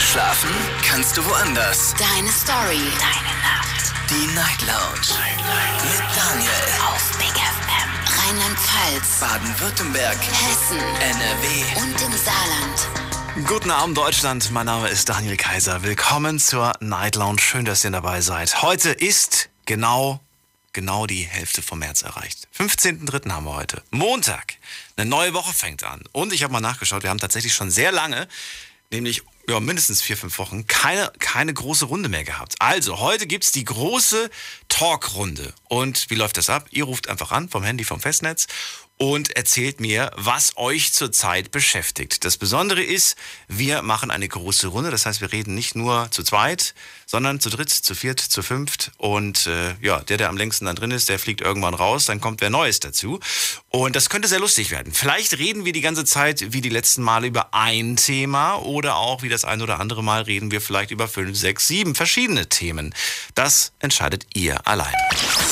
Schlafen kannst du woanders. Deine Story. Deine Nacht. Die Night Lounge. Night, Mit Daniel. Auf Big FM. Rheinland-Pfalz. Baden-Württemberg. Hessen. NRW. Und im Saarland. Guten Abend Deutschland, mein Name ist Daniel Kaiser. Willkommen zur Night Lounge. Schön, dass ihr dabei seid. Heute ist genau, genau die Hälfte vom März erreicht. 15.03. haben wir heute. Montag. Eine neue Woche fängt an. Und ich habe mal nachgeschaut, wir haben tatsächlich schon sehr lange, nämlich ja, mindestens vier, fünf Wochen, keine, keine große Runde mehr gehabt. Also, heute gibt's die große Talkrunde. Und wie läuft das ab? Ihr ruft einfach an vom Handy, vom Festnetz und erzählt mir, was euch zurzeit beschäftigt. Das Besondere ist, wir machen eine große Runde. Das heißt, wir reden nicht nur zu zweit, sondern zu dritt, zu viert, zu fünft. Und äh, ja, der, der am längsten dann drin ist, der fliegt irgendwann raus, dann kommt wer Neues dazu. Und das könnte sehr lustig werden. Vielleicht reden wir die ganze Zeit wie die letzten Male über ein Thema oder auch wie das ein oder andere Mal reden wir vielleicht über fünf, sechs, sieben verschiedene Themen. Das entscheidet ihr allein.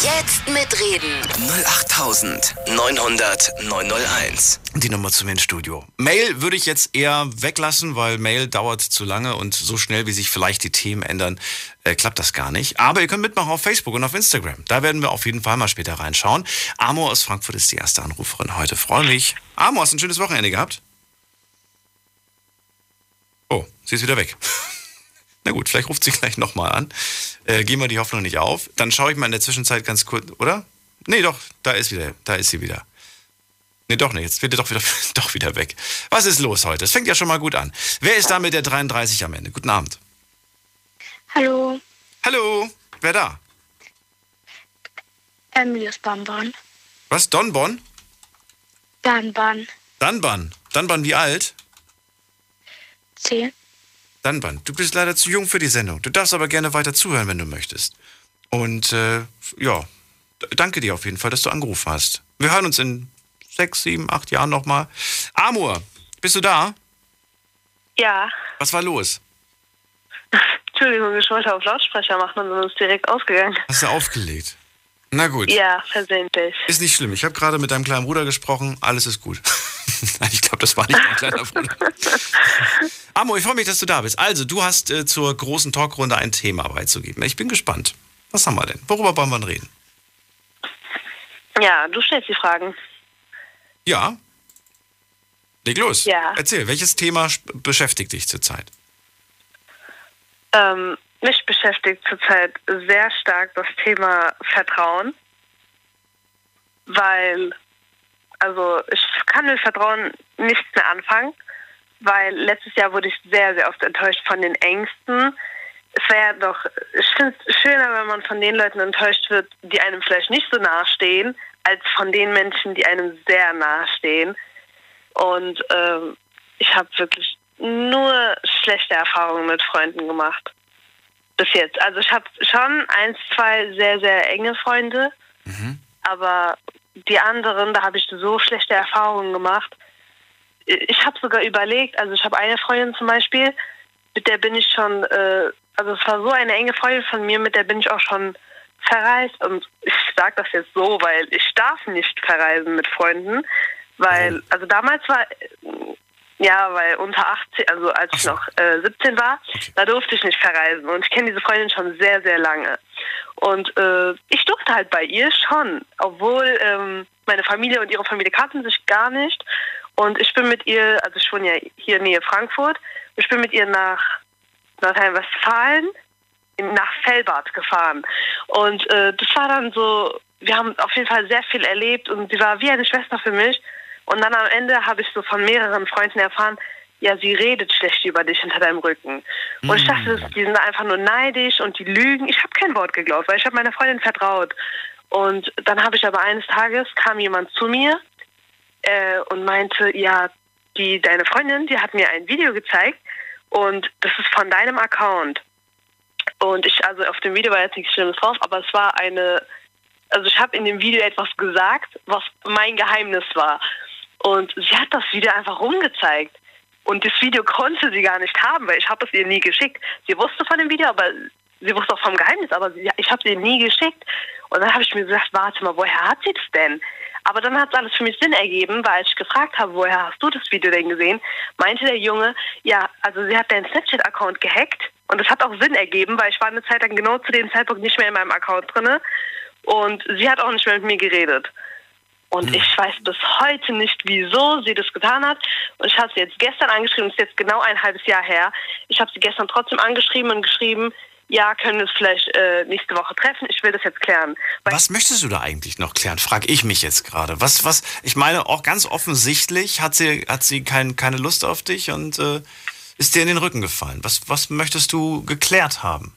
Jetzt mitreden. 08900 901. Die Nummer zu mir ins Studio. Mail würde ich jetzt eher weglassen, weil Mail dauert zu lange und so schnell, wie sich vielleicht die Themen ändern, äh, klappt das gar nicht. Aber ihr könnt mitmachen auf Facebook und auf Instagram. Da werden wir auf jeden Fall mal später reinschauen. Amor aus Frankfurt ist die erste Anruferin heute. Freue mich. Amor, hast du ein schönes Wochenende gehabt? Oh, sie ist wieder weg. Na gut, vielleicht ruft sie gleich nochmal an. Äh, gehen wir die Hoffnung nicht auf. Dann schaue ich mal in der Zwischenzeit ganz kurz, oder? Nee, doch, da ist wieder, da ist sie wieder. Nee, doch nicht. Jetzt wird er doch wieder, doch wieder weg. Was ist los heute? Es fängt ja schon mal gut an. Wer ist da mit der 33 am Ende? Guten Abend. Hallo, Hallo, wer da? Emily aus Banban. Was? Donbon? Banban. Danban. Danban, wie alt? Zehn. Danban, du bist leider zu jung für die Sendung. Du darfst aber gerne weiter zuhören, wenn du möchtest. Und äh, ja, danke dir auf jeden Fall, dass du angerufen hast. Wir hören uns in sechs, sieben, acht Jahren nochmal. Amor, bist du da? Ja, Was war los? Entschuldigung, ich wollte auf Lautsprecher machen und dann ist direkt ausgegangen. Hast du aufgelegt? Na gut. Ja, versehentlich. Ist nicht schlimm. Ich habe gerade mit deinem kleinen Bruder gesprochen. Alles ist gut. Nein, ich glaube, das war nicht dein kleiner Bruder. Amo, ich freue mich, dass du da bist. Also, du hast äh, zur großen Talkrunde ein Thema beizugeben. Ich bin gespannt. Was haben wir denn? Worüber wollen wir reden? Ja, du stellst die Fragen. Ja. Leg los. Ja. Erzähl, welches Thema beschäftigt dich zurzeit? Ähm, mich beschäftigt zurzeit sehr stark das Thema Vertrauen, weil, also ich kann mit Vertrauen nichts mehr anfangen, weil letztes Jahr wurde ich sehr, sehr oft enttäuscht von den Ängsten. Es wäre doch, ich finde es schöner, wenn man von den Leuten enttäuscht wird, die einem vielleicht nicht so nahestehen, als von den Menschen, die einem sehr nahestehen. Und ähm, ich habe wirklich nur schlechte Erfahrungen mit Freunden gemacht. Bis jetzt. Also ich habe schon ein, zwei sehr, sehr enge Freunde, aber die anderen, da habe ich so schlechte Erfahrungen gemacht. Ich habe sogar überlegt, also ich habe eine Freundin zum Beispiel, mit der bin ich schon, äh, also es war so eine enge Freundin von mir, mit der bin ich auch schon verreist. Und ich sage das jetzt so, weil ich darf nicht verreisen mit Freunden, weil, also damals war, ja, weil unter 18, also als ich noch äh, 17 war, da durfte ich nicht verreisen. Und ich kenne diese Freundin schon sehr, sehr lange. Und äh, ich durfte halt bei ihr schon, obwohl ähm, meine Familie und ihre Familie kannten sich gar nicht. Und ich bin mit ihr, also ich wohne ja hier Nähe Frankfurt, ich bin mit ihr nach Nordrhein-Westfalen, in- nach Fellbad gefahren. Und äh, das war dann so, wir haben auf jeden Fall sehr viel erlebt und sie war wie eine Schwester für mich. Und dann am Ende habe ich so von mehreren Freunden erfahren, ja, sie redet schlecht über dich hinter deinem Rücken. Und ich dachte, das- die sind einfach nur neidisch und die lügen. Ich habe kein Wort geglaubt, weil ich habe meiner Freundin vertraut. Und dann habe ich aber eines Tages, kam jemand zu mir äh, und meinte, ja, die, deine Freundin, die hat mir ein Video gezeigt und das ist von deinem Account. Und ich, also auf dem Video war jetzt nichts Schlimmes drauf, aber es war eine, also ich habe in dem Video etwas gesagt, was mein Geheimnis war. Und sie hat das Video einfach rumgezeigt. Und das Video konnte sie gar nicht haben, weil ich habe es ihr nie geschickt. Sie wusste von dem Video, aber sie wusste auch vom Geheimnis, aber ich habe sie nie geschickt. Und dann habe ich mir gesagt, warte mal, woher hat sie das denn? Aber dann hat es alles für mich Sinn ergeben, weil ich gefragt habe, woher hast du das Video denn gesehen, meinte der Junge, ja, also sie hat deinen Snapchat-Account gehackt und das hat auch Sinn ergeben, weil ich war eine Zeit lang genau zu dem Zeitpunkt nicht mehr in meinem Account drinne und sie hat auch nicht mehr mit mir geredet. Und ich weiß bis heute nicht, wieso sie das getan hat. Und ich habe sie jetzt gestern angeschrieben, es ist jetzt genau ein halbes Jahr her. Ich habe sie gestern trotzdem angeschrieben und geschrieben, ja, können wir es vielleicht äh, nächste Woche treffen. Ich will das jetzt klären. Weil Was möchtest du da eigentlich noch klären? Frag ich mich jetzt gerade. Was, was, ich meine, auch ganz offensichtlich hat sie, hat sie kein, keine Lust auf dich und äh, ist dir in den Rücken gefallen. Was, was möchtest du geklärt haben?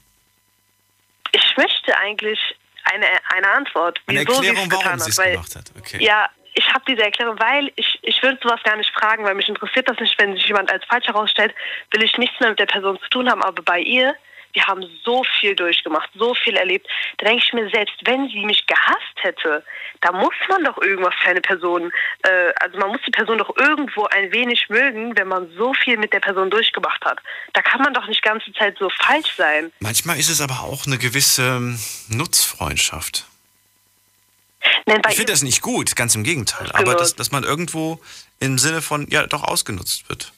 ich möchte eigentlich eine, eine Antwort, Eine wieso sie Erklärung, getan warum sie es gemacht hat. Okay. Ja, ich habe diese Erklärung, weil ich, ich würde sowas gar nicht fragen, weil mich interessiert das nicht, wenn sich jemand als falsch herausstellt, will ich nichts mehr mit der Person zu tun haben. Aber bei ihr, wir haben so viel durchgemacht, so viel erlebt. Da denke ich mir, selbst wenn sie mich gehasst hätte, da muss man doch irgendwas für eine Person, äh, also man muss die Person doch irgendwo ein wenig mögen, wenn man so viel mit der Person durchgemacht hat. Da kann man doch nicht die ganze Zeit so falsch sein. Manchmal ist es aber auch eine gewisse ähm, Nutzfreundschaft. Nein, Ich finde das nicht gut, ganz im Gegenteil. Genau. Aber dass, dass man irgendwo im Sinne von, ja, doch ausgenutzt wird.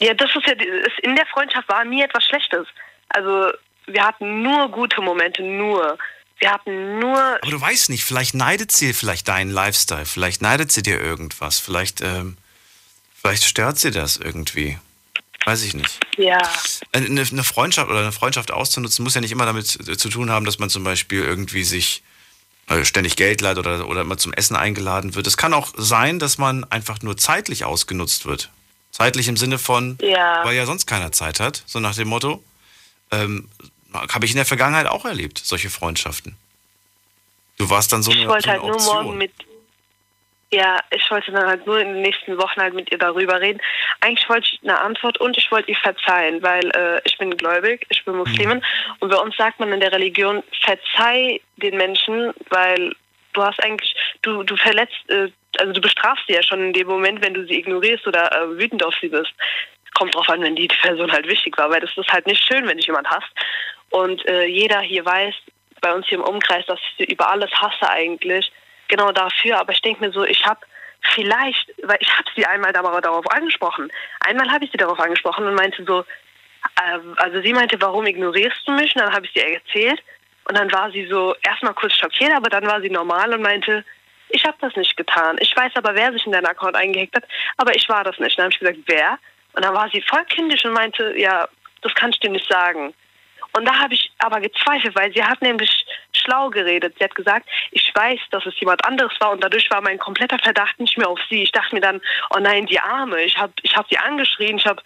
Ja, das ist ja, ist, in der Freundschaft war nie etwas Schlechtes. Also wir hatten nur gute Momente, nur. Wir hatten nur, Aber du weißt nicht, vielleicht neidet sie vielleicht deinen Lifestyle, vielleicht neidet sie dir irgendwas, vielleicht, ähm, vielleicht stört sie das irgendwie. Weiß ich nicht. ja, Eine, eine Freundschaft oder eine Freundschaft auszunutzen, muss ja nicht immer damit zu zu tun haben, dass man zum Beispiel irgendwie sich äh, ständig Geld leiht oder, oder immer zum Essen eingeladen wird. Es kann auch sein, dass man einfach nur zeitlich ausgenutzt wird. Zeitlich im Sinne von, Ja. weil ja sonst keiner Zeit hat, so nach dem Motto. Ähm, Habe ich in der Vergangenheit auch erlebt, solche Freundschaften. Du warst dann so eine, ich wollte so eine halt nur Option. morgen mit, ja, ich wollte dann halt nur in den nächsten Wochen halt mit ihr darüber reden. Eigentlich wollte ich eine Antwort und ich wollte ihr verzeihen, weil äh, ich bin gläubig, ich bin Muslimin und bei uns sagt man in der Religion, verzeih den Menschen, weil du hast eigentlich, du, du verletzt, äh, also du bestrafst sie ja schon in dem Moment, wenn du sie ignorierst oder äh, wütend auf sie bist. Kommt drauf an, wenn die Person halt wichtig war, weil das ist halt nicht schön, wenn dich jemand hasst. Und äh, jeder hier weiß, bei uns hier im Umkreis, dass ich sie über alles hasse eigentlich. Genau dafür. Aber ich denke mir so, ich habe vielleicht, weil ich habe sie einmal dar- darauf angesprochen. Einmal habe ich sie darauf angesprochen und meinte so, äh, also sie meinte, warum ignorierst du mich? Und dann habe ich sie erzählt. Und dann war sie so erstmal kurz schockiert, aber dann war sie normal und meinte, ich habe das nicht getan. Ich weiß aber, wer sich in deinen Account eingehackt hat, aber ich war das nicht. Und dann habe ich gesagt, wer? Und dann war sie voll kindisch und meinte, ja, das kann ich dir nicht sagen. Und da habe ich aber gezweifelt, weil sie hat nämlich schlau geredet. Sie hat gesagt, ich weiß, dass es jemand anderes war und dadurch war mein kompletter Verdacht nicht mehr auf sie. Ich dachte mir dann, oh nein, die Arme. Ich habe ich hab sie angeschrien, ich habe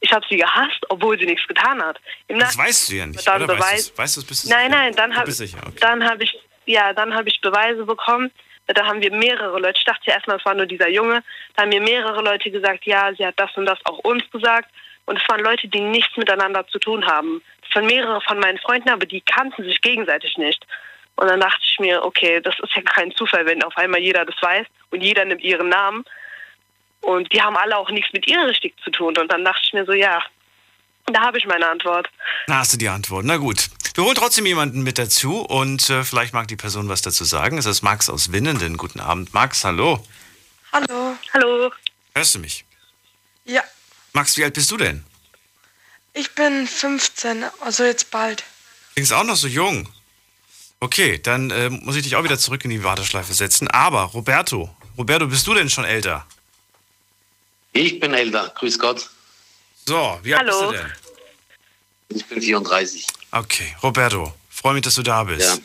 ich hab sie gehasst, obwohl sie nichts getan hat. Im Das Nach- weißt du ja nicht, dann oder? Beweis- Weißt du, weißt du, es? bist du Nein, nein, dann habe okay. habe ich ja, dann habe ich Beweise bekommen. Da haben wir mehrere Leute, ich dachte ja erstmal, es war nur dieser Junge, da haben mir mehrere Leute gesagt, ja, sie hat das und das auch uns gesagt. Und es waren Leute, die nichts miteinander zu tun haben. Das waren mehrere von meinen Freunden, aber die kannten sich gegenseitig nicht. Und dann dachte ich mir, okay, das ist ja kein Zufall, wenn auf einmal jeder das weiß und jeder nimmt ihren Namen. Und die haben alle auch nichts mit ihr richtig zu tun. Und dann dachte ich mir so, ja, da habe ich meine Antwort. Na, hast du die Antwort. Na gut. Wir holen trotzdem jemanden mit dazu und äh, vielleicht mag die Person was dazu sagen. Es ist Max aus Winnenden. Guten Abend, Max. Hallo. Hallo. Hallo. Hörst du mich? Ja, Max, wie alt bist du denn? ich bin 15, also jetzt bald. Klingst auch noch so jung. Okay, dann äh, muss ich dich auch wieder zurück in die Warteschleife setzen. Aber, Roberto, Roberto, bist du denn schon älter? Ich bin älter, grüß Gott. So, wie alt Hallo. bist du denn? Ich bin 34. Okay, Roberto, freue mich, dass du da bist. Ja.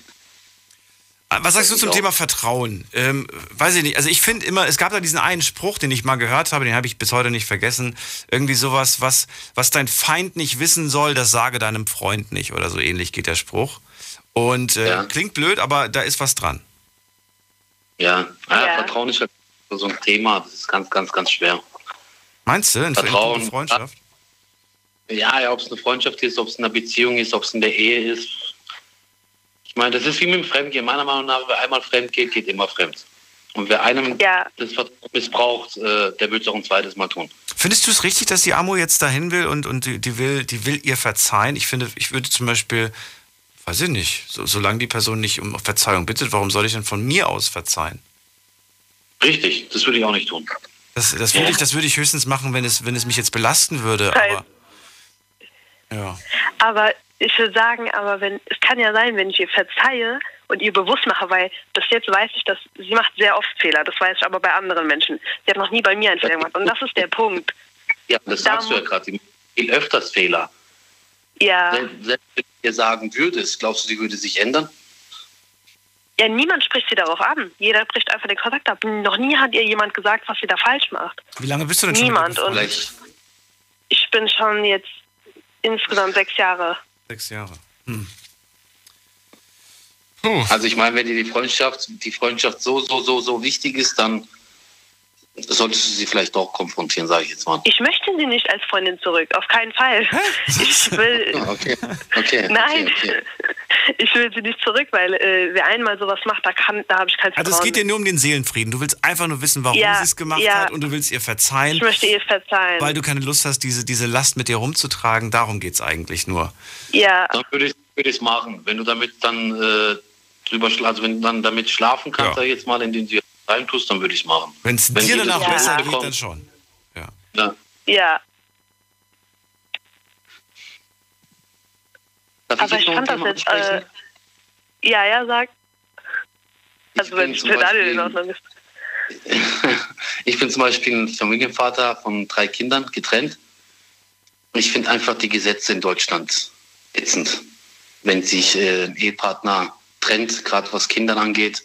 Ah, Was sagst du zum. Thema Vertrauen? Ähm, weiß ich nicht. Also ich finde immer, es gab da diesen einen Spruch, den ich mal gehört habe, den habe ich bis heute nicht vergessen. Irgendwie sowas, was, was dein Feind nicht wissen soll, das sage deinem Freund nicht. Oder so ähnlich geht der Spruch. Und äh, Ja. klingt blöd, aber da ist was dran. Ja. Ah, Ja. Vertrauen ist halt so ein Thema, das ist ganz, ganz, ganz schwer. Meinst du? In, Vertrauen. Freundschaft? Ja, ja ob es eine Freundschaft ist, ob es in einer Beziehung ist, ob es in der Ehe ist. Ich meine, das ist wie mit dem Fremdgehen. Meiner Meinung nach, wer einmal fremd geht, geht immer fremd. Und wer einem Ja. das Vertrauen missbraucht, äh, der wird es auch ein zweites Mal tun. Findest du es richtig, dass die Amo jetzt dahin will und, und die, die will, die will ihr verzeihen? Ich finde, ich würde zum Beispiel Weiß ich nicht. So, solange die Person nicht um Verzeihung bittet, warum soll ich denn von mir aus verzeihen? Richtig, das würde ich auch nicht tun. Das, das würde ich, das würde ich höchstens machen, wenn es, wenn es mich jetzt belasten würde. Nein. Aber, ja. Aber ich würde sagen, aber wenn es kann ja sein, wenn ich ihr verzeihe und ihr bewusst mache, weil bis jetzt weiß ich, dass sie macht sehr oft Fehler. Das weiß ich aber bei anderen Menschen. Sie hat noch nie bei mir einen Fehler gemacht. Und das ist der Punkt. Ja, das Da sagst du ja gerade. Sie macht viel öfters Fehler. Ja. Selbst wenn du dir sagen würdest, glaubst du, sie würde sich ändern? Ja, niemand spricht sie darauf an. Jeder bricht einfach den Kontakt ab. Noch nie hat ihr jemand gesagt, was sie da falsch macht. Wie lange bist du denn schon Niemand. ihr Und ich bin schon jetzt insgesamt sechs Jahre. Sechs Jahre. Hm. also ich meine, wenn dir die Freundschaft, die Freundschaft so, so, so, so wichtig ist, dann solltest du sie vielleicht doch konfrontieren, sage ich jetzt mal. Ich möchte sie nicht als Freundin zurück. Auf keinen Fall. Ich will. Ah, Okay, okay. Nein, Okay, okay. ich will sie nicht zurück, weil äh, wer einmal sowas macht, da kann, da habe ich kein Also Vertrauen. es geht dir nur um den Seelenfrieden. Du willst einfach nur wissen, warum Ja, sie es gemacht ja. hat und du willst ihr verzeihen, ich möchte ihr verzeihen. weil du keine Lust hast, diese, diese Last mit dir rumzutragen. Darum geht es eigentlich nur. ja, Dann würde ich es machen. Wenn du damit dann äh, drüber also wenn du dann damit schlafen kannst, Ja. sag ich jetzt mal, indem du reintust, dann würde ich es machen. Wenn es dir danach Ja. besser geht, dann schon. Ja. Ja. ja. Darf Aber ich ein fand das jetzt. Äh, ja, ja, sag. Ich Also wenn bin es zum mit alle Beispiel- in Ordnung ist. Ich bin zum Beispiel ein Familienvater von drei Kindern, getrennt. Ich finde einfach die Gesetze in Deutschland ätzend. Wenn sich äh, ein Ehepartner trennt, gerade was Kindern angeht,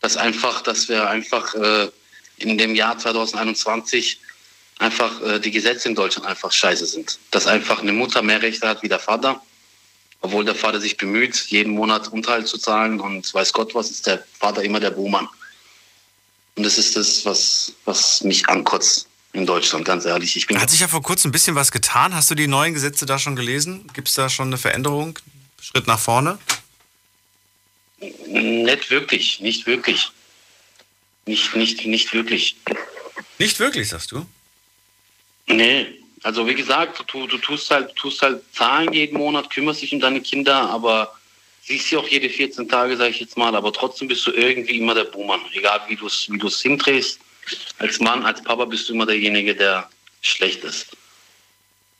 dass einfach, dass wir einfach äh, in dem Jahr 2021 einfach äh, die Gesetze in Deutschland einfach scheiße sind. Dass einfach eine Mutter mehr Rechte hat wie der Vater, obwohl der Vater sich bemüht, jeden Monat Unterhalt zu zahlen und weiß Gott was, ist der Vater immer der Buhmann. Und das ist das, was, was mich ankotzt in Deutschland, ganz ehrlich. Ich bin Hat sich ja vor kurzem ein bisschen was getan. Hast du die neuen Gesetze da schon gelesen? Gibt es da schon eine Veränderung? Schritt nach vorne? Nicht wirklich, nicht wirklich. Nicht, nicht, nicht wirklich. Nicht wirklich, sagst du? Nee, also wie gesagt, du, du tust halt, tust halt Zahlen jeden Monat, kümmerst dich um deine Kinder, aber siehst sie auch jede 14 Tage, sage ich jetzt mal, aber trotzdem bist du irgendwie immer der Buhmann. Egal wie du es wie du's hindrehst. Als Mann, als Papa bist du immer derjenige, der schlecht ist.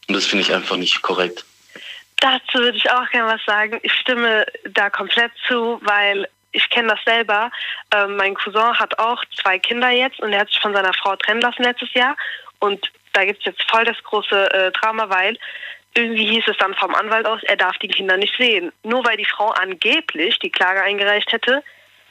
Und das finde ich einfach nicht korrekt. Dazu würde ich auch gerne was sagen. Ich stimme da komplett zu, weil ich kenne das selber. Ähm, mein Cousin hat auch zwei Kinder jetzt und er hat sich von seiner Frau trennen lassen letztes Jahr. Und da gibt es jetzt voll das große äh, Drama, weil irgendwie hieß es dann vom Anwalt aus, er darf die Kinder nicht sehen. Nur weil die Frau angeblich die Klage eingereicht hätte,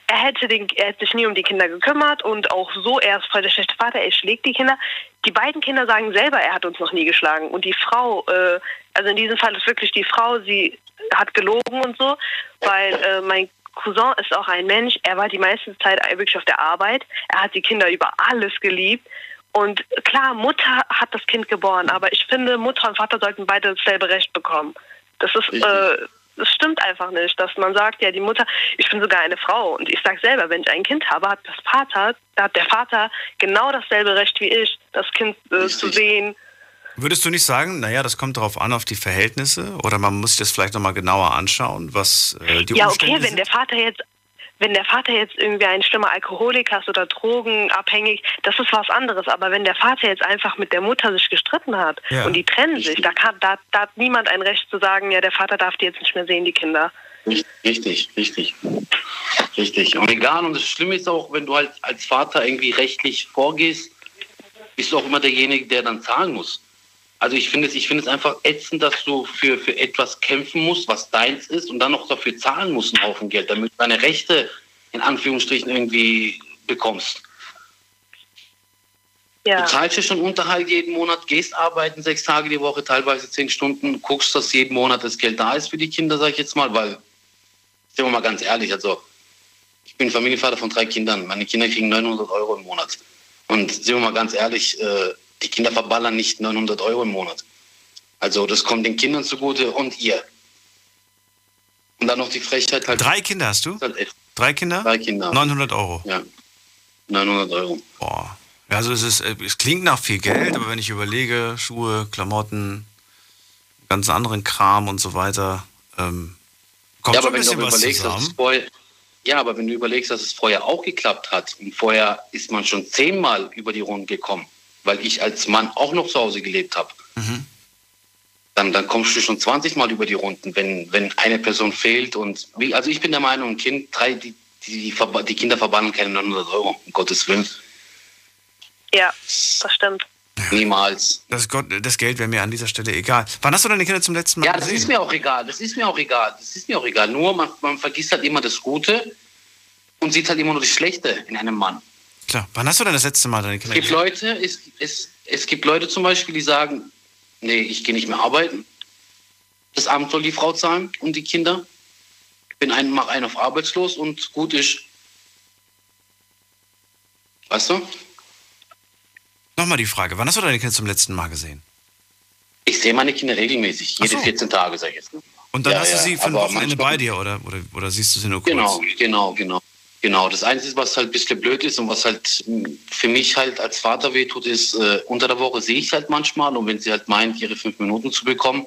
er hätte, den, er hätte sich nie um die Kinder gekümmert und auch so, er ist voll der schlechte Vater, er schlägt die Kinder. Die beiden Kinder sagen selber, er hat uns noch nie geschlagen. Und die Frau, äh, also in diesem Fall ist wirklich die Frau, sie hat gelogen und so, weil äh, mein Cousin ist auch ein Mensch, er war die meiste Zeit wirklich auf der Arbeit, er hat die Kinder über alles geliebt. Und klar, Mutter hat das Kind geboren, aber ich finde, Mutter und Vater sollten beide dasselbe Recht bekommen. Das ist, äh, das stimmt einfach nicht, dass man sagt, ja, die Mutter, ich bin sogar eine Frau und ich sage selber, wenn ich ein Kind habe, hat das Vater, da hat der Vater genau dasselbe Recht wie ich, das Kind äh, zu sehen. Würdest du nicht sagen, naja, das kommt darauf an, auf die Verhältnisse? Oder man muss sich das vielleicht nochmal genauer anschauen, was äh, die Ja, Umstände okay, wenn der Vater jetzt wenn der Vater jetzt irgendwie ein schlimmer Alkoholiker ist oder drogenabhängig, das ist was anderes. Aber wenn der Vater jetzt einfach mit der Mutter sich gestritten hat Ja. und die trennen sich, da, kann, da, da hat niemand ein Recht zu sagen, ja, der Vater darf die jetzt nicht mehr sehen, die Kinder. Richtig, richtig. Richtig. Und egal, und das Schlimme ist auch, wenn du halt als Vater irgendwie rechtlich vorgehst, bist du auch immer derjenige, der dann zahlen muss. Also ich finde es, ich finde es einfach ätzend, dass du für, für etwas kämpfen musst, was deins ist, und dann noch dafür zahlen musst, einen Haufen Geld, damit du deine Rechte in Anführungsstrichen irgendwie bekommst. Ja. Du zahlst ja schon Unterhalt jeden Monat, gehst arbeiten sechs Tage die Woche, teilweise zehn Stunden, guckst, dass jeden Monat das Geld da ist für die Kinder, sag ich jetzt mal, weil, sind wir mal ganz ehrlich, also ich bin Familienvater von drei Kindern, meine Kinder kriegen 900 Euro im Monat. Und sind wir mal ganz ehrlich, äh, die Kinder verballern nicht 900 Euro im Monat. Also das kommt den Kindern zugute und ihr. Und dann noch die Frechheit halt. Drei Kinder hast du? Halt. Drei Kinder? Drei Kinder. 900 Euro. Ja. 900 Euro. Boah. Also es, ist, äh, es klingt nach viel Geld, aber wenn ich überlege, Schuhe, Klamotten, ganzen anderen Kram und so weiter, ähm, kommt ja, aber ein wenn du bisschen aber was überlegst, dass es zusammen. vorher, ja, aber wenn du überlegst, dass es vorher auch geklappt hat und vorher ist man schon zehnmal über die Runden gekommen, weil ich als Mann auch noch zu Hause gelebt habe, Mhm. dann, dann kommst du schon 20 Mal über die Runden, wenn, wenn eine Person fehlt. Und wie, also ich bin der Meinung, ein Kind, drei, die, die, die, die Kinder verbannen keine 900 Euro, um Gottes Willen. Ja, das stimmt. Niemals. Das, Gott, das Geld wäre mir an dieser Stelle egal. Wann hast du deine Kinder zum letzten Mal Ja, das gesehen? ist mir auch egal. Das ist mir auch egal. Das ist mir auch egal. Nur man, man vergisst halt immer das Gute und sieht halt immer nur das Schlechte in einem Mann. Klar. Wann hast du denn das letzte Mal deine Es Kinder gibt gesehen? Leute, es, es, es gibt Leute zum Beispiel, die sagen, nee, ich gehe nicht mehr arbeiten. Das Amt soll die Frau zahlen und die Kinder. Ich bin ein, mach einen auf arbeitslos und gut ist. Weißt du? Nochmal die Frage. Wann hast du deine Kinder zum letzten Mal gesehen? Ich sehe meine Kinder regelmäßig, jede so. 14 Tage, sag ich jetzt. Und dann Ja, hast du ja, sie für ein Wochenende bei dir oder, oder, oder siehst du sie nur kurz? Genau, genau, genau. Genau, das Einzige, was halt ein bisschen blöd ist und was halt für mich halt als Vater wehtut, ist, äh, unter der Woche sehe ich halt manchmal und wenn sie halt meint, ihre fünf Minuten zu bekommen,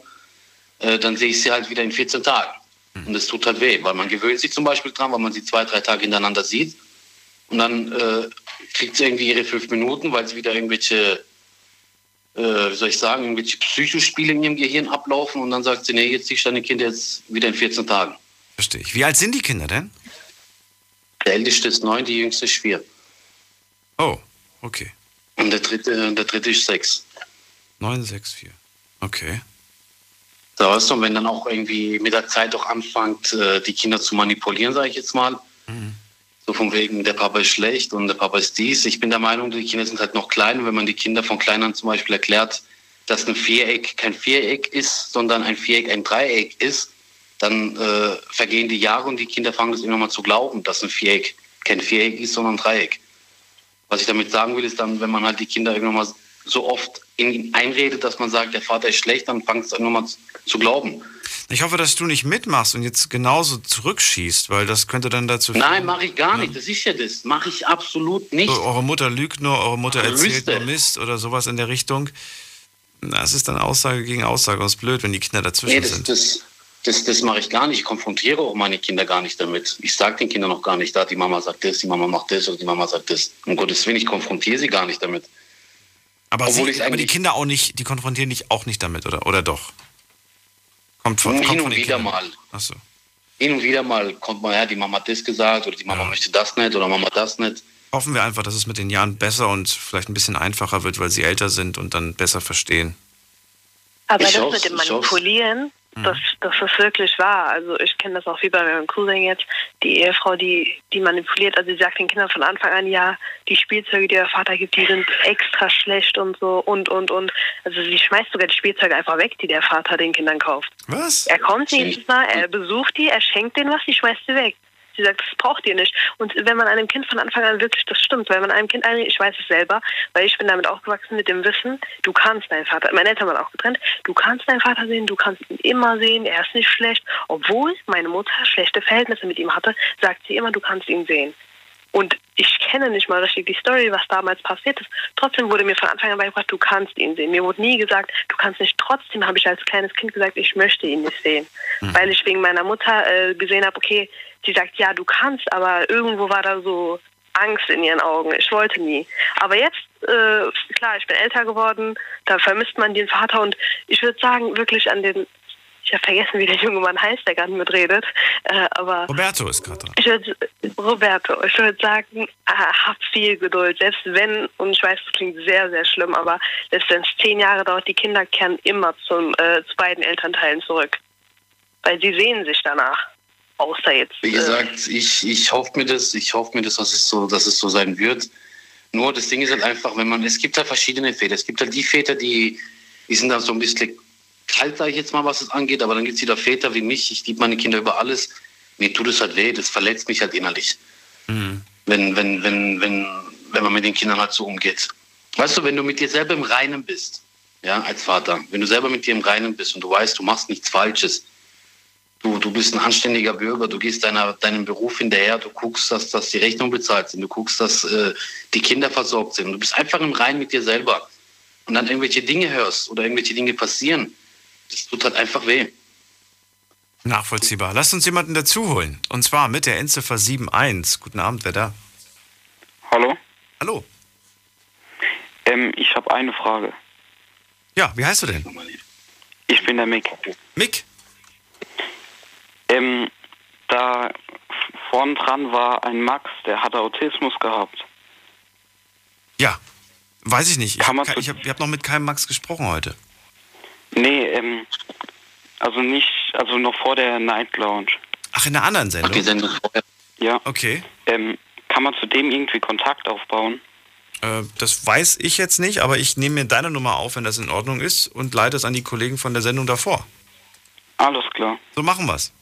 äh, dann sehe ich sie halt wieder in 14 Tagen. Und das tut halt weh, weil man gewöhnt sich zum Beispiel dran, weil man sie zwei, drei Tage hintereinander sieht und dann äh, kriegt sie irgendwie ihre fünf Minuten, weil sie wieder irgendwelche, äh, wie soll ich sagen, irgendwelche Psychospiele in ihrem Gehirn ablaufen und dann sagt sie, nee, jetzt sehe ich deine Kinder jetzt wieder in 14 Tagen. Verstehe ich. Wie alt sind die Kinder denn? Der älteste ist neun, die jüngste ist vier. Oh, okay. Und der dritte, der dritte ist sechs. 964. Okay. So, weißt du, wenn dann auch irgendwie mit der Zeit auch anfängt, äh, die Kinder zu manipulieren, sage ich jetzt mal. So von wegen, der Papa ist schlecht und der Papa ist dies. Ich bin der Meinung, die Kinder sind halt noch klein. Und wenn man die Kinder von klein an zum Beispiel erklärt, dass ein Viereck kein Viereck ist, sondern ein Viereck ein Dreieck ist, dann äh, vergehen die Jahre und die Kinder fangen das irgendwann mal zu glauben, dass ein Viereck kein Viereck ist, sondern ein Dreieck. Was ich damit sagen will, ist dann, wenn man halt die Kinder irgendwann mal so oft in ihn einredet, dass man sagt, der Vater ist schlecht, dann fangen sie irgendwann mal zu- glauben. Ich hoffe, dass du nicht mitmachst und jetzt genauso zurückschießt, weil das könnte dann dazu Nein, mache ich gar nicht. Das ist ja das. Mache ich absolut nicht. So, eure Mutter lügt nur, eure Mutter erzählt Wüsste. nur Mist oder sowas in der Richtung. Das ist dann Aussage gegen Aussage. Und es ist blöd, wenn die Kinder dazwischen Nee, das, sind. das, das, das mache ich gar nicht. Ich konfrontiere auch meine Kinder gar nicht damit. Ich sage den Kindern noch gar nicht, da die Mama sagt das, die Mama macht das oder die Mama sagt das. Um Gottes Willen, ich konfrontiere sie gar nicht damit. aber, obwohl sie, aber die Kinder auch nicht, die konfrontieren dich auch nicht damit, oder? Oder doch? Kommt von, Hin kommt und von den wieder Kindern. mal. Achso. Hin und wieder mal kommt man, ja, die Mama hat das gesagt oder die Mama Ja. möchte das nicht oder Mama das nicht. Hoffen wir einfach, dass es mit den Jahren besser und vielleicht ein bisschen einfacher wird, weil sie älter sind und dann besser verstehen. Aber Ich das mit dem. Manipulieren, Mhm. das, das ist wirklich wahr. Also ich kenne das auch wie bei meinem Cousin jetzt. Die Ehefrau, die, die manipuliert, also sie sagt den Kindern von Anfang an, ja, die Spielzeuge, die der Vater gibt, die sind extra schlecht und so und, und, und. Also sie schmeißt sogar die Spielzeuge einfach weg, die der Vater den Kindern kauft. Was? Er kommt jedes Mal, er besucht die, er schenkt denen was, die schmeißt sie weg. Sie sagt, das braucht ihr nicht. Und wenn man einem Kind von Anfang an wirklich, das stimmt, weil man einem Kind, ein- ich weiß es selber, weil ich bin damit aufgewachsen mit dem Wissen, du kannst deinen Vater, meine Eltern waren auch getrennt, du kannst deinen Vater sehen, du kannst ihn immer sehen, er ist nicht schlecht. Obwohl meine Mutter schlechte Verhältnisse mit ihm hatte, sagt sie immer, du kannst ihn sehen. Und ich kenne nicht mal richtig die Story, was damals passiert ist. Trotzdem wurde mir von Anfang an beigebracht, du kannst ihn sehen. Mir wurde nie gesagt, du kannst nicht. Trotzdem habe ich als kleines Kind gesagt, ich möchte ihn nicht sehen. Weil ich wegen meiner Mutter äh, gesehen habe, okay, sie sagt, ja, du kannst, aber irgendwo war da so Angst in ihren Augen. Ich wollte nie. Aber jetzt, äh, klar, ich bin älter geworden, da vermisst man den Vater und ich würde sagen, wirklich an den, ich habe vergessen, wie der junge Mann heißt, der gerade mitredet, äh, aber Roberto ist gerade dran. ich würde, Roberto, ich würde sagen, äh, hab viel Geduld. Selbst wenn, und ich weiß, das klingt sehr, sehr schlimm, aber selbst wenn es zehn Jahre dauert, die Kinder kehren immer zum, äh, zu beiden Elternteilen zurück. Weil sie sehen sich danach. Außer jetzt. Wie äh, gesagt, ich, ich hoffe mir das, ich hoffe mir das, dass es so, dass es so sein wird. Nur das Ding ist halt einfach, wenn man, es gibt halt verschiedene Väter. Es gibt halt die Väter, die, die sind dann so ein bisschen kalt, sage ich jetzt mal, was es angeht, aber dann gibt es wieder Väter wie mich, ich liebe meine Kinder über alles. Mir tut es halt weh, das verletzt mich halt innerlich. Mhm. Wenn, wenn, wenn, wenn, wenn man mit den Kindern halt so umgeht. Weißt du, wenn du mit dir selber im Reinen bist, ja, als Vater, wenn du selber mit dir im Reinen bist und du weißt, du machst nichts Falsches, Du, du bist ein anständiger Bürger, du gehst deiner, deinem Beruf hinterher, du guckst, dass, dass die Rechnung bezahlt sind, du guckst, dass äh, die Kinder versorgt sind. Du bist einfach im Rein mit dir selber. Und dann irgendwelche Dinge hörst oder irgendwelche Dinge passieren, das tut halt einfach weh. Nachvollziehbar. Lasst uns jemanden dazu holen. Und zwar mit der Endziffer 71. Guten Abend, wer da? Hallo? Hallo. Ähm, ich habe eine Frage. Ja, wie heißt du denn? Ich bin der Mick. Mick? Ähm, da vorn dran war ein Max, der hatte Autismus gehabt. Ja. Weiß ich nicht. Ich Kann habe hab, noch mit keinem Max gesprochen heute. Nee, ähm, also nicht, also noch vor der Night Lounge. Ach, in einer anderen Ach, die Sendung? Sendung vorher. Ja. Okay. Ähm, kann man zu dem irgendwie Kontakt aufbauen? Äh, das weiß ich jetzt nicht, aber ich nehme mir deine Nummer auf, wenn das in Ordnung ist, und leite es an die Kollegen von der Sendung davor. Alles klar. So machen wir's.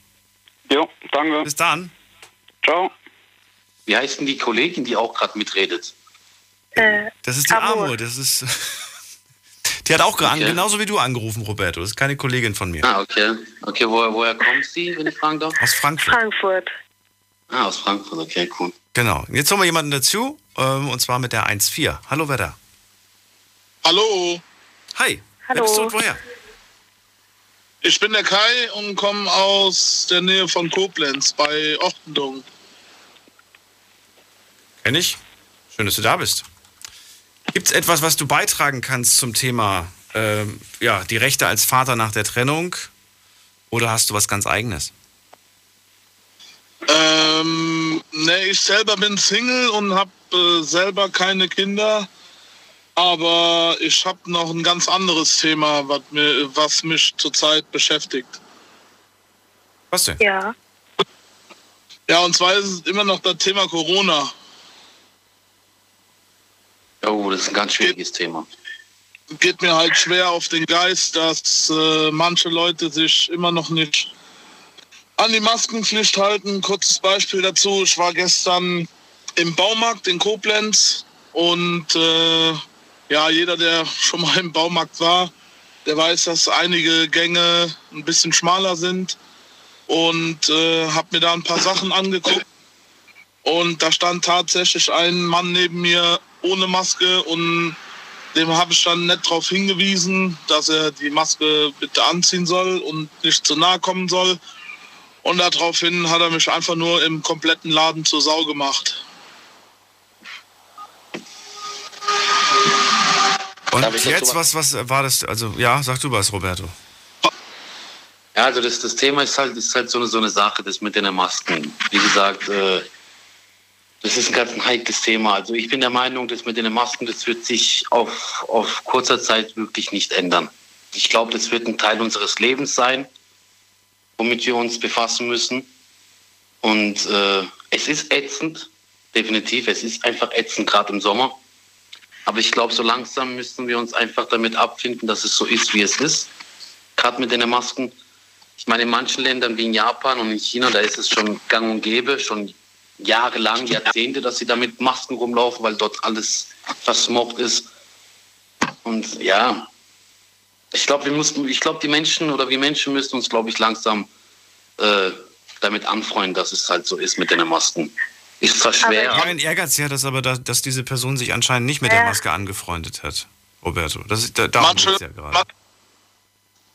Jo, danke. Bis dann. Ciao. Wie heißt denn die Kollegin, die auch gerade mitredet? Äh, Das ist die Amor. Amor. Das ist. Die hat auch okay. Genauso wie du angerufen, Roberto. Das ist keine Kollegin von mir. Ah, okay. Okay, woher, woher kommt sie, wenn ich fragen darf? Aus Frankfurt. Frankfurt. Ah, aus Frankfurt, okay, cool. Genau. Jetzt holen wir jemanden dazu, ähm, und zwar mit der 1.4. Hallo, wer da? Hallo, Hi. Wer Hallo. bist du und woher? Ich bin der Kai und komme aus der Nähe von Koblenz bei Ochtendung. Kenn ich. Schön, dass du da bist. Gibt es etwas, was du beitragen kannst zum Thema ähm, ja, die Rechte als Vater nach der Trennung? Oder hast du was ganz Eigenes? Ähm, ne, ich selber bin Single und habe äh, selber keine Kinder. Aber ich habe noch ein ganz anderes Thema, was, mir, was mich zurzeit beschäftigt. Was denn? Ja. Ja, und zwar ist es immer noch das Thema Corona. Oh, das ist ein ganz schwieriges Thema. Geht mir halt schwer auf den Geist, dass äh, manche Leute sich immer noch nicht an die Maskenpflicht halten. Kurzes Beispiel dazu. Ich war gestern im Baumarkt in Koblenz und äh, ja, jeder, der schon mal im Baumarkt war, der weiß, dass einige Gänge ein bisschen schmaler sind und äh, habe mir da ein paar Sachen angeguckt. Und da stand tatsächlich ein Mann neben mir ohne Maske und dem habe ich dann nett darauf hingewiesen, dass er die Maske bitte anziehen soll und nicht zu nahe kommen soll. Und daraufhin hat er mich einfach nur im kompletten Laden zur Sau gemacht. Und jetzt, was- was, was war das? Also, ja, sag du was, Roberto. Ja, also das, das Thema ist halt, ist halt so, eine, so eine Sache, das mit den Masken. Wie gesagt, äh, das ist ein ganz ein heikles Thema. Also ich bin der Meinung, das mit den Masken, das wird sich auf, auf kurzer Zeit wirklich nicht ändern. Ich glaube, das wird ein Teil unseres Lebens sein, womit wir uns befassen müssen. Und äh, es ist ätzend, definitiv. Es ist einfach ätzend, gerade im Sommer. Aber ich glaube, so langsam müssen wir uns einfach damit abfinden, dass es so ist, wie es ist. Gerade mit den Masken. Ich meine, in manchen Ländern wie in Japan und in China, da ist es schon gang und gäbe, schon jahrelang, Jahrzehnte, dass sie da mit Masken rumlaufen, weil dort alles versmocht ist. Und ja, ich glaube, wir die Menschen oder wir Menschen müssen uns, glaube ich, langsam äh, damit anfreunden, dass es halt so ist mit den Masken. Ist zwar schwer, Mein Ehrgeiz ja, dass aber, da, dass diese Person sich anscheinend nicht mit der Maske angefreundet hat, Roberto. Das ist, da, darum Manche, ja gerade. ma-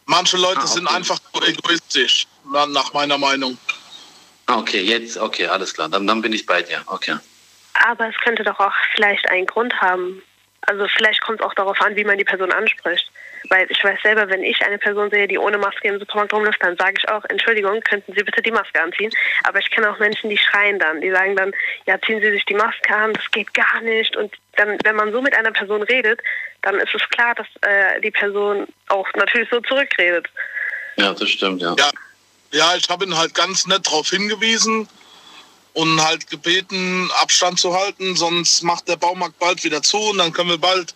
manche Leute Ah, sind okay. einfach so egoistisch, na- nach meiner Meinung. Ah, okay, jetzt, okay, alles klar. Dann, dann bin ich bei dir. Okay. Aber es könnte doch auch vielleicht einen Grund haben. Also vielleicht kommt es auch darauf an, wie man die Person anspricht. Weil ich weiß selber, wenn ich eine Person sehe, die ohne Maske im Supermarkt rumläuft, dann sage ich auch, Entschuldigung, könnten Sie bitte die Maske anziehen. Aber ich kenne auch Menschen, die schreien dann. Die sagen dann, ja, ziehen Sie sich die Maske an, das geht gar nicht. Und dann, wenn man so mit einer Person redet, dann ist es klar, dass äh, die Person auch natürlich so zurückredet. Ja, das stimmt, ja. Ja, ja ich habe ihn halt ganz nett darauf hingewiesen und halt gebeten, Abstand zu halten, sonst macht der Baumarkt bald wieder zu und dann können wir bald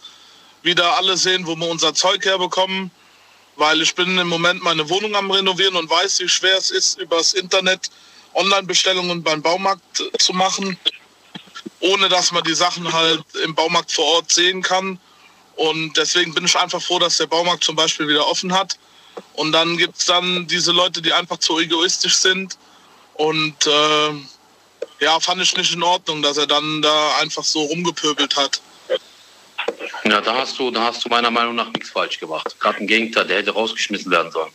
wieder alle sehen, wo wir unser Zeug herbekommen. Weil ich bin im Moment meine Wohnung am Renovieren und weiß, wie schwer es ist, übers Internet Online-Bestellungen beim Baumarkt zu machen, ohne dass man die Sachen halt im Baumarkt vor Ort sehen kann. Und deswegen bin ich einfach froh, dass der Baumarkt zum Beispiel wieder offen hat. Und dann gibt es dann diese Leute, die einfach zu egoistisch sind. Und äh, ja, fand ich nicht in Ordnung, dass er dann da einfach so rumgepöbelt hat. Ja, da hast du, da hast du meiner Meinung nach nichts falsch gemacht. Gerade im Gegenteil, der hätte rausgeschmissen werden sollen.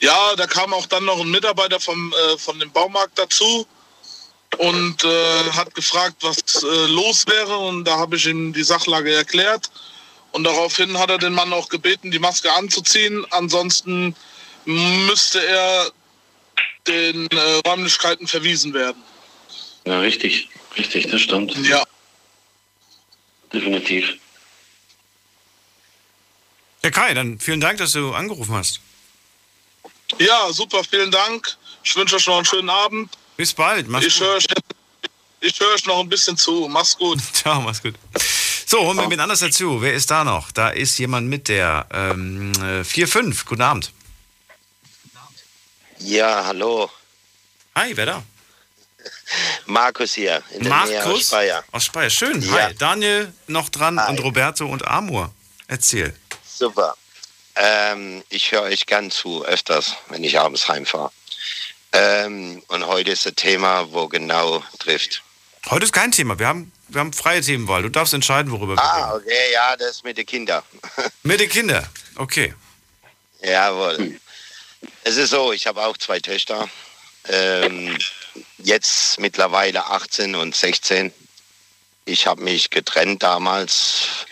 Ja, da kam auch dann noch ein Mitarbeiter vom, äh, von dem Baumarkt dazu und äh, hat gefragt, was äh, los wäre. Und da habe ich ihm die Sachlage erklärt. Und daraufhin hat er den Mann auch gebeten, die Maske anzuziehen. Ansonsten müsste er den äh, Räumlichkeiten verwiesen werden. Ja, richtig. Richtig, das stimmt. Ja. Definitiv. Ja, Kai, dann vielen Dank, dass du angerufen hast. Ja, super, vielen Dank. Ich wünsche euch noch einen schönen Abend. Bis bald. Mach's Ich gut. höre euch, ich hör euch noch ein bisschen zu. Mach's gut. Ciao, mach's gut. So, holen wir wen anders dazu. Wer ist da noch? Da ist jemand mit der ähm, äh, 4-5. Guten Abend. Ja, hallo. Hi, wer da? Markus hier, in der Nähe aus Markus Speyer. aus Speyer. Schön. Ja. Hi. Daniel noch dran und Roberto und Amor. Erzähl. Super. Ähm, ich höre euch gern zu, öfters, wenn ich abends heimfahre. Ähm, und heute ist ein Thema, wo genau trifft. Heute ist kein Thema. Wir haben, wir haben freie Themenwahl. Du darfst entscheiden, worüber wir Ah, reden. okay, ja, das mit den Kindern. Mit den Kindern. Okay. Jawohl. Es ist so, ich habe auch zwei Töchter. Ähm, jetzt mittlerweile 18 und 16. Ich habe mich getrennt damals,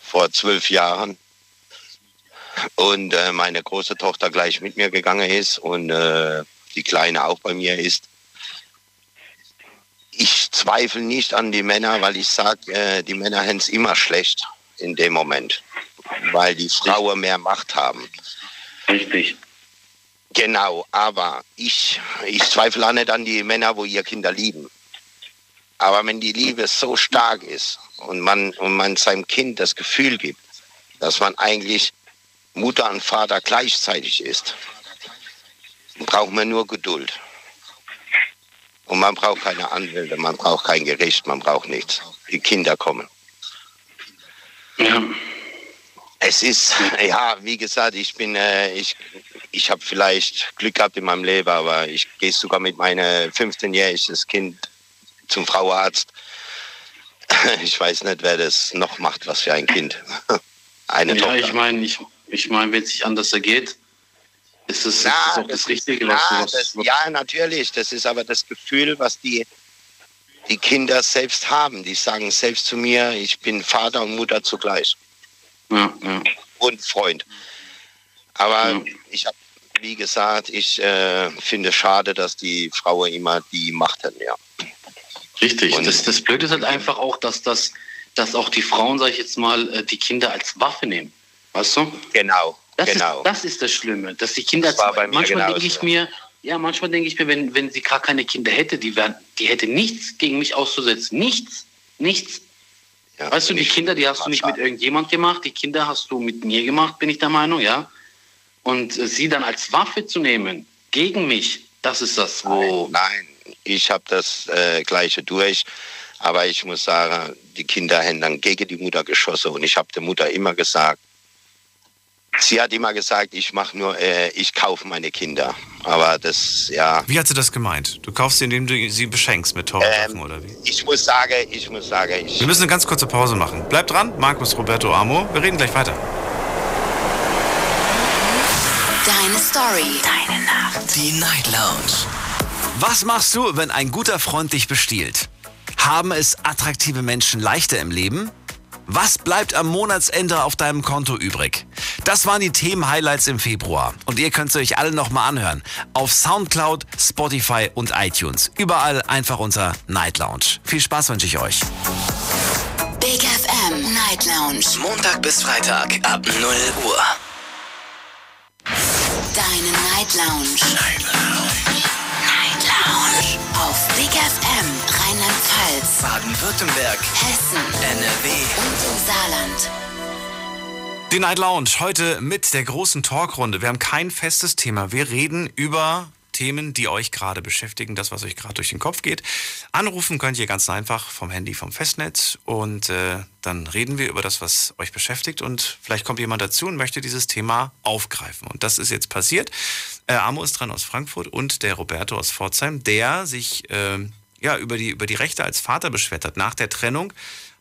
vor zwölf Jahren. Und äh, meine große Tochter gleich mit mir gegangen ist und äh, die Kleine auch bei mir ist. Ich zweifle nicht an die Männer, weil ich sage, äh, die Männer haben es immer schlecht in dem Moment, weil die Frauen mehr Macht haben. Richtig. Genau, aber ich, ich zweifle auch nicht an die Männer, wo ihr Kinder lieben. Aber wenn die Liebe so stark ist und man, und man seinem Kind das Gefühl gibt, dass man eigentlich Mutter und Vater gleichzeitig ist, braucht man nur Geduld. Und man braucht keine Anwälte, man braucht kein Gericht, man braucht nichts. Die Kinder kommen. Ja. Es ist, ja, wie gesagt, ich bin, äh, ich, ich habe vielleicht Glück gehabt in meinem Leben, aber ich gehe sogar mit meinem 15-jähriges Kind zum Frauenarzt. Ich weiß nicht, wer das noch macht, was für ein Kind. Eine ja, Tochter. ich meine, ich, ich mein, wenn es sich anders ergeht, ist es, ist Na, es auch das, Richtige, na, was du was, das, Ja, natürlich. Das ist aber das Gefühl, was die, die Kinder selbst haben. Die sagen selbst zu mir, ich bin Vater und Mutter zugleich. Ja, ja. Und Freund. Aber ich habe, wie gesagt, ich äh, finde schade, dass die Frauen immer die Macht haben. Ja. Richtig. Das, das Blöde ist halt einfach auch, dass, das, dass auch die Frauen, sag ich jetzt mal, äh, die Kinder als Waffe nehmen. Weißt du? Genau. Das, genau. ist, das ist das Schlimme, dass die Kinder Das war bei mir manchmal denke ich mir, ja, manchmal denke ich mir, wenn, wenn sie gar keine Kinder hätte, die, wär, die hätte nichts gegen mich auszusetzen. Nichts. Nichts. Ja, weißt du, die Kinder, die hast du nicht mit irgendjemand gemacht, die Kinder hast du mit mir gemacht, bin ich der Meinung, ja. Und sie dann als Waffe zu nehmen, gegen mich, das ist das, wo. Nein, ich habe das äh, Gleiche durch. Aber ich muss sagen, die Kinder haben dann gegen die Mutter geschossen. Und ich habe der Mutter immer gesagt, sie hat immer gesagt, ich mache nur, äh, ich kaufe meine Kinder. Aber das, ja, Wie hat sie das gemeint? Du kaufst sie, indem du sie beschenkst mit teuren Sachen, oder wie? ich muss sagen, ich muss sagen, ich Wir müssen eine ganz kurze Pause machen. Bleib dran, Markus Roberto Amo. Wir reden gleich weiter. Story. Deine Nacht. Die Night Lounge. Was machst du, wenn ein guter Freund dich bestiehlt? Haben es attraktive Menschen leichter im Leben? Was bleibt am Monatsende auf deinem Konto übrig? Das waren die Themen-Highlights im Februar. Und ihr könnt sie euch alle nochmal anhören. Auf Soundcloud, Spotify und iTunes. Überall einfach unter Night Lounge. Viel Spaß wünsche ich euch. Big FM Night Lounge. Montag bis Freitag ab 0 Uhr. Deine Night Lounge. Night Lounge. Night Lounge. Auf Big FM Rheinland-Pfalz, Baden-Württemberg, Hessen, NRW. und im Saarland. Die Night Lounge heute mit der großen Talkrunde. Wir haben kein festes Thema. Wir reden über Themen, die euch gerade beschäftigen, das, was euch gerade durch den Kopf geht. Anrufen könnt ihr ganz einfach vom Handy, vom Festnetz und äh, dann reden wir über das, was euch beschäftigt und vielleicht kommt jemand dazu und möchte dieses Thema aufgreifen. Und das ist jetzt passiert. Äh, Amo ist dran aus Frankfurt und der Roberto aus Pforzheim, der sich äh, ja, über, die, über die Rechte als Vater beschwert hat nach der Trennung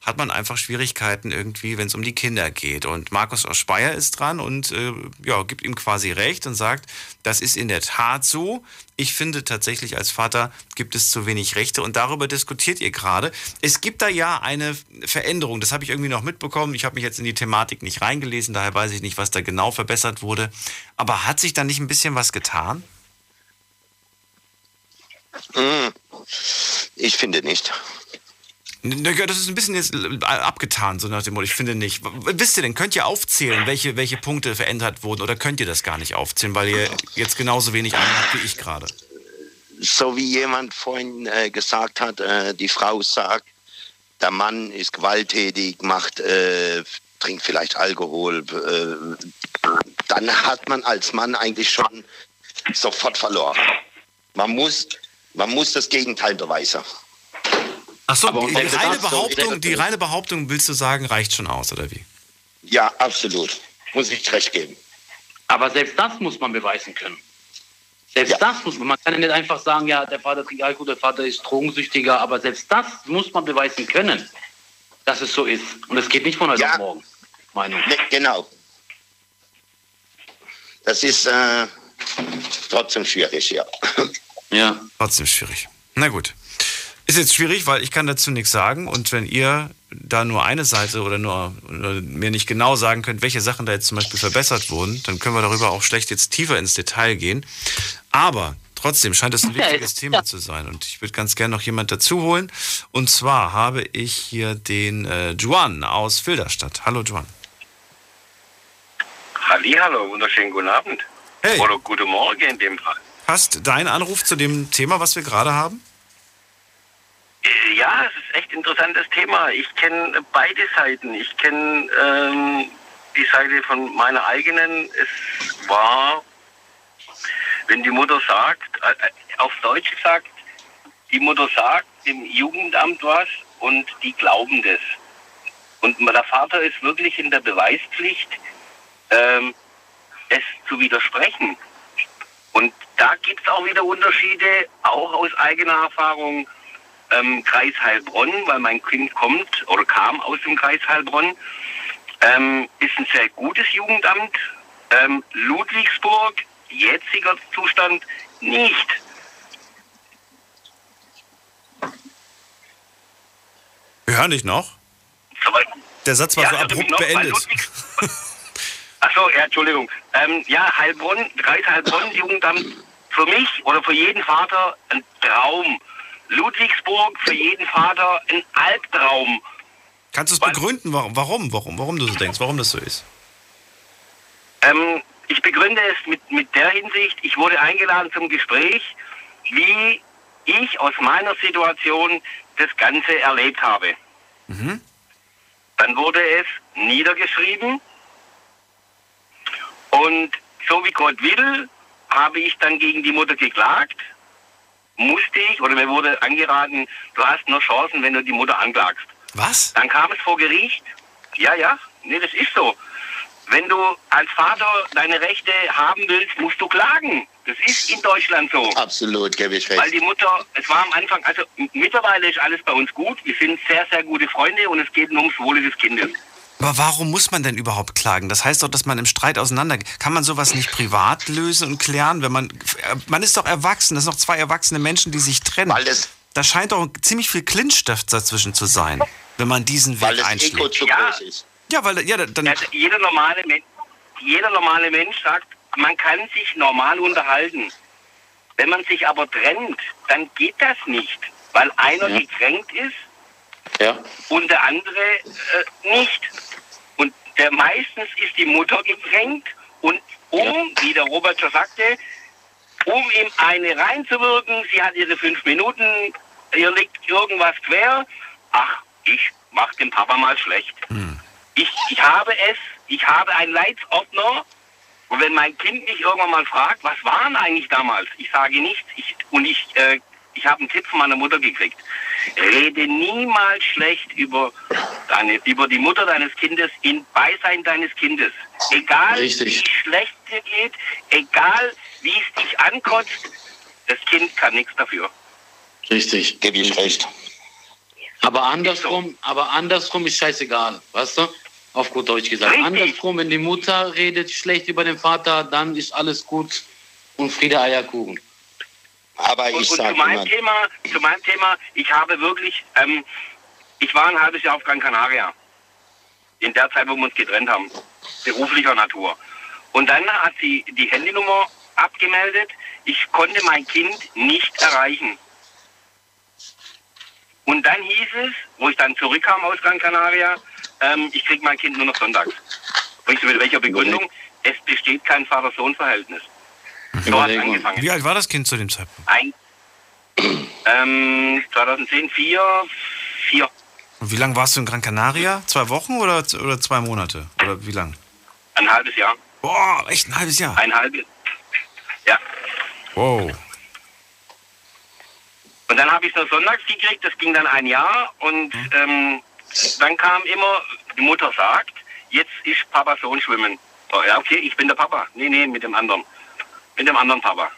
hat man einfach Schwierigkeiten irgendwie, wenn es um die Kinder geht. Und Markus aus Speyer ist dran und äh, ja, gibt ihm quasi recht und sagt, das ist in der Tat so. Ich finde tatsächlich als Vater gibt es zu wenig Rechte und darüber diskutiert ihr gerade. Es gibt da ja eine Veränderung, das habe ich irgendwie noch mitbekommen. Ich habe mich jetzt in die Thematik nicht reingelesen, daher weiß ich nicht, was da genau verbessert wurde. Aber hat sich da nicht ein bisschen was getan? Hm, Ich finde nicht. Das ist ein bisschen jetzt äh, abgetan, so nach dem Motto, ich finde nicht. Wisst ihr denn, könnt ihr aufzählen, welche, welche Punkte verändert wurden oder könnt ihr das gar nicht aufzählen, weil ihr jetzt genauso wenig Ahnung habt wie ich gerade? So wie jemand vorhin äh, gesagt hat, äh, die Frau sagt, der Mann ist gewalttätig, macht, äh, trinkt vielleicht Alkohol, äh, dann hat man als Mann eigentlich schon sofort verloren. Man muss, man muss das Gegenteil beweisen. Achso, Aber die, reine Behauptung, die reine Behauptung, willst du sagen, reicht schon aus, oder wie? Ja, absolut. Muss ich recht geben. Aber selbst das muss man beweisen können. Selbst das muss man. Man kann ja nicht einfach sagen, ja, der Vater trinkt Alkohol, der Vater ist drogensüchtiger, aber selbst das muss man beweisen können, dass es so ist. Und es geht nicht von heute auf morgen. Meinung. Ne, genau. Das ist äh, trotzdem schwierig, ja. Ja. Trotzdem schwierig. Na gut. Ist jetzt schwierig, weil ich kann dazu nichts sagen und wenn ihr da nur eine Seite oder nur oder mir nicht genau sagen könnt, welche Sachen da jetzt zum Beispiel verbessert wurden, dann können wir darüber auch schlecht jetzt tiefer ins Detail gehen. Aber trotzdem scheint es ein wichtiges Thema zu sein und ich würde ganz gerne noch jemand dazu holen. Und zwar habe ich hier den äh, Juan aus Filderstadt. Hallo Juan. Hallihallo, wunderschönen guten Abend. Hey. Oder guten Morgen in dem Fall. Passt dein Anruf zu dem Thema, was wir gerade haben? Äh, Ja, es ist echt ein interessantes Thema. Ich kenne beide Seiten. Ich kenne ähm, die Seite von meiner eigenen. Es war, wenn die Mutter sagt, äh, äh, auf Deutsch gesagt, die Mutter sagt dem Jugendamt was und die glauben das. Und der Vater ist wirklich in der Beweispflicht, ähm, es zu widersprechen. Und da gibt es auch wieder Unterschiede, auch aus eigener Erfahrung. Ähm, Kreis Heilbronn, weil mein Kind kommt oder kam aus dem Kreis Heilbronn, ähm, ist ein sehr gutes Jugendamt. Ähm, Ludwigsburg, jetziger Zustand, nicht. Wir hören dich noch. Der Satz war Ja, so abrupt noch? Beendet. Achso, ja, Entschuldigung. Ähm, ja, Heilbronn, Kreis Heilbronn, Jugendamt, für mich oder für jeden Vater ein Traum. Ludwigsburg, für jeden Vater ein Albtraum. Kannst du es begründen, warum, warum, warum, warum du so denkst, warum das so ist? Ähm, ich begründe es mit, mit der Hinsicht, ich wurde eingeladen zum Gespräch, wie ich aus meiner Situation das Ganze erlebt habe. Mhm. Dann wurde es niedergeschrieben und so wie Gott will, habe ich dann gegen die Mutter geklagt. Musste ich, oder mir wurde angeraten, du hast nur Chancen, wenn du die Mutter anklagst. Was? Dann kam es vor Gericht. Ja, ja, nee, das ist so. Wenn du als Vater deine Rechte haben willst, musst du klagen. Das ist in Deutschland so. Absolut, gebe ich Weil recht. die Mutter, es war am Anfang, also mittlerweile ist alles bei uns gut. Wir sind sehr, sehr gute Freunde und es geht nur ums Wohle des Kindes. Aber warum muss man denn überhaupt klagen? Das heißt doch, dass man im Streit auseinander. Kann man sowas nicht privat lösen und klären, wenn man. Man ist doch erwachsen, das sind doch zwei erwachsene Menschen, die sich trennen. da scheint doch ziemlich viel Clinchstoff dazwischen zu sein, wenn man diesen Weg einschlägt. ja, Ja, weil ja, dann. Also jeder, normale Men jeder normale Mensch sagt, man kann sich normal unterhalten. Wenn man sich aber trennt, dann geht das nicht, weil einer Ja. gekränkt ist Ja. und der andere äh, nicht. Und der, meistens ist die Mutter gekränkt und um, wie der Robert schon sagte, um ihm eine reinzuwirken, sie hat ihre fünf Minuten, ihr liegt irgendwas quer, ach, ich mach dem Papa mal schlecht. Ich, ich habe es, ich habe einen Leitsordner und wenn mein Kind mich irgendwann mal fragt, was waren eigentlich damals, ich sage nichts ich, und ich, äh, ich habe einen Tipp von meiner Mutter gekriegt. Rede niemals schlecht über, deine, über die Mutter deines Kindes in Beisein deines Kindes. Egal Richtig. wie schlecht dir geht, egal wie es dich ankotzt, das Kind kann nichts dafür. Richtig. Gebe ich recht. Aber andersrum, aber andersrum ist scheißegal, weißt du? Auf gut Deutsch gesagt. Richtig. Andersrum, wenn die Mutter redet schlecht über den Vater, dann ist alles gut und Friede Eierkuchen. Aber Und, ich und zu sage meinem immer, Thema, zu meinem Thema, ich habe wirklich, ähm, ich war ein halbes Jahr auf Gran Canaria. In der Zeit, wo wir uns getrennt haben. Beruflicher Natur. Und dann hat sie die Handynummer abgemeldet. Ich konnte mein Kind nicht erreichen. Und dann hieß es, wo ich dann zurückkam aus Gran Canaria, ähm, ich kriege mein Kind nur noch sonntags. Bringst du mit welcher Begründung? Es besteht kein Vater-Sohn-Verhältnis. So hat es angefangen. Wie alt war das Kind zu dem Zeitpunkt? Ein, ähm, 2010, 4, 4. Und wie lange warst du in Gran Canaria? Zwei Wochen oder, oder zwei Monate? Oder wie lang? Ein halbes Jahr. Boah, echt ein halbes Jahr. Ein halbes. Ja. Wow. Und dann habe ich es nur sonntags gekriegt, das ging dann ein Jahr und ähm, dann kam immer, die Mutter sagt, jetzt ist Papa Sohn schwimmen. Oh, ja, okay, ich bin der Papa. Nee, nee, mit dem anderen. Mit dem anderen Papa.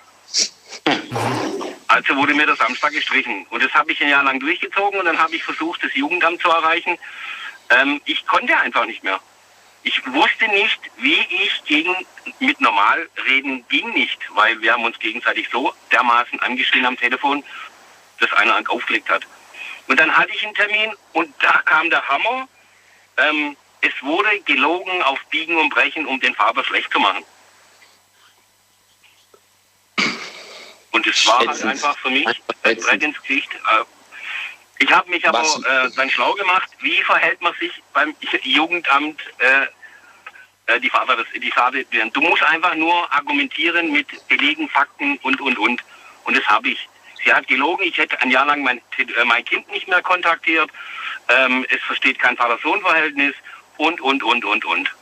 Also wurde mir der Samstag gestrichen. Und das habe ich ein Jahr lang durchgezogen und dann habe ich versucht, das Jugendamt zu erreichen. Ähm, ich konnte einfach nicht mehr. Ich wusste nicht, wie ich gegen mit normal reden ging nicht, weil wir haben uns gegenseitig so dermaßen angeschrien am Telefon, dass einer aufgelegt hat. Und dann hatte ich einen Termin und da kam der Hammer. Ähm, es wurde gelogen auf Biegen und Brechen, um den Vater schlecht zu machen. Und es war halt einfach für mich ein Brett ins Gesicht. Äh, Ich habe mich aber äh, dann schlau gemacht, wie verhält man sich beim Jugendamt äh, äh, die Vater, du musst einfach nur argumentieren mit Belegen, Fakten und, und, und. Und das habe ich. Sie hat gelogen, ich hätte ein Jahr lang mein, äh, mein Kind nicht mehr kontaktiert. Ähm, es versteht kein Vater-Sohn-Verhältnis und, und, und, und, und.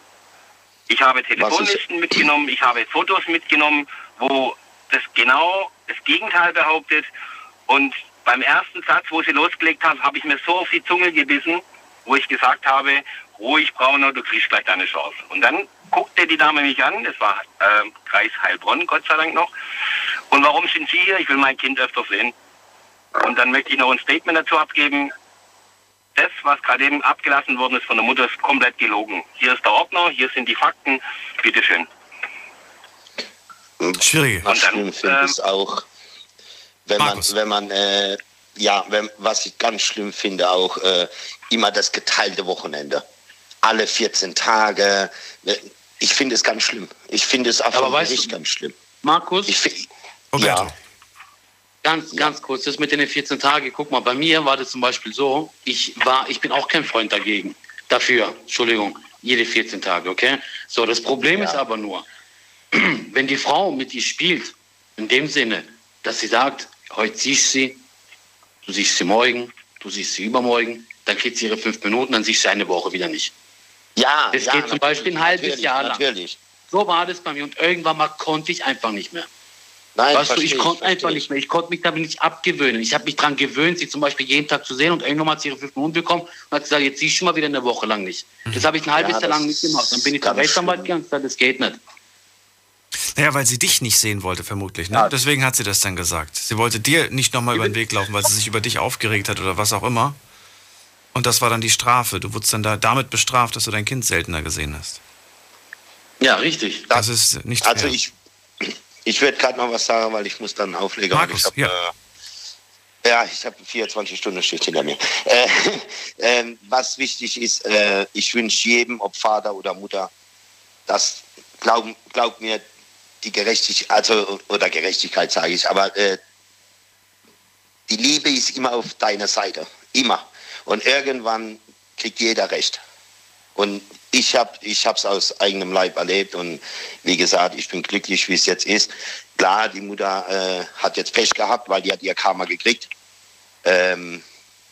Ich habe Telefonlisten mitgenommen, ich habe Fotos mitgenommen, wo das genau das Gegenteil behauptet. Und beim ersten Satz, wo sie losgelegt hat, habe ich mir so auf die Zunge gebissen, wo ich gesagt habe, ruhig Brauner, du kriegst gleich deine Chance. Und dann guckte die Dame mich an, das war äh, Kreis Heilbronn, Gott sei Dank noch. Und warum sind Sie hier? Ich will mein Kind öfter sehen. Und dann möchte ich noch ein Statement dazu abgeben. Das, was gerade eben abgelassen worden ist von der Mutter, ist komplett gelogen. Hier ist der Ordner, hier sind die Fakten. Bitteschön. Schwierige. Was schlimm finde ähm, ist auch, wenn man, wenn man, äh, ja, wenn, was ich ganz schlimm finde, auch äh, immer das geteilte Wochenende. Alle 14 Tage. Ich finde es ganz schlimm. Ich finde es Gericht du- ganz schlimm. Markus? Ich find, Roberto. ja, Ganz, ganz kurz, das mit den 14 Tagen. Guck mal, bei mir war das zum Beispiel so, ich war, ich bin auch kein Freund dagegen. Dafür, Entschuldigung, jede 14 Tage, okay? So, das Problem ist aber nur, wenn die Frau mit dir spielt, in dem Sinne, dass sie sagt, heute siehst du sie, du siehst sie morgen, du siehst sie übermorgen, dann kriegt sie ihre fünf Minuten, dann siehst du sie eine Woche wieder nicht. ja, Das ja, geht zum Beispiel ein halbes Jahr lang. Natürlich. So war das bei mir und irgendwann mal konnte ich einfach nicht mehr. Nein, weißt du, ich konnte einfach ich. nicht mehr. Ich konnte mich damit nicht abgewöhnen. Ich habe mich daran gewöhnt, sie zum Beispiel jeden Tag zu sehen und irgendwann mal hat sie ihre fünf Minuten bekommen und hat gesagt, jetzt siehst du mal wieder eine Woche lang nicht. Das habe ich ein halbes Ja, Jahr lang nicht gemacht. Dann bin ich zur Rechtsanwalt gegangen und gesagt, das geht nicht. Naja, weil sie dich nicht sehen wollte, vermutlich. Ne? Ja. Deswegen hat sie das dann gesagt. Sie wollte dir nicht nochmal über den Weg laufen, weil sie sich über dich aufgeregt hat oder was auch immer. Und das war dann die Strafe. Du wurdest dann da damit bestraft, dass du dein Kind seltener gesehen hast. Ja, richtig. Das ist nicht Also fair. ich, ich würde gerade noch was sagen, weil ich muss dann auflegen. Markus, ich hab, ja. Äh, ja, ich habe 24 Stunden Schicht hinter mir. Äh, ähm, was wichtig ist, äh, ich wünsche jedem, ob Vater oder Mutter, dass, glaub, glaub mir, die Gerechtigkeit, also, oder Gerechtigkeit sage ich, aber äh, die Liebe ist immer auf deiner Seite. Immer. Und irgendwann kriegt jeder Recht. Und ich habe ich es aus eigenem Leib erlebt und wie gesagt, ich bin glücklich, wie es jetzt ist. Klar, die Mutter äh, hat jetzt Pech gehabt, weil die hat ihr Karma gekriegt. Ähm,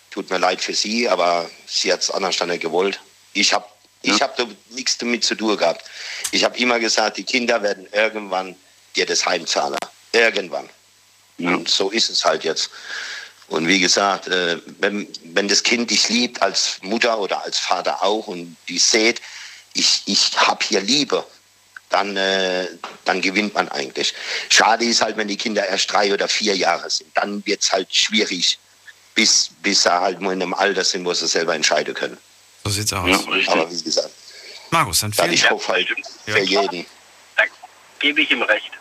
tut mir leid für sie, aber sie hat es anders nicht gewollt. Ich habe ich hab da nichts damit zu tun gehabt. Ich habe immer gesagt, die Kinder werden irgendwann dir das heimzahlen. Irgendwann. Und so ist es halt jetzt. Und wie gesagt, äh, wenn, wenn das Kind dich liebt, als Mutter oder als Vater auch, und die seht, ich, ich habe hier Liebe, dann, äh, dann gewinnt man eigentlich. Schade ist halt, wenn die Kinder erst drei oder vier Jahre sind. Dann wird es halt schwierig, bis, bis sie halt mal in einem Alter sind, wo sie selber entscheiden können. So sieht's aus. Ja, richtig. Aber wie gesagt, Markus, dann vielen ich hoffe halt Ja. für jeden. Da gebe ich ihm recht.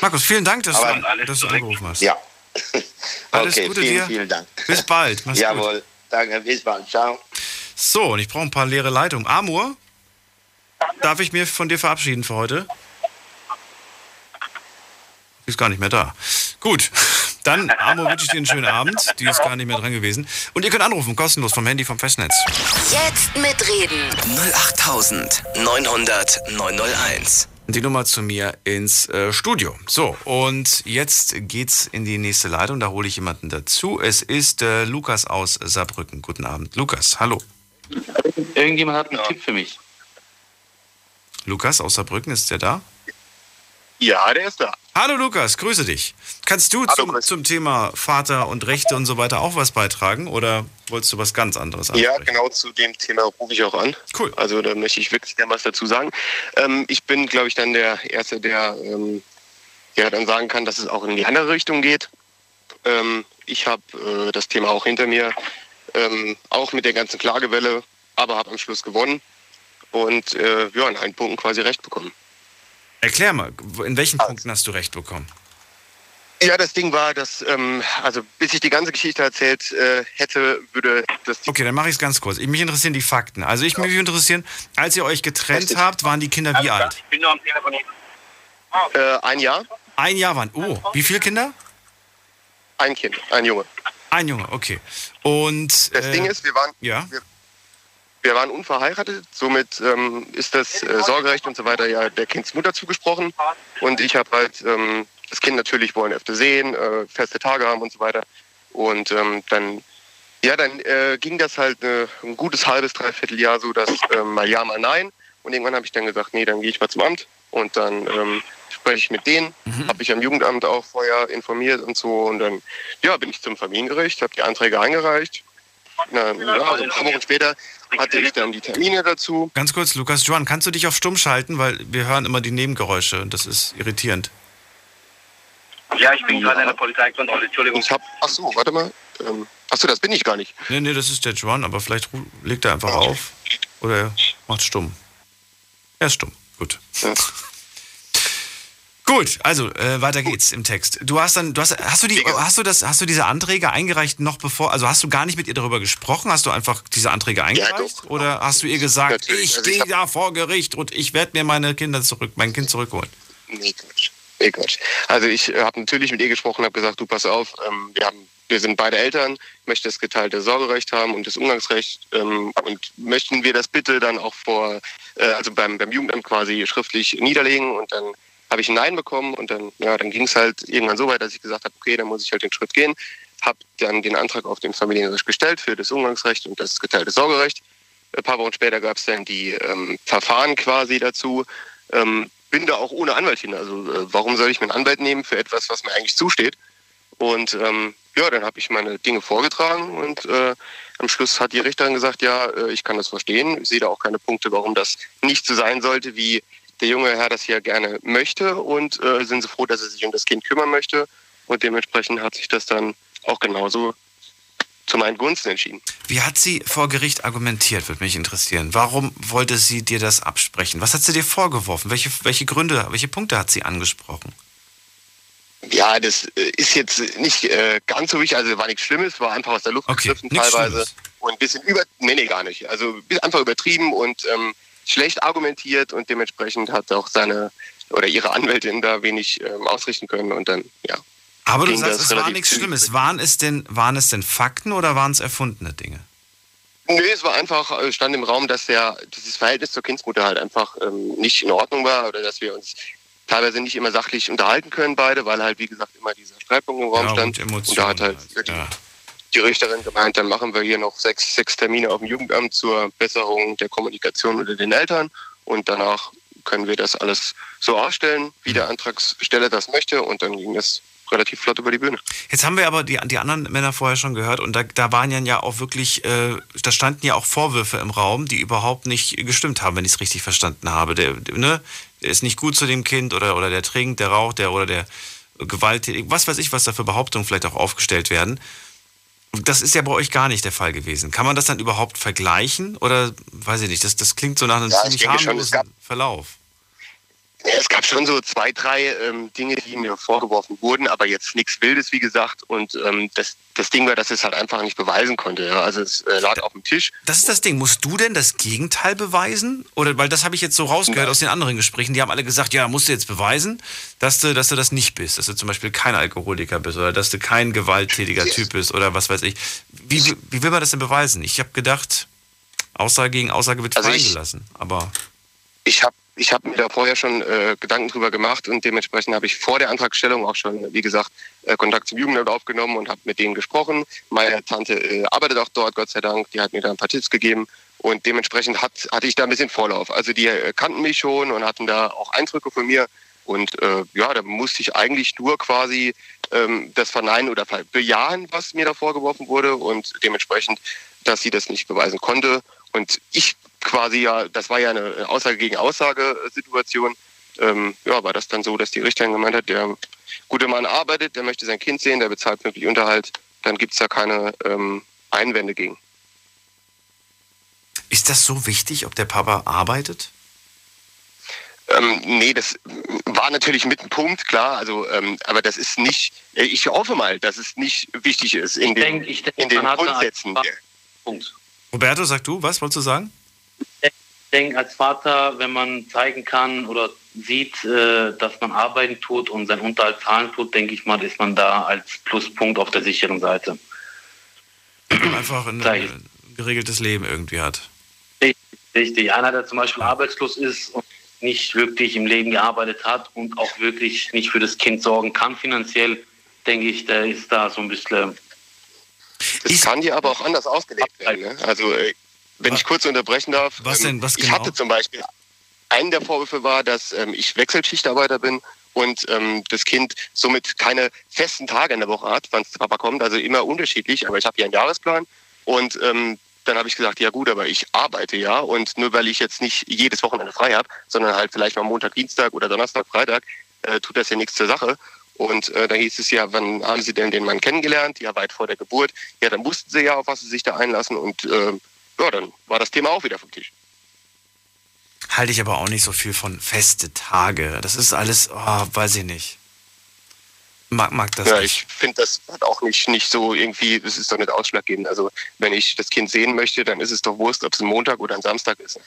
Markus, vielen Dank, dass, Aber du, dass du angerufen hast. Ja. Alles okay, Gute vielen, dir. vielen Dank. Bis bald. Mach's gut. Jawohl. Danke, bis bald. Ciao. So, und ich brauche ein paar leere Leitungen. Amor, darf ich mir von dir verabschieden für heute? Ist gar nicht mehr da. Gut, dann, Amor, wünsche ich dir einen schönen Abend. Die ist gar nicht mehr dran gewesen. Und ihr könnt anrufen, kostenlos vom Handy vom Festnetz. Jetzt mitreden. 08900 901. Die Nummer zu mir ins äh, Studio. So, und jetzt geht's in die nächste Leitung. Da hole ich jemanden dazu. Es ist äh, Lukas aus Saarbrücken. Guten Abend. Lukas, hallo. Irgendjemand hat einen Tipp für mich. Lukas aus Saarbrücken, ist der da? Ja, der ist da. Hallo Lukas, grüße dich. Kannst du zum, zum Thema Vater und Rechte und so weiter auch was beitragen oder wolltest du was ganz anderes Ja, ansprechen? genau zu dem Thema rufe ich auch an. Cool. Also da möchte ich wirklich gerne was dazu sagen. Ähm, ich bin, glaube ich, dann der Erste, der ähm, ja, dann sagen kann, dass es auch in die andere Richtung geht. Ähm, ich habe äh, das Thema auch hinter mir, ähm, auch mit der ganzen Klagewelle, aber habe am Schluss gewonnen und äh, ja, in allen Punkten quasi recht bekommen. Erklär mal, in welchen Punkten hast du recht bekommen? Ja, das Ding war, dass, ähm, also bis ich die ganze Geschichte erzählt äh, hätte, würde das Okay, dann mache ich es ganz kurz. Mich interessieren die Fakten. Also ich mich interessieren, als ihr euch getrennt habt, waren die Kinder wie alt? Ich bin nur am Telefon. äh, ein Jahr, Ein Jahr waren. Oh, wie viele Kinder? ein Kind, ein Junge. Ein Junge, okay. Und Das äh, Ding ist, wir waren, ja, wir, wir waren unverheiratet, somit ähm, ist das äh, Sorgerecht und so weiter ja der Kindsmutter zugesprochen. Und ich habe halt ähm, das Kind natürlich wollen öfter sehen, äh, feste Tage haben und so weiter. Und ähm, dann, ja, dann äh, ging das halt äh, ein gutes halbes, dreiviertel Jahr so, dass ähm, mal ja, mal nein. Und irgendwann habe ich dann gesagt, nee, dann gehe ich mal zum Amt und dann ähm, spreche ich mit denen. Habe ich am Jugendamt auch vorher informiert und so. Und dann, ja, bin ich zum Familiengericht, habe die Anträge eingereicht. Na, ja, also ein paar Wochen später hatte ich dann die Termine dazu. ganz kurz, Lukas, Joan, kannst du dich auf stumm schalten, weil wir hören immer die Nebengeräusche und das ist irritierend. Ja, ich bin gerade in der Polizeikontrolle. Entschuldigung. Ich hab, ach so, warte mal. Ähm, ach so, das bin ich gar nicht. Nee, nee, das ist der Joan, aber vielleicht legt er einfach auf oder er macht stumm. Er ist stumm. Gut. Gut, also äh, weiter geht's im Text. Du hast dann, du hast, hast du die, hast du das, hast du diese Anträge eingereicht noch bevor? Also hast du gar nicht mit ihr darüber gesprochen? Hast du einfach diese Anträge eingereicht? oder hast du ihr gesagt, Natürlich. ich Also gehe da vor Gericht und ich werde mir meine Kinder zurück, mein Kind zurückholen? Nee, Quatsch. Nee, Quatsch. Also ich äh, habe natürlich mit ihr gesprochen, habe gesagt, du pass auf, ähm, wir, haben, wir sind beide Eltern, möchte das geteilte Sorgerecht haben und das Umgangsrecht ähm, und möchten wir das bitte dann auch vor, äh, also beim, beim Jugendamt quasi schriftlich niederlegen und dann habe ich ein Nein bekommen und dann, ja, dann ging es halt irgendwann so weit, dass ich gesagt habe, okay, dann muss ich halt den Schritt gehen, habe dann den Antrag auf den Familiengericht gestellt für das Umgangsrecht und das geteilte Sorgerecht. Ein paar Wochen später gab es dann die ähm, Verfahren quasi dazu. Ähm, bin da auch ohne Anwalt hin. Also äh, warum soll ich mir einen Anwalt nehmen für etwas, was mir eigentlich zusteht? Und ähm, ja, dann habe ich meine Dinge vorgetragen und äh, am Schluss hat die Richterin gesagt, ja, äh, ich kann das verstehen. Ich sehe da auch keine Punkte, warum das nicht so sein sollte, wie der junge Herr das hier gerne möchte und äh, sind so froh, dass er sich um das Kind kümmern möchte. Und dementsprechend hat sich das dann auch genauso zu meinen Gunsten entschieden. Wie hat sie vor Gericht argumentiert, würde mich interessieren. Warum wollte sie dir das absprechen? Was hat sie dir vorgeworfen? Welche, welche Gründe, welche Punkte hat sie angesprochen? Ja, das äh, ist jetzt nicht äh, ganz so wichtig, also war nichts Schlimmes, war einfach aus der Luft Okay, gegriffen teilweise Schlimmes. und ein bisschen über, nee, nee, gar nicht. Also einfach übertrieben und ähm, schlecht argumentiert und dementsprechend hat auch seine oder ihre Anwältin da wenig ähm, ausrichten können und dann, ja. Aber du sagst, es war nichts zügig. Schlimmes. Waren es, denn, waren es denn Fakten oder waren es erfundene Dinge? Nö, es war einfach, äh, stand im Raum, dass der, dieses Verhältnis zur Kindsmutter halt einfach ähm, nicht in Ordnung war oder dass wir uns teilweise nicht immer sachlich unterhalten können beide, weil halt, wie gesagt, immer dieser Streitpunkt im Raum Ja, stand. und Und da hat halt die, Ja. Die Richterin gemeint, dann machen wir hier noch sechs, sechs Termine auf dem Jugendamt zur Besserung der Kommunikation unter den Eltern und danach können wir das alles so ausstellen, wie der Antragsteller das möchte und dann ging das relativ flott über die Bühne. Jetzt haben wir aber die, die anderen Männer vorher schon gehört und da, da waren ja, auch wirklich, äh, da standen ja auch Vorwürfe im Raum, die überhaupt nicht gestimmt haben, wenn ich es richtig verstanden habe. Der, der, ne, der ist nicht gut zu dem Kind oder, oder der trinkt, der raucht, der oder der gewalttätig, was weiß ich, was da für Behauptungen vielleicht auch aufgestellt werden. Das ist ja bei euch gar nicht der Fall gewesen. Kann man das dann überhaupt vergleichen? Oder weiß ich nicht, das, das klingt so nach einem Ja, ich ziemlich denke schon, harmlosen Verlauf. Ja, es gab schon so zwei, drei ähm, Dinge, die mir vorgeworfen wurden, aber jetzt nichts Wildes, wie gesagt. Und ähm, das, das Ding war, dass es halt einfach nicht beweisen konnte. Ja. Also es äh, lag auf dem Tisch. Das ist das Ding. Musst du denn das Gegenteil beweisen? Oder weil das habe ich jetzt so rausgehört aus den anderen Gesprächen. Die haben alle gesagt, ja, musst du jetzt beweisen, dass du, dass du das nicht bist, dass du zum Beispiel kein Alkoholiker bist oder dass du kein gewalttätiger Typ bist oder was weiß ich. Wie, wie will man das denn beweisen? Ich habe gedacht, Aussage gegen Aussage wird Also fallen gelassen. Aber Ich habe ich hab mir da vorher schon äh, Gedanken drüber gemacht und dementsprechend habe ich vor der Antragstellung auch schon, wie gesagt, äh, Kontakt zum Jugendamt aufgenommen und habe mit denen gesprochen. Meine Tante äh, arbeitet auch dort, Gott sei Dank. Die hat mir da ein paar Tipps gegeben und dementsprechend hat, hatte ich da ein bisschen Vorlauf. Also die äh, kannten mich schon und hatten da auch Eindrücke von mir. Und äh, ja, da musste ich eigentlich nur quasi ähm, das verneinen oder bejahen, was mir da vorgeworfen wurde und dementsprechend, dass sie das nicht beweisen konnte. Und ich quasi ja, das war ja eine Aussage gegen Aussage-Situation, ähm, ja, war das dann so, dass die Richterin gemeint hat, der gute Mann arbeitet, der möchte sein Kind sehen, der bezahlt pünktlich Unterhalt, dann gibt es da keine ähm, Einwände gegen. ist das so wichtig, ob der Papa arbeitet? Ähm, nee, das war natürlich mit ein Punkt, klar, also, ähm, aber das ist nicht, äh, ich hoffe mal, dass es nicht wichtig ist in den, denk- ich denk, in den Grundsätzen. Punkt. Roberto, sag du, was wolltest du sagen? Ich denke, als Vater, wenn man zeigen kann oder sieht, äh, dass man arbeiten tut und seinen Unterhalt zahlen tut, denke ich mal, ist man da als Pluspunkt auf der sicheren Seite. Einfach ein, geregeltes Leben irgendwie hat. Richtig. Einer, der zum Beispiel arbeitslos ist und nicht wirklich im Leben gearbeitet hat und auch wirklich nicht für das Kind sorgen kann finanziell, denke ich, der ist da so ein bisschen. Das kann dir aber auch anders ausgelegt werden. Ne? Also, wenn ich kurz unterbrechen darf. Was denn? Was Ich genau? hatte zum Beispiel, einen der Vorwürfe war, dass ähm, ich Wechselschichtarbeiter bin und ähm, das Kind somit keine festen Tage in der Woche hat, wann es zu Papa kommt. Also immer unterschiedlich, aber ich habe hier einen Jahresplan und ähm, dann habe ich gesagt, ja gut, aber ich arbeite ja und nur weil ich jetzt nicht jedes Wochenende frei habe, sondern halt vielleicht mal Montag, Dienstag oder Donnerstag, Freitag, äh, tut das ja nichts zur Sache. Und äh, da hieß es ja, wann haben Sie denn den Mann kennengelernt? Ja, weit vor der Geburt. Ja, dann wussten Sie ja, auf was Sie sich da einlassen. Und äh, ja, dann war das Thema auch wieder vom Tisch. Halte ich aber auch nicht so viel von feste Tage. Das ist alles, oh, weiß ich nicht. Mag, mag das ja, nicht. ich finde das hat auch nicht, nicht so irgendwie, das ist doch nicht ausschlaggebend. Also wenn ich das Kind sehen möchte, dann ist es doch Wurst, ob es ein Montag oder ein Samstag ist.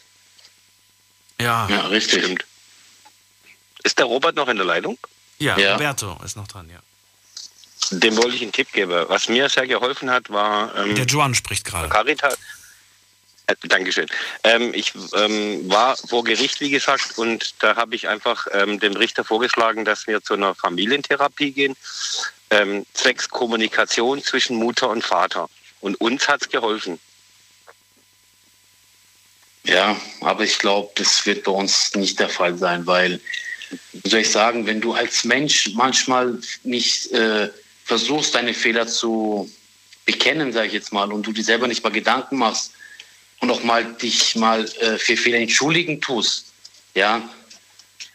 Ja, Ja, richtig. Stimmt. Ist der Robert noch in der Leitung? Ja, Ja. Roberto ist noch dran, ja. Dem wollte ich einen Tipp geben. Was mir sehr geholfen hat, war ähm, Der Juan spricht gerade. Caritas. Äh, Dankeschön. Ähm, ich ähm, war vor Gericht, wie gesagt, und da habe ich einfach ähm, dem Richter vorgeschlagen, dass wir zu einer Familientherapie gehen, ähm, zwecks Kommunikation zwischen Mutter und Vater. Und uns hat es geholfen. Ja, aber ich glaube, das wird bei uns nicht der Fall sein, weil, wie soll ich sagen, wenn du als Mensch manchmal nicht äh, versuchst, deine Fehler zu bekennen, sage ich jetzt mal, und du dir selber nicht mal Gedanken machst und auch mal dich mal äh, für Fehler entschuldigen tust, ja,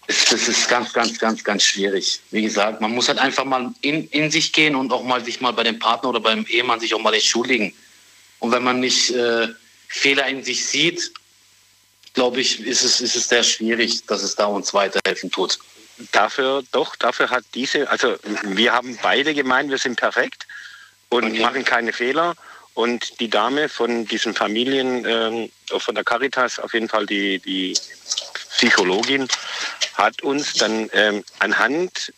das, das ist ganz, ganz, ganz, ganz schwierig. Wie gesagt, man muss halt einfach mal in, in sich gehen und auch mal sich mal bei dem Partner oder beim Ehemann sich auch mal entschuldigen. Und wenn man nicht äh, Fehler in sich sieht, glaube ich, ist es, ist es sehr schwierig, dass es da uns weiterhelfen tut. Dafür, doch, dafür hat diese, also wir haben beide gemeint, wir sind perfekt und machen keine Fehler. Und die Dame von diesen Familien, ähm, von der Caritas, auf jeden Fall die, die Psychologin, hat uns dann ähm, anhand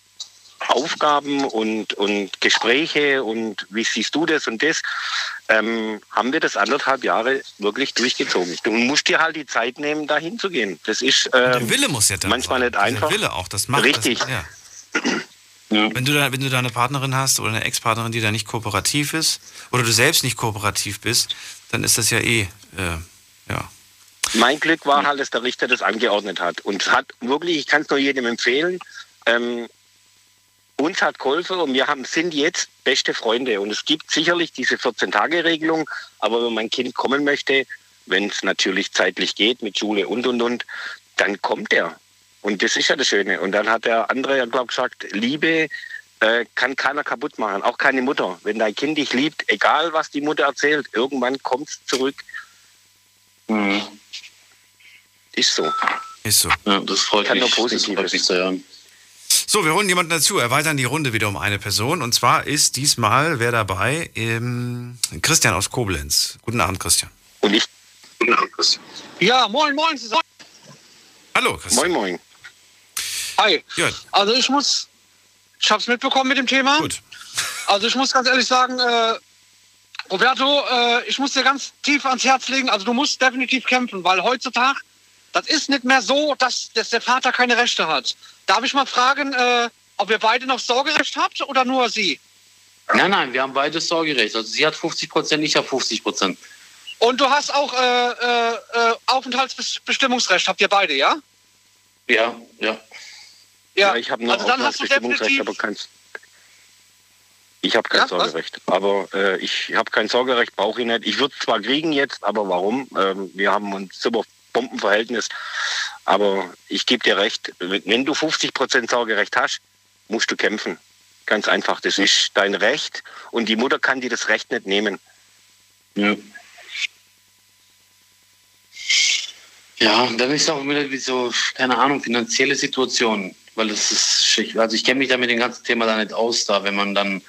Aufgaben und, und Gespräche und wie siehst du das und das, ähm, haben wir das anderthalb Jahre wirklich durchgezogen. Du musst dir halt die Zeit nehmen, da hinzugehen. Das ist ähm, Der Wille muss ja da manchmal sein. nicht einfach. Der Wille auch, das macht Richtig. Das, ja. Wenn, du da, wenn du da eine Partnerin hast oder eine Ex-Partnerin, die da nicht kooperativ ist oder du selbst nicht kooperativ bist, dann ist das ja eh, äh, ja. Mein Glück war halt, dass der Richter das angeordnet hat. Und hat wirklich, ich kann es nur jedem empfehlen, ähm, uns hat geholfen und wir haben, sind jetzt beste Freunde. Und es gibt sicherlich diese 14-Tage-Regelung, aber wenn mein Kind kommen möchte, wenn es natürlich zeitlich geht mit Schule und und und, dann kommt er. Und das ist ja das Schöne. Und dann hat der andere, ja, glaube gesagt, Liebe äh, kann keiner kaputt machen, auch keine Mutter. Wenn dein Kind dich liebt, egal was die Mutter erzählt, irgendwann kommt es zurück. Mhm. Ist so. Ist so. Ja, das freut Kann mich. nur Das Positives. freut mich zu hören. So, wir holen jemanden dazu, erweitern die Runde wieder um eine Person. Und zwar ist diesmal wer dabei? Ähm, Christian aus Koblenz. Guten Abend, Christian. Und ich. Guten Abend, Christian. Ja, moin, moin zusammen. Hallo, Christian. Moin, moin. Hi. Ja. Also ich muss, ich habe es mitbekommen mit dem Thema. Gut. Also ich muss ganz ehrlich sagen, äh, Roberto, äh, ich muss dir ganz tief ans Herz legen. Also du musst definitiv kämpfen, weil heutzutage, das ist nicht mehr so, dass, dass der Vater keine Rechte hat. Darf ich mal fragen, äh, ob ihr beide noch Sorgerecht habt oder nur sie? Nein, nein, wir haben beide Sorgerecht. Also sie hat 50 Prozent, ich habe 50 Prozent. Und du hast auch äh, äh, äh, Aufenthaltsbestimmungsrecht, habt ihr beide, ja? Ja, ja. Ja, ich habe nur also dann hast du definitiv- aber kein. Ich habe kein Ja, was? Sorgerecht. Aber äh, ich habe kein Sorgerecht, brauche ich nicht. Ich würde zwar kriegen jetzt, aber warum? Ähm, wir haben ein super Bombenverhältnis. Aber ich gebe dir recht, wenn du 50 Prozent Sorgerecht hast, musst du kämpfen. Ganz einfach. Das ist dein Recht und die Mutter kann dir das Recht nicht nehmen. Ja. Ja, dann ist auch wieder wie so, keine Ahnung, finanzielle Situation. Weil das ist, schick. also ich kenne mich da mit dem ganzen Thema da nicht aus, da wenn man dann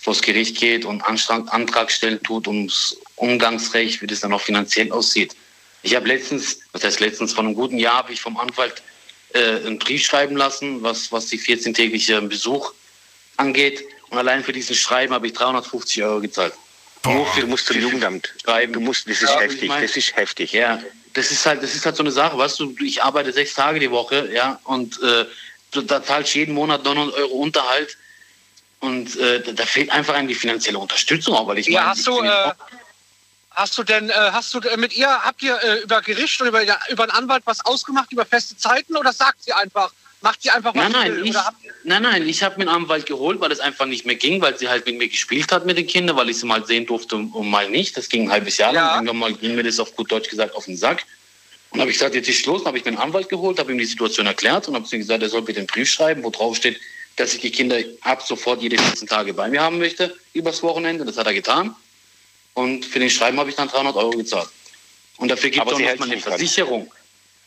vors Gericht geht und Antrag, Antrag stellen tut ums Umgangsrecht, wie das dann auch finanziell aussieht. Ich habe letztens, was heißt letztens, vor einem guten Jahr habe ich vom Anwalt äh, einen Brief schreiben lassen, was, was die 14-tägliche Besuch angeht. Und allein für diesen Schreiben habe ich 350 Euro gezahlt. Für, du musst zum Jugendamt. Schreiben. Du musst, das ist Ja, heftig. ich mein- das ist heftig. Ja, das ist halt, das ist halt so eine Sache, weißt du, ich arbeite sechs Tage die Woche, ja, und äh, da zahlst du jeden Monat 900 Euro Unterhalt. Und äh, da- fehlt einfach einem die finanzielle Unterstützung auch, weil ich Ja, meine, hast du, äh, hast du denn, äh, hast du äh, mit ihr, habt ihr äh, über Gericht oder über, über einen Anwalt was ausgemacht, über feste Zeiten oder sagt sie einfach, macht sie einfach was Nein, nein, will? ich, nein, nein, ich habe mir einen Anwalt geholt, weil es einfach nicht mehr ging, weil sie halt mit mir gespielt hat mit den Kindern, weil ich sie mal sehen durfte und, und mal nicht. Das ging ein halbes Jahr lang. Irgendwann mal ging mir das auf gut Deutsch gesagt auf den Sack. Und habe ich gesagt, jetzt ist Schluss. Dann habe ich mir einen Anwalt geholt, habe ihm die Situation erklärt und habe ihm gesagt, er soll bitte einen Brief schreiben, wo drauf steht, dass ich die Kinder ab sofort jede 14 Tage bei mir haben möchte, übers Wochenende. Das hat er getan. Und für den Schreiben habe ich dann 300 Euro gezahlt. Und dafür gibt es auch sie nicht mal eine. Versicherung.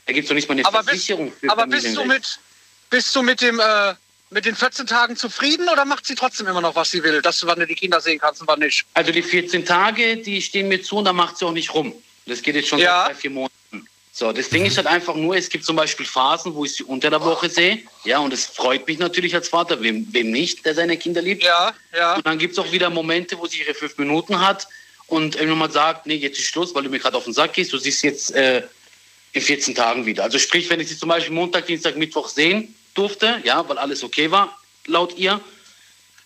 Da gibt es doch nicht mal eine aber bist, Versicherung für aber bist du mit, bist du mit dem, äh, mit den 14 Tagen zufrieden oder macht sie trotzdem immer noch, was sie will, dass du wann du die Kinder sehen kannst und wann nicht? Also die 14 Tage, die stehen mir zu und da macht sie auch nicht rum. Das geht jetzt schon Ja. seit drei, vier Monaten. So, das Ding ist halt einfach nur, es gibt zum Beispiel Phasen, wo ich sie unter der Woche sehe. Ja, und es freut mich natürlich als Vater, wem, wem nicht, der seine Kinder liebt. Ja, ja. Und dann gibt es auch wieder Momente, wo sie ihre fünf Minuten hat und irgendwann mal sagt, nee, jetzt ist Schluss, weil du mir gerade auf den Sack gehst, du siehst jetzt äh, in 14 Tagen wieder. Also sprich, wenn ich sie zum Beispiel Montag, Dienstag, Mittwoch sehen durfte, ja, weil alles okay war, laut ihr,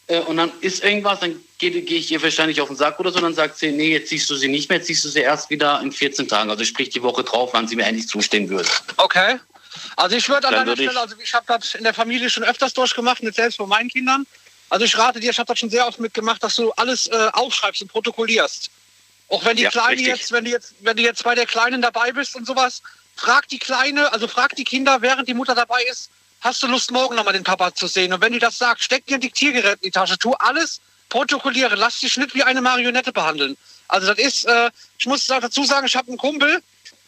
äh, und dann ist irgendwas, dann gehe geh ich ihr wahrscheinlich auf den Sack oder so, dann sagt sie, nee, jetzt siehst du sie nicht mehr, jetzt siehst du sie erst wieder in 14 Tagen. Also sprich die Woche drauf, wann sie mir eigentlich zustehen würde. Okay. Also ich würde an deiner ich- Stelle, also ich habe das in der Familie schon öfters durchgemacht, nicht selbst von meinen Kindern. Also ich rate dir, ich habe das schon sehr oft mitgemacht, dass du alles äh, aufschreibst und protokollierst. Auch wenn die Ja, Kleine richtig. jetzt, wenn du jetzt, wenn du jetzt bei der Kleinen dabei bist und sowas, frag die Kleine, also frag die Kinder, während die Mutter dabei ist, hast du Lust, morgen nochmal den Papa zu sehen? Und wenn die das sagt, steck dir ein Diktiergerät in die Tasche, tu alles, protokolliere, lass dich nicht wie eine Marionette behandeln. Also das ist, äh, ich muss dazu sagen, ich habe einen Kumpel,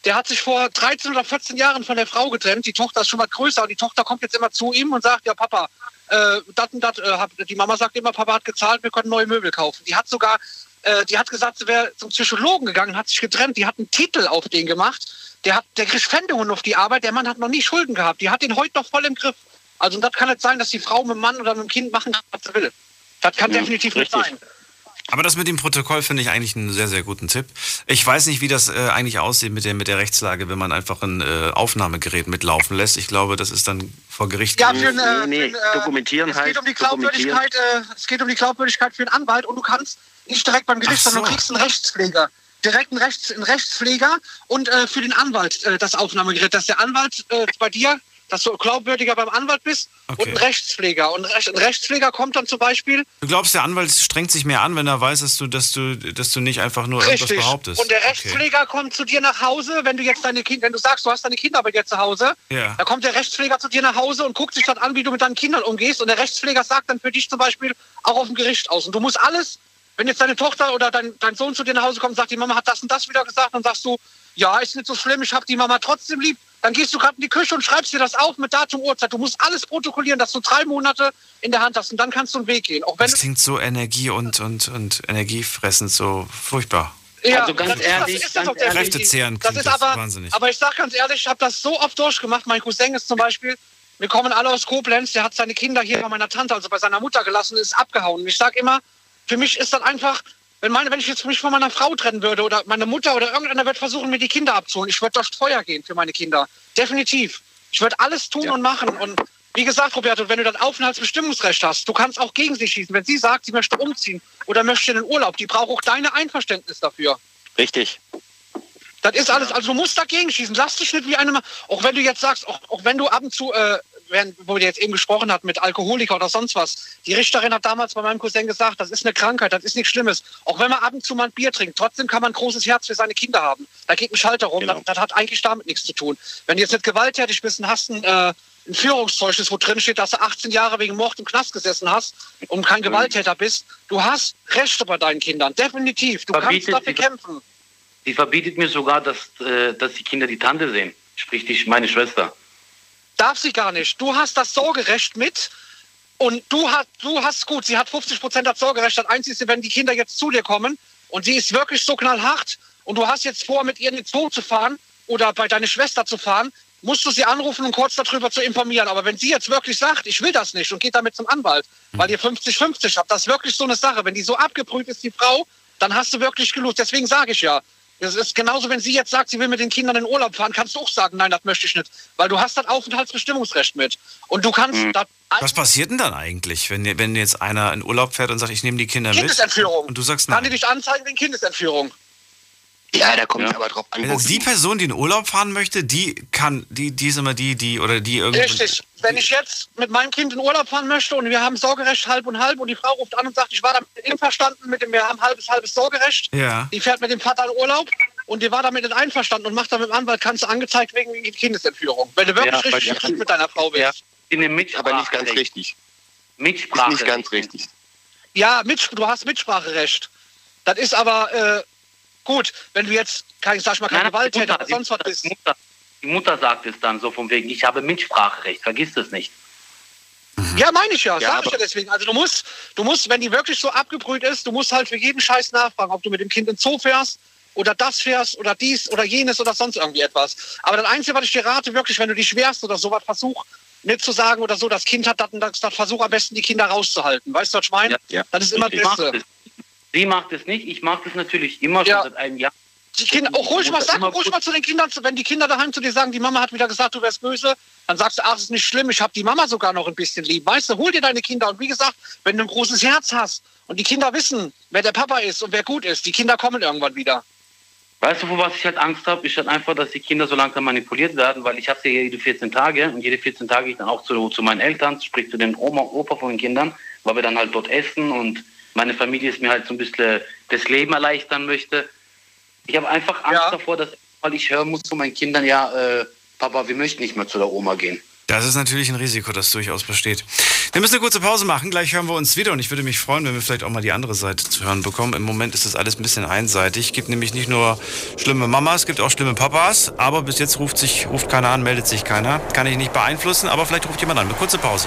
der hat sich vor 13 oder 14 Jahren von der Frau getrennt. Die Tochter ist schon mal größer und die Tochter kommt jetzt immer zu ihm und sagt, ja Papa, äh, dat und dat, äh, die Mama sagt immer, Papa hat gezahlt, wir können neue Möbel kaufen. Die hat sogar, äh, die hat gesagt, sie wäre zum Psychologen gegangen, hat sich getrennt, die hat einen Titel auf den gemacht. Der hat, der kriegt Pfändungen auf die Arbeit, der Mann hat noch nie Schulden gehabt. Die hat den heute noch voll im Griff. Also das kann nicht sein, dass die Frau mit dem Mann oder mit dem Kind machen kann, was sie will. Das kann Ja, definitiv richtig. nicht sein. Aber das mit dem Protokoll finde ich eigentlich einen sehr, sehr guten Tipp. Ich weiß nicht, wie das äh, eigentlich aussieht mit der, mit der Rechtslage, wenn man einfach ein äh, Aufnahmegerät mitlaufen lässt. Ich glaube, das ist dann vor Gericht. Ja, für ein, äh, Nee, nee, für ein, äh, dokumentieren es geht heißt um die Glaubwürdigkeit, äh, es geht um die Glaubwürdigkeit für einen Anwalt und du kannst nicht direkt beim Gericht, so. sondern du kriegst einen Rechtspfleger. Direkt einen, Rechts, einen Rechtspfleger und äh, für den Anwalt äh, das Aufnahmegerät, dass der Anwalt äh, bei dir dass du glaubwürdiger beim Anwalt bist und ein Rechtspfleger. Und ein Rechtspfleger kommt dann zum Beispiel. Du glaubst, der Anwalt strengt sich mehr an, wenn er weiß, dass du, dass du, dass du nicht einfach nur Richtig. irgendwas behauptest. Und der Okay. Rechtspfleger kommt zu dir nach Hause, wenn du jetzt deine Kinder, wenn du sagst, du hast deine Kinder bei dir zu Hause, Ja. da kommt der Rechtspfleger zu dir nach Hause und guckt sich dann an, wie du mit deinen Kindern umgehst. Und der Rechtspfleger sagt dann für dich zum Beispiel auch auf dem Gericht aus. Und du musst alles, wenn jetzt deine Tochter oder dein, dein Sohn zu dir nach Hause kommt und sagt, die Mama hat das und das wieder gesagt, dann sagst du, ja, ist nicht so schlimm, ich habe die Mama trotzdem lieb. Dann gehst du gerade in die Küche und schreibst dir das auf mit Datum, Uhrzeit. Du musst alles protokollieren, dass du drei Monate in der Hand hast und dann kannst du einen Weg gehen. Auch wenn Das klingt so energie- und, und, und energiefressend, so furchtbar. Ja, Also ganz das ist- ehrlich, das ist definitiv. Kräftezehrend Das ist aber, wahnsinnig. aber ich sag ganz ehrlich, ich habe das so oft durchgemacht. Mein Cousin ist zum Beispiel, wir kommen alle aus Koblenz, der hat seine Kinder hier bei meiner Tante, also bei seiner Mutter gelassen und ist abgehauen. Und ich sag immer, für mich ist das einfach, wenn, meine, wenn ich jetzt mich von meiner Frau trennen würde oder meine Mutter oder irgendeiner wird versuchen, mir die Kinder abzuholen, ich würde durchs Feuer gehen für meine Kinder. Definitiv. Ich würde alles tun und machen. Und wie gesagt, Roberto, wenn du dann Aufenthaltsbestimmungsrecht hast, du kannst auch gegen sie schießen. Wenn sie sagt, sie möchte umziehen oder möchte in den Urlaub, die braucht auch deine Einverständnis dafür. Richtig. Das ist alles, also du musst dagegen schießen. Lass dich nicht wie eine, auch wenn du jetzt sagst, auch, auch wenn du ab und zu, äh, während, wo wir jetzt eben gesprochen hat mit Alkoholiker oder sonst was. Die Richterin hat damals bei meinem Cousin gesagt, das ist eine Krankheit, das ist nichts Schlimmes. Auch wenn man ab und zu mal ein Bier trinkt, trotzdem kann man ein großes Herz für seine Kinder haben. Da geht ein Schalter rum, das, das hat eigentlich damit nichts zu tun. Wenn du jetzt nicht gewalttätig bist und hast ein, äh, ein Führungszeugnis, wo drin steht, dass du 18 Jahre wegen Mord im Knast gesessen hast und kein Gewalttäter bist, du hast Rechte bei deinen Kindern, definitiv. Du kannst Verbietet dafür sie- kämpfen. Sie verbietet mir sogar, dass, äh, dass die Kinder die Tante sehen. Sprich, die, meine Schwester. Darf sie gar nicht. Du hast das Sorgerecht mit und du hast, du hast gut, sie hat 50 Prozent das Sorgerecht. Das Einzige, wenn die Kinder jetzt zu dir kommen und sie ist wirklich so knallhart und du hast jetzt vor, mit ihr in den Zoo zu fahren oder bei deiner Schwester zu fahren, musst du sie anrufen und kurz darüber zu informieren. Aber wenn sie jetzt wirklich sagt, ich will das nicht und geht damit zum Anwalt, weil ihr 50-50 habt, das ist wirklich so eine Sache. Wenn die so abgebrüht ist, die Frau, dann hast du wirklich gelost. Deswegen sage ich ja, das ist genauso, wenn sie jetzt sagt, sie will mit den Kindern in Urlaub fahren, kannst du auch sagen, nein, das möchte ich nicht. Weil du hast das Aufenthaltsbestimmungsrecht mit. Und du kannst das Was passiert denn dann eigentlich, wenn, wenn jetzt einer in Urlaub fährt und sagt, ich nehme die Kinder mit? Kindesentführung. Und du sagst Kann die nein. dich anzeigen wegen Kindesentführung? Ja, da kommt es aber drauf an. Jetzt die Person, die in Urlaub fahren möchte, die kann, die, die ist immer die, die, oder die irgendwie. Richtig. Wenn ich jetzt mit meinem Kind in Urlaub fahren möchte und wir haben Sorgerecht halb und halb und die Frau ruft an und sagt, ich war damit einverstanden mit dem, wir haben halbes, halbes Sorgerecht. Ja. Die fährt mit dem Vater in Urlaub und die war damit nicht einverstanden und macht dann mit dem Anwalt, kannst du angezeigt wegen Kindesentführung. Wenn du wirklich Ja, richtig strikt mit deiner Frau bist. Ja, in dem Aber nicht ganz richtig. Mitsprache. Ist nicht ganz richtig. Ja, mit, du hast Mitspracherecht. Das ist aber äh, gut, wenn du jetzt kein, sag ich mal, kein Nein, Gewalttäter Mutter, oder sonst was bist. Die Mutter, die Mutter sagt es dann so von wegen, ich habe Mitspracherecht, vergiss das nicht. Ja, meine ich ja, Ja, sag ich ja deswegen. Also du musst, du musst, wenn die wirklich so abgebrüht ist, du musst halt für jeden Scheiß nachfragen, ob du mit dem Kind in den Zoo fährst oder das fährst oder dies oder jenes oder sonst irgendwie etwas. Aber das Einzige, was ich dir rate, wirklich, wenn du die schwerst oder sowas, versuch nicht zu sagen oder so, das Kind hat das und das, das versuch am besten die Kinder rauszuhalten. Weißt du, was ich meine? Das ist immer das Ich Beste. Sie macht es nicht, ich mache das natürlich immer schon seit einem Jahr. Die Kinder, auch ruhig mal, sag ruhig mal zu den Kindern, wenn die Kinder daheim zu dir sagen, die Mama hat wieder gesagt, du wärst böse, dann sagst du, ach, es ist nicht schlimm, ich habe die Mama sogar noch ein bisschen lieb. Weißt du, hol dir deine Kinder. Und wie gesagt, wenn du ein großes Herz hast und die Kinder wissen, wer der Papa ist und wer gut ist, die Kinder kommen irgendwann wieder. Weißt du, vor was ich halt Angst habe? Ist halt einfach, dass die Kinder so langsam manipuliert werden, weil ich habe sie ja jede 14 Tage und jede 14 Tage gehe ich dann auch zu, zu meinen Eltern, sprich zu den Oma, Opa von den Kindern, weil wir dann halt dort essen und meine Familie ist mir halt so ein bisschen das Leben erleichtern möchte. Ich habe einfach Angst davor, dass weil ich hören muss zu meinen Kindern, ja, äh, Papa, wir möchten nicht mehr zu der Oma gehen. Das ist natürlich ein Risiko, das durchaus besteht. Wir müssen eine kurze Pause machen. Gleich hören wir uns wieder und ich würde mich freuen, wenn wir vielleicht auch mal die andere Seite zu hören bekommen. Im Moment ist das alles ein bisschen einseitig. Es gibt nämlich nicht nur schlimme Mamas, es gibt auch schlimme Papas. Aber bis jetzt ruft, sich, ruft keiner an, meldet sich keiner. Kann ich nicht beeinflussen, aber vielleicht ruft jemand an. Eine kurze Pause.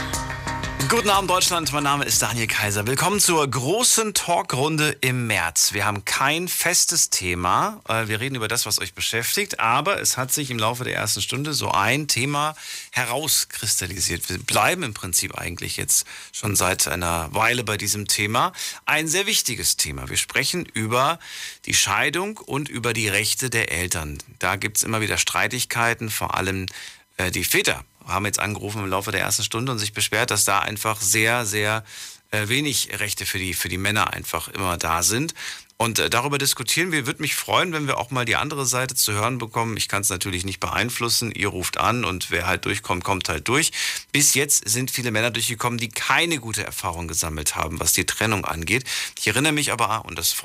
Guten Abend Deutschland, mein Name ist Daniel Kaiser. Willkommen zur großen Talkrunde im März. Wir haben kein festes Thema. Äh, Wir reden über das, was euch beschäftigt, aber es hat sich im Laufe der ersten Stunde so ein Thema herauskristallisiert. Wir bleiben im Prinzip eigentlich jetzt schon seit einer Weile bei diesem Thema. Ein sehr wichtiges Thema. Wir sprechen über die Scheidung und über die Rechte der Eltern. Da gibt es immer wieder Streitigkeiten, vor allem äh, die Väter haben jetzt angerufen im Laufe der ersten Stunde und sich beschwert, dass da einfach sehr, sehr äh, wenig Rechte für die, für die Männer einfach immer da sind. Und äh, darüber diskutieren wir. Würde mich freuen, wenn wir auch mal die andere Seite zu hören bekommen. Ich kann es natürlich nicht beeinflussen. Ihr ruft an und wer halt durchkommt, kommt halt durch. Bis jetzt sind viele Männer durchgekommen, die keine gute Erfahrung gesammelt haben, was die Trennung angeht. Ich erinnere mich aber, und das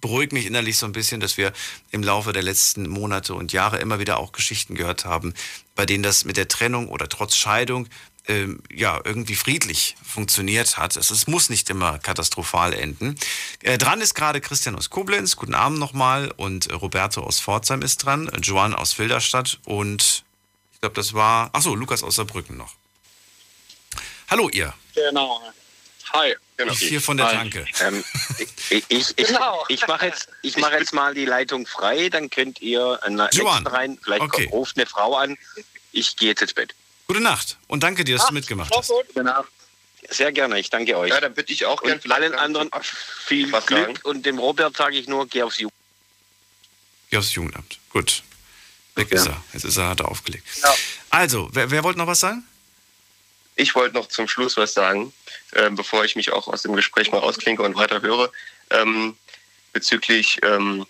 beruhigt mich innerlich so ein bisschen, dass wir im Laufe der letzten Monate und Jahre immer wieder auch Geschichten gehört haben, bei denen das mit der Trennung oder trotz Scheidung ähm, ja, irgendwie friedlich funktioniert hat. Es, es muss nicht immer katastrophal enden. Äh, dran ist gerade Christian aus Koblenz, guten Abend nochmal, und äh, Roberto aus Pforzheim ist dran, äh, Joan aus Filderstadt und ich glaube, das war, ach so, Lukas aus Saarbrücken noch. Hallo ihr. Genau. Hi. Genau. Ich hier von der Hi. Tanke. Ähm, ich ich, ich, Genau. ich mache jetzt, ich mach jetzt mal die Leitung frei, dann könnt ihr nächsten rein. Vielleicht Okay. ruft eine Frau an. Ich gehe jetzt ins Bett. Gute Nacht und danke dir, dass du mitgemacht hast. Sehr gerne, ich danke euch. Ja, dann bitte ich auch und gern allen anderen viel was Glück sagen. und dem Robert sage ich nur, geh aufs Jugend. Geh aufs Jugendamt. Gut. Weg ist er. Jetzt ist er, hat er aufgelegt. Also, wer, wer wollte noch was sagen? Ich wollte noch zum Schluss was sagen, äh, bevor ich mich auch aus dem Gespräch mal ausklinke und weiter höre, ähm, bezüglich ähm,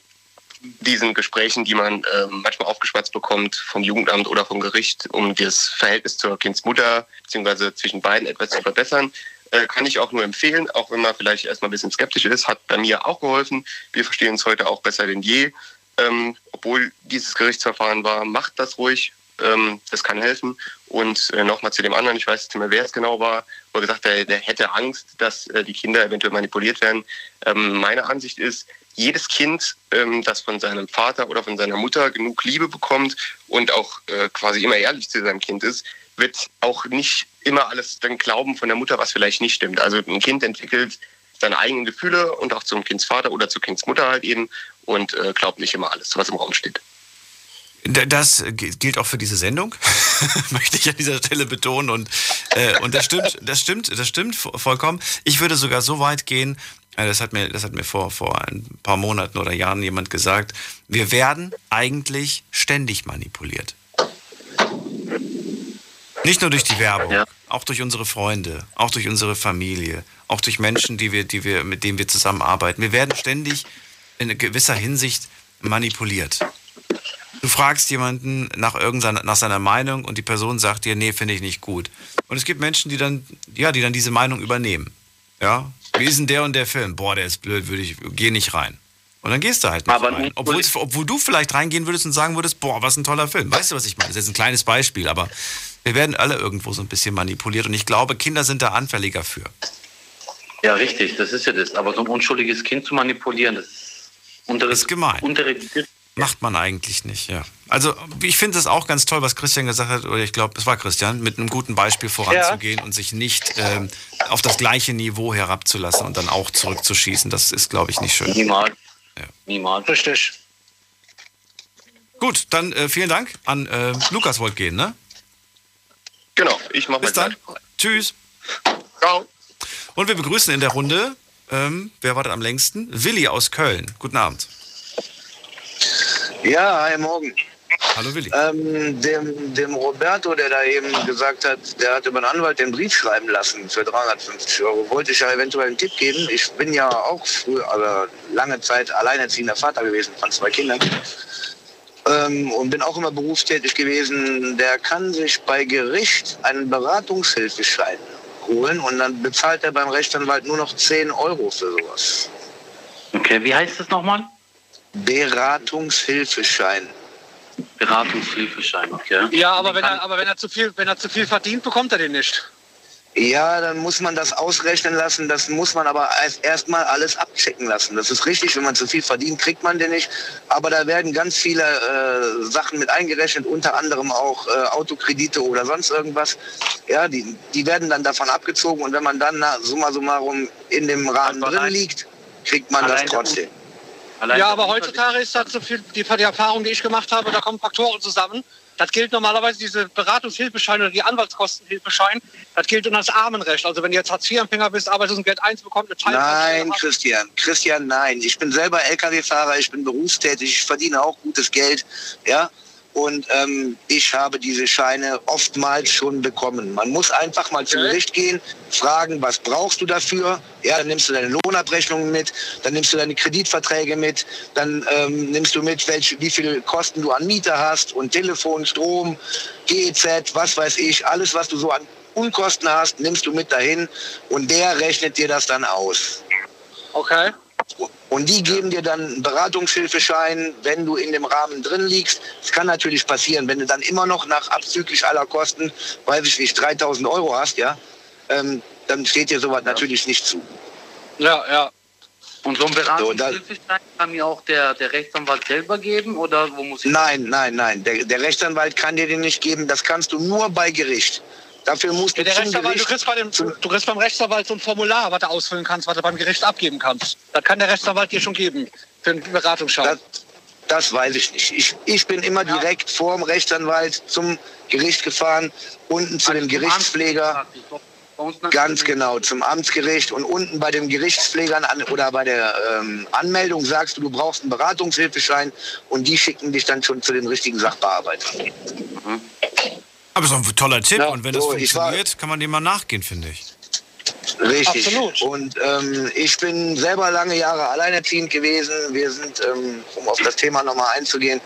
diesen Gesprächen, die man ähm, manchmal aufgeschwatzt bekommt vom Jugendamt oder vom Gericht, um das Verhältnis zur Kindsmutter bzw. zwischen beiden etwas zu verbessern. Äh, kann ich auch nur empfehlen, auch wenn man vielleicht erstmal ein bisschen skeptisch ist, hat bei mir auch geholfen. Wir verstehen uns heute auch besser denn je. Ähm, obwohl dieses Gerichtsverfahren war, macht das ruhig. Ähm, das kann helfen. Und äh, nochmal zu dem anderen, ich weiß nicht mehr, wer es genau war, wo er gesagt hat, der, der hätte Angst, dass äh, die Kinder eventuell manipuliert werden. Ähm, meine Ansicht ist, jedes Kind, ähm, das von seinem Vater oder von seiner Mutter genug Liebe bekommt und auch äh, quasi immer ehrlich zu seinem Kind ist, wird auch nicht immer alles dann glauben von der Mutter, was vielleicht nicht stimmt. Also ein Kind entwickelt seine eigenen Gefühle und auch zum Kindsvater oder zur Kindsmutter halt eben und äh, glaubt nicht immer alles, was im Raum steht. Das gilt auch für diese Sendung, möchte ich an dieser Stelle betonen. Und, äh, und das stimmt, das stimmt, das stimmt vo- vollkommen. Ich würde sogar so weit gehen, äh, das hat mir, das hat mir vor, vor ein paar Monaten oder Jahren jemand gesagt, wir werden eigentlich ständig manipuliert. Nicht nur durch die Werbung, auch durch unsere Freunde, auch durch unsere Familie, auch durch Menschen, die wir, die wir, mit denen wir zusammenarbeiten. Wir werden ständig in gewisser Hinsicht manipuliert. Du fragst jemanden nach, irgendeiner, nach seiner Meinung und die Person sagt dir, nee, finde ich nicht gut. Und es gibt Menschen, die dann, ja, die dann diese Meinung übernehmen. Ja, wie ist denn der und der Film? Boah, der ist blöd, würde ich, geh nicht rein. Und dann gehst du halt nicht Aber rein. Obwohl, du vielleicht reingehen würdest und sagen würdest, boah, was ein toller Film. Weißt du, was ich meine? Das ist jetzt ein kleines Beispiel, aber wir werden alle irgendwo so ein bisschen manipuliert und ich glaube, Kinder sind da anfälliger für. Ja, richtig, das ist ja das. Aber so ein unschuldiges Kind zu manipulieren, das ist unter ist gemein. Macht man eigentlich nicht, ja. Also ich finde es auch ganz toll, was Christian gesagt hat, oder ich glaube, es war Christian, mit einem guten Beispiel voranzugehen und sich nicht ähm, auf das gleiche Niveau herabzulassen und dann auch zurückzuschießen. Das ist, glaube ich, nicht schön. Niemals. Ja. Niemals. Richtig. Gut, dann äh, vielen Dank an äh, Lukas wollt gehen, ne? Genau, ich mache Bis dann. Tschüss. Ciao. Und wir begrüßen in der Runde, ähm, wer wartet am längsten? Willi aus Köln. Guten Abend. Ja, hi, morgen. Hallo Willi. Ähm, dem, dem Roberto, der da eben gesagt hat, der hat über einen Anwalt den Brief schreiben lassen für 350 Euro, wollte ich ja eventuell einen Tipp geben. Ich bin ja auch früher, aber lange Zeit alleinerziehender Vater gewesen von zwei Kindern. Ähm, und bin auch immer berufstätig gewesen. Der kann sich bei Gericht einen Beratungshilfeschein holen und dann bezahlt er beim Rechtsanwalt nur noch 10 Euro für sowas. Okay, wie heißt das nochmal? Beratungshilfeschein. Beratungshilfeschein, okay. Ja, aber wenn er, aber wenn er zu viel, wenn er zu viel verdient, bekommt er den nicht. Ja, dann muss man das ausrechnen lassen. Das muss man aber erst erstmal alles abchecken lassen. Das ist richtig, wenn man zu viel verdient, kriegt man den nicht. Aber da werden ganz viele äh, Sachen mit eingerechnet, unter anderem auch äh, Autokredite oder sonst irgendwas. Ja, die, die werden dann davon abgezogen und wenn man dann na, summa summarum in dem Rahmen drin liegt, kriegt man das Allein ja, aber heutzutage ist das so viel, die, die Erfahrung, die ich gemacht habe, da kommen Faktoren zusammen. Das gilt normalerweise, diese Beratungshilfeschein oder die Anwaltskostenhilfeschein, das gilt unter das Armenrecht. Also wenn du jetzt Hartz-IV-Empfänger bist, Arbeitslosengeld 1 bekommt, eine Teil Nein, Christian, Christian, nein. Ich bin selber Lkw-Fahrer, ich bin berufstätig, ich verdiene auch gutes Geld, ja. Und ähm, ich habe diese Scheine oftmals schon bekommen. Man muss einfach mal zum Gericht gehen, fragen, was brauchst du dafür? Ja, dann nimmst du deine Lohnabrechnungen mit, dann nimmst du deine Kreditverträge mit, dann ähm, nimmst du mit, welche, wie viel Kosten du an Miete hast und Telefon, Strom, GEZ, was weiß ich, alles, was du so an Unkosten hast, nimmst du mit dahin und der rechnet dir das dann aus. Okay. Und die geben dir dann einen Beratungshilfeschein, wenn du in dem Rahmen drin liegst. Es kann natürlich passieren, wenn du dann immer noch nach abzüglich aller Kosten, weiß ich nicht, 3000 Euro hast, ja, ähm, dann steht dir sowas natürlich nicht zu. Ja, ja. Und so ein Beratungshilfeschein kann mir auch der, der Rechtsanwalt selber geben oder wo muss ich? Nein, nein, nein. Der, der Rechtsanwalt kann dir den nicht geben. Das kannst du nur bei Gericht. Dafür musst du Ja, der zum Rechtsanwalt, du, Gericht. kriegst bei dem, du kriegst beim Rechtsanwalt so ein Formular, was du ausfüllen kannst, was du beim Gericht abgeben kannst. Das kann der Rechtsanwalt dir schon geben für einen Beratungsschein. Das weiß ich nicht. Ich, ich bin immer direkt vorm Rechtsanwalt zum Gericht gefahren, unten zu dem Gerichtspfleger. Ganz genau, zum Amtsgericht und unten bei den Gerichtspflegern an, oder bei der ähm, Anmeldung sagst du, du brauchst einen Beratungshilfeschein und die schicken dich dann schon zu den richtigen Sachbearbeitern. Aber so ein toller Tipp. und wenn das so, war- funktioniert, kann man dem mal nachgehen, finde ich. Richtig. Absolut. Und ähm, ich bin selber lange Jahre alleinerziehend gewesen. Wir sind, ähm, um auf das Thema nochmal einzugehen,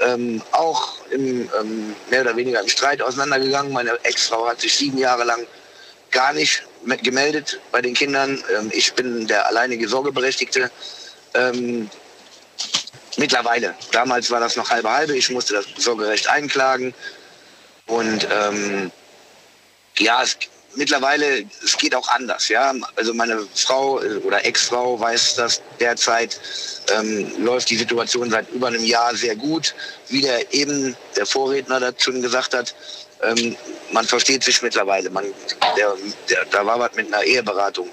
ähm, auch im, ähm, mehr oder weniger im Streit auseinandergegangen. Meine Ex-Frau hat sich sieben Jahre lang gar nicht mit gemeldet bei den Kindern. Ähm, ich bin der alleinige Sorgeberechtigte. Ähm, mittlerweile. Damals war das noch halbe halbe. Ich musste das Sorgerecht einklagen. Und ähm, ja, es, mittlerweile, es geht auch anders. Ja? Also meine Frau äh, oder Ex-Frau weiß das derzeit, ähm, läuft die Situation seit über einem Jahr sehr gut. Wie der eben der Vorredner dazu gesagt hat, ähm, man versteht sich mittlerweile. Man, der, der, da war was mit einer Eheberatung,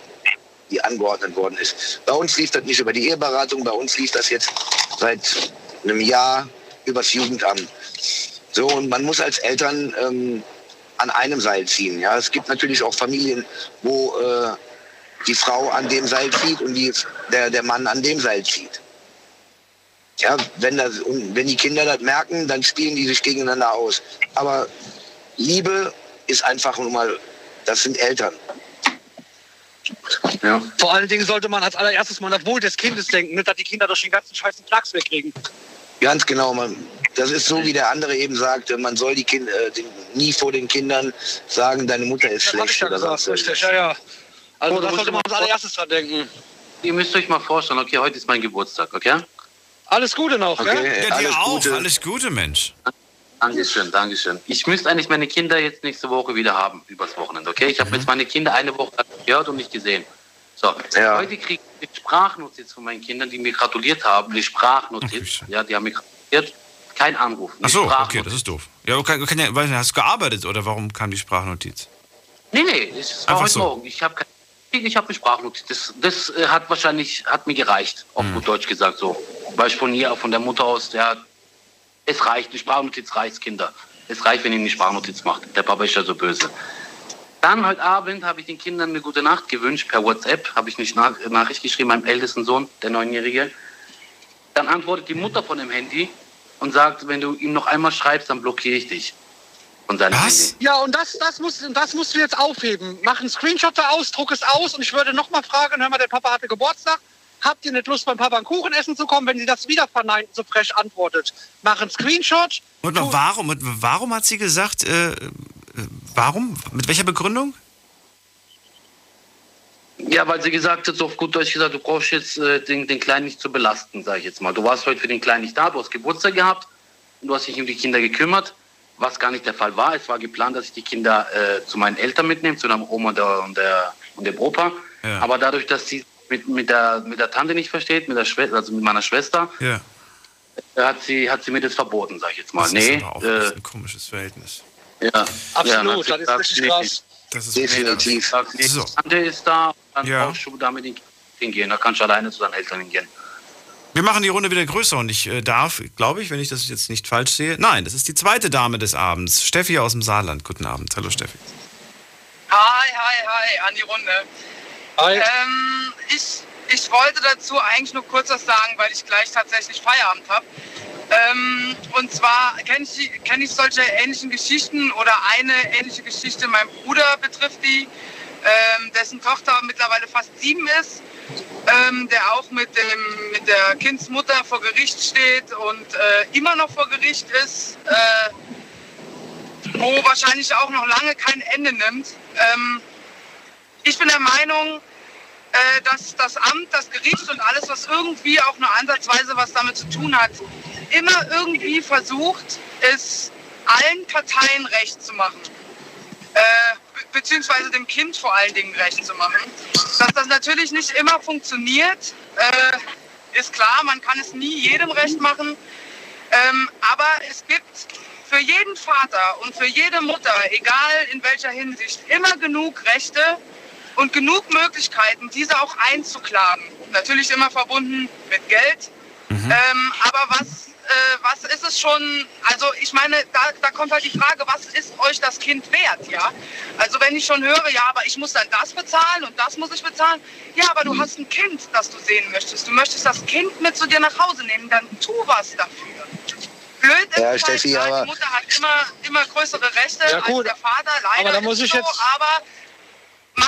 die angeordnet worden ist. Bei uns lief das nicht über die Eheberatung, bei uns lief das jetzt seit einem Jahr übers Jugendamt. So, und man muss als Eltern ähm, an einem Seil ziehen. Ja, es gibt natürlich auch Familien, wo äh, die Frau an dem Seil zieht und die, der, der Mann an dem Seil zieht. Ja, wenn, das, und wenn die Kinder das merken, dann spielen die sich gegeneinander aus. Aber Liebe ist einfach nur mal, das sind Eltern. Ja. Vor allen Dingen sollte man als allererstes mal an das Wohl des Kindes denken, nicht, dass die Kinder durch den ganzen scheißen Klacks wegkriegen. Ganz genau, man, das ist so, wie der andere eben sagte, man soll die Kinder äh, den, nie vor den Kindern sagen, deine Mutter ist Das schlecht ja oder sonst richtig, ja, ja. Also Oh, da sollte man als allererstes dran denken. Ihr müsst euch mal vorstellen, okay, heute ist mein Geburtstag, okay? Alles Gute noch, ja, dir auch. Alles Gute, Mensch. Dankeschön, Dankeschön. Ich müsste eigentlich meine Kinder jetzt nächste Woche wieder haben, übers Wochenende, okay? Ich habe Mhm. jetzt meine Kinder eine Woche gehört und nicht gesehen. So, heute kriege ich eine Sprachnotiz von meinen Kindern, die mir gratuliert haben. Eine Sprachnotiz. ja, die haben mir gratuliert. Kein Anruf. Ach so, okay, das ist doof. Ja, okay, kann ja, weiß nicht, hast du gearbeitet oder warum kam die Sprachnotiz? Nee, nee, das war Einfach heute so. Morgen. Ich habe ich habe eine Sprachnotiz. Das, das äh, hat wahrscheinlich, hat mir gereicht, auf Hm. gut Deutsch gesagt so. Weil ich von hier, von der Mutter aus, der, es reicht, eine Sprachnotiz reicht, Kinder. Es reicht, wenn ihr eine Sprachnotiz macht. Der Papa ist ja so böse. Dann heute Abend habe ich den Kindern eine gute Nacht gewünscht. Per WhatsApp habe ich eine Nach Nachricht geschrieben, meinem ältesten Sohn, der Neunjährige. Dann antwortet die Mutter von dem Handy und sagt, wenn du ihm noch einmal schreibst, dann blockiere ich dich. Von seinem Handy. Ja, und das, das, musst, das musst du jetzt aufheben. Mach einen Screenshot da aus, druck es aus und ich würde noch mal fragen, hör mal, der Papa hatte Geburtstag. Habt ihr nicht Lust, beim Papa einen Kuchen essen zu kommen? Wenn sie das wieder verneint, so frech antwortet, mach einen Screenshot. Und noch, warum, und warum hat sie gesagt, äh, äh, warum? Mit welcher Begründung? Ja, weil sie gesagt hat, so auf gut Deutsch gesagt, du brauchst jetzt äh, den, den Kleinen nicht zu belasten, sage ich jetzt mal. Du warst heute für den Kleinen nicht da, du hast Geburtstag gehabt und du hast dich um die Kinder gekümmert, was gar nicht der Fall war. Es war geplant, dass ich die Kinder äh, zu meinen Eltern mitnehme, zu der Oma der, und, der, und dem Opa. Ja. Aber dadurch, dass sie mit, mit, der, mit der Tante nicht versteht, mit der Schwester, also mit meiner Schwester, Ja. äh, hat, sie, hat sie mir das verboten, sage ich jetzt mal. Das nee, ist aber auch äh, ein komisches Verhältnis. ja. Absolut, ja, das ist richtig krass. Das ist Definitiv. Die So. Tante ist da, dann Ja. brauchst du da mit den Kindern hingehen. Da kannst du alleine zu deinen Eltern hingehen. Wir machen die Runde wieder größer und ich äh, darf, glaube ich, wenn ich das jetzt nicht falsch sehe. Nein, das ist die zweite Dame des Abends. Steffi aus dem Saarland. Guten Abend. Hallo Steffi. Hi, hi, hi, an die Runde. Hi. Ähm, ich, ich wollte dazu eigentlich nur kurz was sagen, weil ich gleich tatsächlich Feierabend habe. Ähm, und zwar kenne ich, kenn ich solche ähnlichen Geschichten oder eine ähnliche Geschichte. Mein Bruder betrifft die, ähm, dessen Tochter mittlerweile fast sieben ist, ähm, der auch mit, dem, mit der Kindsmutter vor Gericht steht und äh, immer noch vor Gericht ist, äh, wo wahrscheinlich auch noch lange kein Ende nimmt. Ähm, ich bin der Meinung, äh, dass das Amt, das Gericht und alles, was irgendwie auch nur ansatzweise was damit zu tun hat, immer irgendwie versucht, es allen Parteien recht zu machen. Äh, be- beziehungsweise dem Kind vor allen Dingen recht zu machen. Dass das natürlich nicht immer funktioniert, äh, ist klar, man kann es nie jedem recht machen. Ähm, aber es gibt für jeden Vater und für jede Mutter, egal in welcher Hinsicht, immer genug Rechte und genug Möglichkeiten, diese auch einzuklagen. Natürlich immer verbunden mit Geld. Ähm, aber was, was ist es schon, also ich meine, da, da kommt halt die Frage, was ist euch das Kind wert, ja? Also wenn ich schon höre, ja, aber ich muss dann das bezahlen und das muss ich bezahlen. Ja, aber du hast ein Kind, das du sehen möchtest. Du möchtest das Kind mit zu dir nach Hause nehmen, dann tu was dafür. Blöd ist Ja, halt, Steffi, klar, aber- die Mutter hat immer, immer größere Rechte Ja, gut, als der Vater, leider aber da muss ich so, jetzt- aber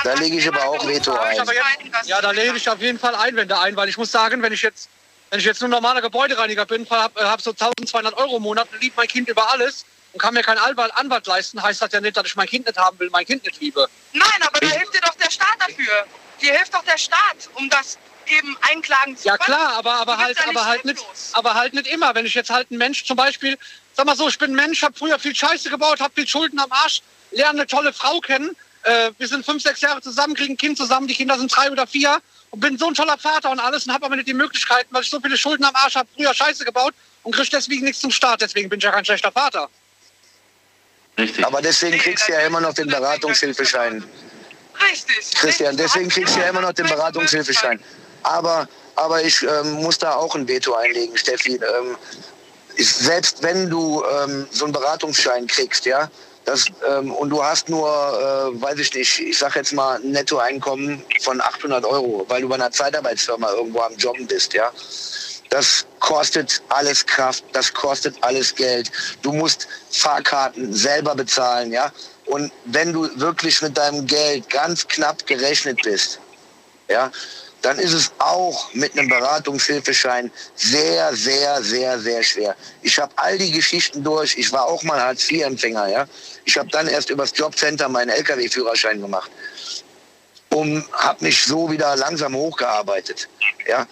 Da lege ich aber auch Veto ein. Aber jetzt, ja, da lege ich auf jeden Fall Einwände ein, weil ich muss sagen, wenn ich jetzt, wenn ich jetzt nur normaler Gebäudereiniger bin, habe hab so 1200 Euro im Monat, liebt mein Kind über alles und kann mir keinen Anwalt, leisten, heißt das ja nicht, dass ich mein Kind nicht haben will, mein Kind nicht liebe. Nein, aber da hilft dir doch der Staat dafür. Dir hilft doch der Staat, um das eben einklagen zu Ja können. klar, aber, aber halt, ja aber halt nicht, aber halt nicht immer. Wenn ich jetzt halt ein Mensch zum Beispiel, sag mal so, ich bin ein Mensch, habe früher viel Scheiße gebaut, habe viel Schulden am Arsch, lerne eine tolle Frau kennen. Äh, wir sind fünf, sechs Jahre zusammen, kriegen ein Kind zusammen, die Kinder sind drei oder vier und bin so ein toller Vater und alles und habe aber nicht die Möglichkeiten, weil ich so viele Schulden am Arsch habe, früher Scheiße gebaut und kriege deswegen nichts zum Staat. Deswegen bin ich ja kein schlechter Vater. Richtig. Aber deswegen kriegst du ja immer noch den Beratungshilfeschein. Richtig. Christian, deswegen kriegst du ja immer noch den Beratungshilfeschein. Aber, aber ich ähm, muss da auch ein Veto einlegen, Steffi. Ähm, ich, selbst wenn du ähm, so einen Beratungsschein kriegst, ja, das, ähm, und du hast nur, äh, weiß ich nicht, ich sag jetzt mal ein Nettoeinkommen von 800 Euro, weil du bei einer Zeitarbeitsfirma irgendwo am Jobben bist, ja. Das kostet alles Kraft, das kostet alles Geld. Du musst Fahrkarten selber bezahlen, ja. Und wenn du wirklich mit deinem Geld ganz knapp gerechnet bist, ja, dann ist es auch mit einem Beratungshilfeschein sehr, sehr, sehr, sehr schwer. Ich habe all die Geschichten durch. Ich war auch mal Hartz-IV-Empfänger, ja. Ich habe dann erst übers Jobcenter meinen LKW-Führerschein gemacht und habe mich so wieder langsam hochgearbeitet, ja.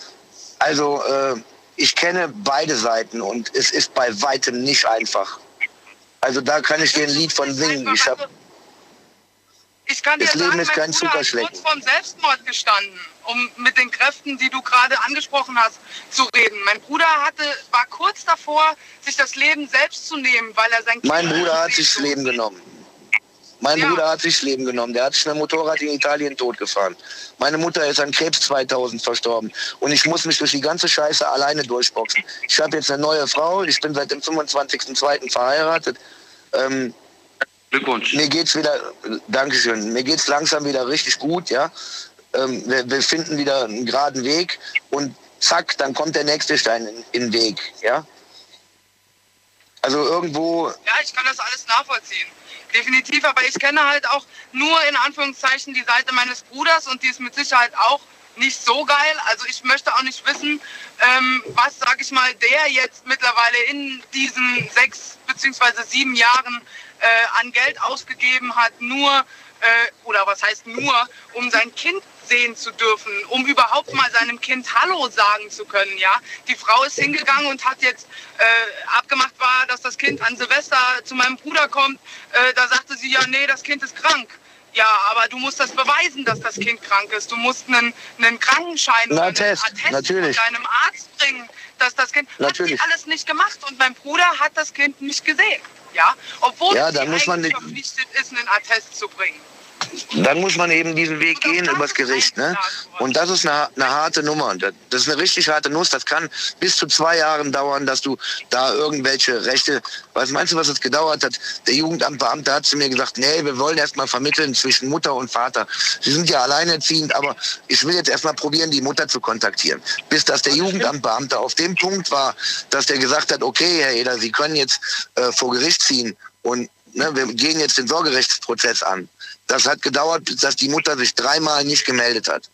Also äh, ich kenne beide Seiten und es ist bei weitem nicht einfach. Also da kann ich dir ein Lied von singen. Ich hab, Ich kann dir Das Leben sagen, ist kein Zuckerschlecken. kurz vorm Selbstmord gestanden, um mit den Kräften, die du gerade angesprochen hast, zu reden. Mein Bruder hatte, war kurz davor, sich das Leben selbst zu nehmen, weil er sein Kind mein Bruder hat sich das Leben genommen. Mein Bruder hat sich das Leben genommen. Der hat sich mit dem Motorrad in Italien totgefahren. Meine Mutter ist an Krebs 2000 verstorben. Und ich muss mich durch die ganze Scheiße alleine durchboxen. Ich habe jetzt eine neue Frau. Ich bin seit dem 25.02. verheiratet. Ähm, Glückwunsch. Mir geht's wieder, Dankeschön, mir geht's langsam wieder richtig gut, ja. Ähm, wir, wir finden wieder einen geraden Weg und zack, dann kommt der nächste Stein in, in den Weg, ja. Also irgendwo, Ja, ich kann das alles nachvollziehen. Definitiv, aber ich kenne halt auch nur in Anführungszeichen die Seite meines Bruders und die ist mit Sicherheit auch nicht so geil. Also ich möchte auch nicht wissen, ähm, was, sag ich mal, der jetzt mittlerweile in diesen sechs beziehungsweise sieben Jahren äh, an Geld ausgegeben hat, nur, äh, oder was heißt nur, um sein Kind sehen zu dürfen, um überhaupt mal seinem Kind Hallo sagen zu können, ja. Die Frau ist hingegangen und hat jetzt äh, abgemacht war, dass das Kind an Silvester zu meinem Bruder kommt. Äh, da sagte sie, ja, nee, das Kind ist krank. Ja, aber du musst das beweisen, dass das Kind krank ist. Du musst einen, einen Krankenschein Na, einen Attest, Attest natürlich. von deinem Arzt bringen, dass das Kind Natürlich. hat sie alles nicht gemacht und mein Bruder hat das Kind nicht gesehen. Ja, obwohl Ja, sie man eigentlich nicht- verpflichtet ist, einen Attest zu bringen. Dann muss man eben diesen Weg gehen übers Gericht. Ne? Und das ist eine, eine harte Nummer. Das ist eine richtig harte Nuss. Das kann bis zu zwei Jahren dauern, dass du da irgendwelche Rechte. Was meinst du, was es gedauert hat? Der Jugendamtbeamte hat zu mir gesagt, nee, wir wollen erst mal vermitteln zwischen Mutter und Vater. Sie sind ja alleinerziehend, aber ich will jetzt erst mal probieren, die Mutter zu kontaktieren. Bis dass der Jugendamtbeamte auf dem Punkt war, dass der gesagt hat, okay, Herr Eder, Sie können jetzt äh, vor Gericht ziehen und ne, wir gehen jetzt den Sorgerechtsprozess an. Das hat gedauert, bis dass die Mutter sich dreimal nicht gemeldet hat.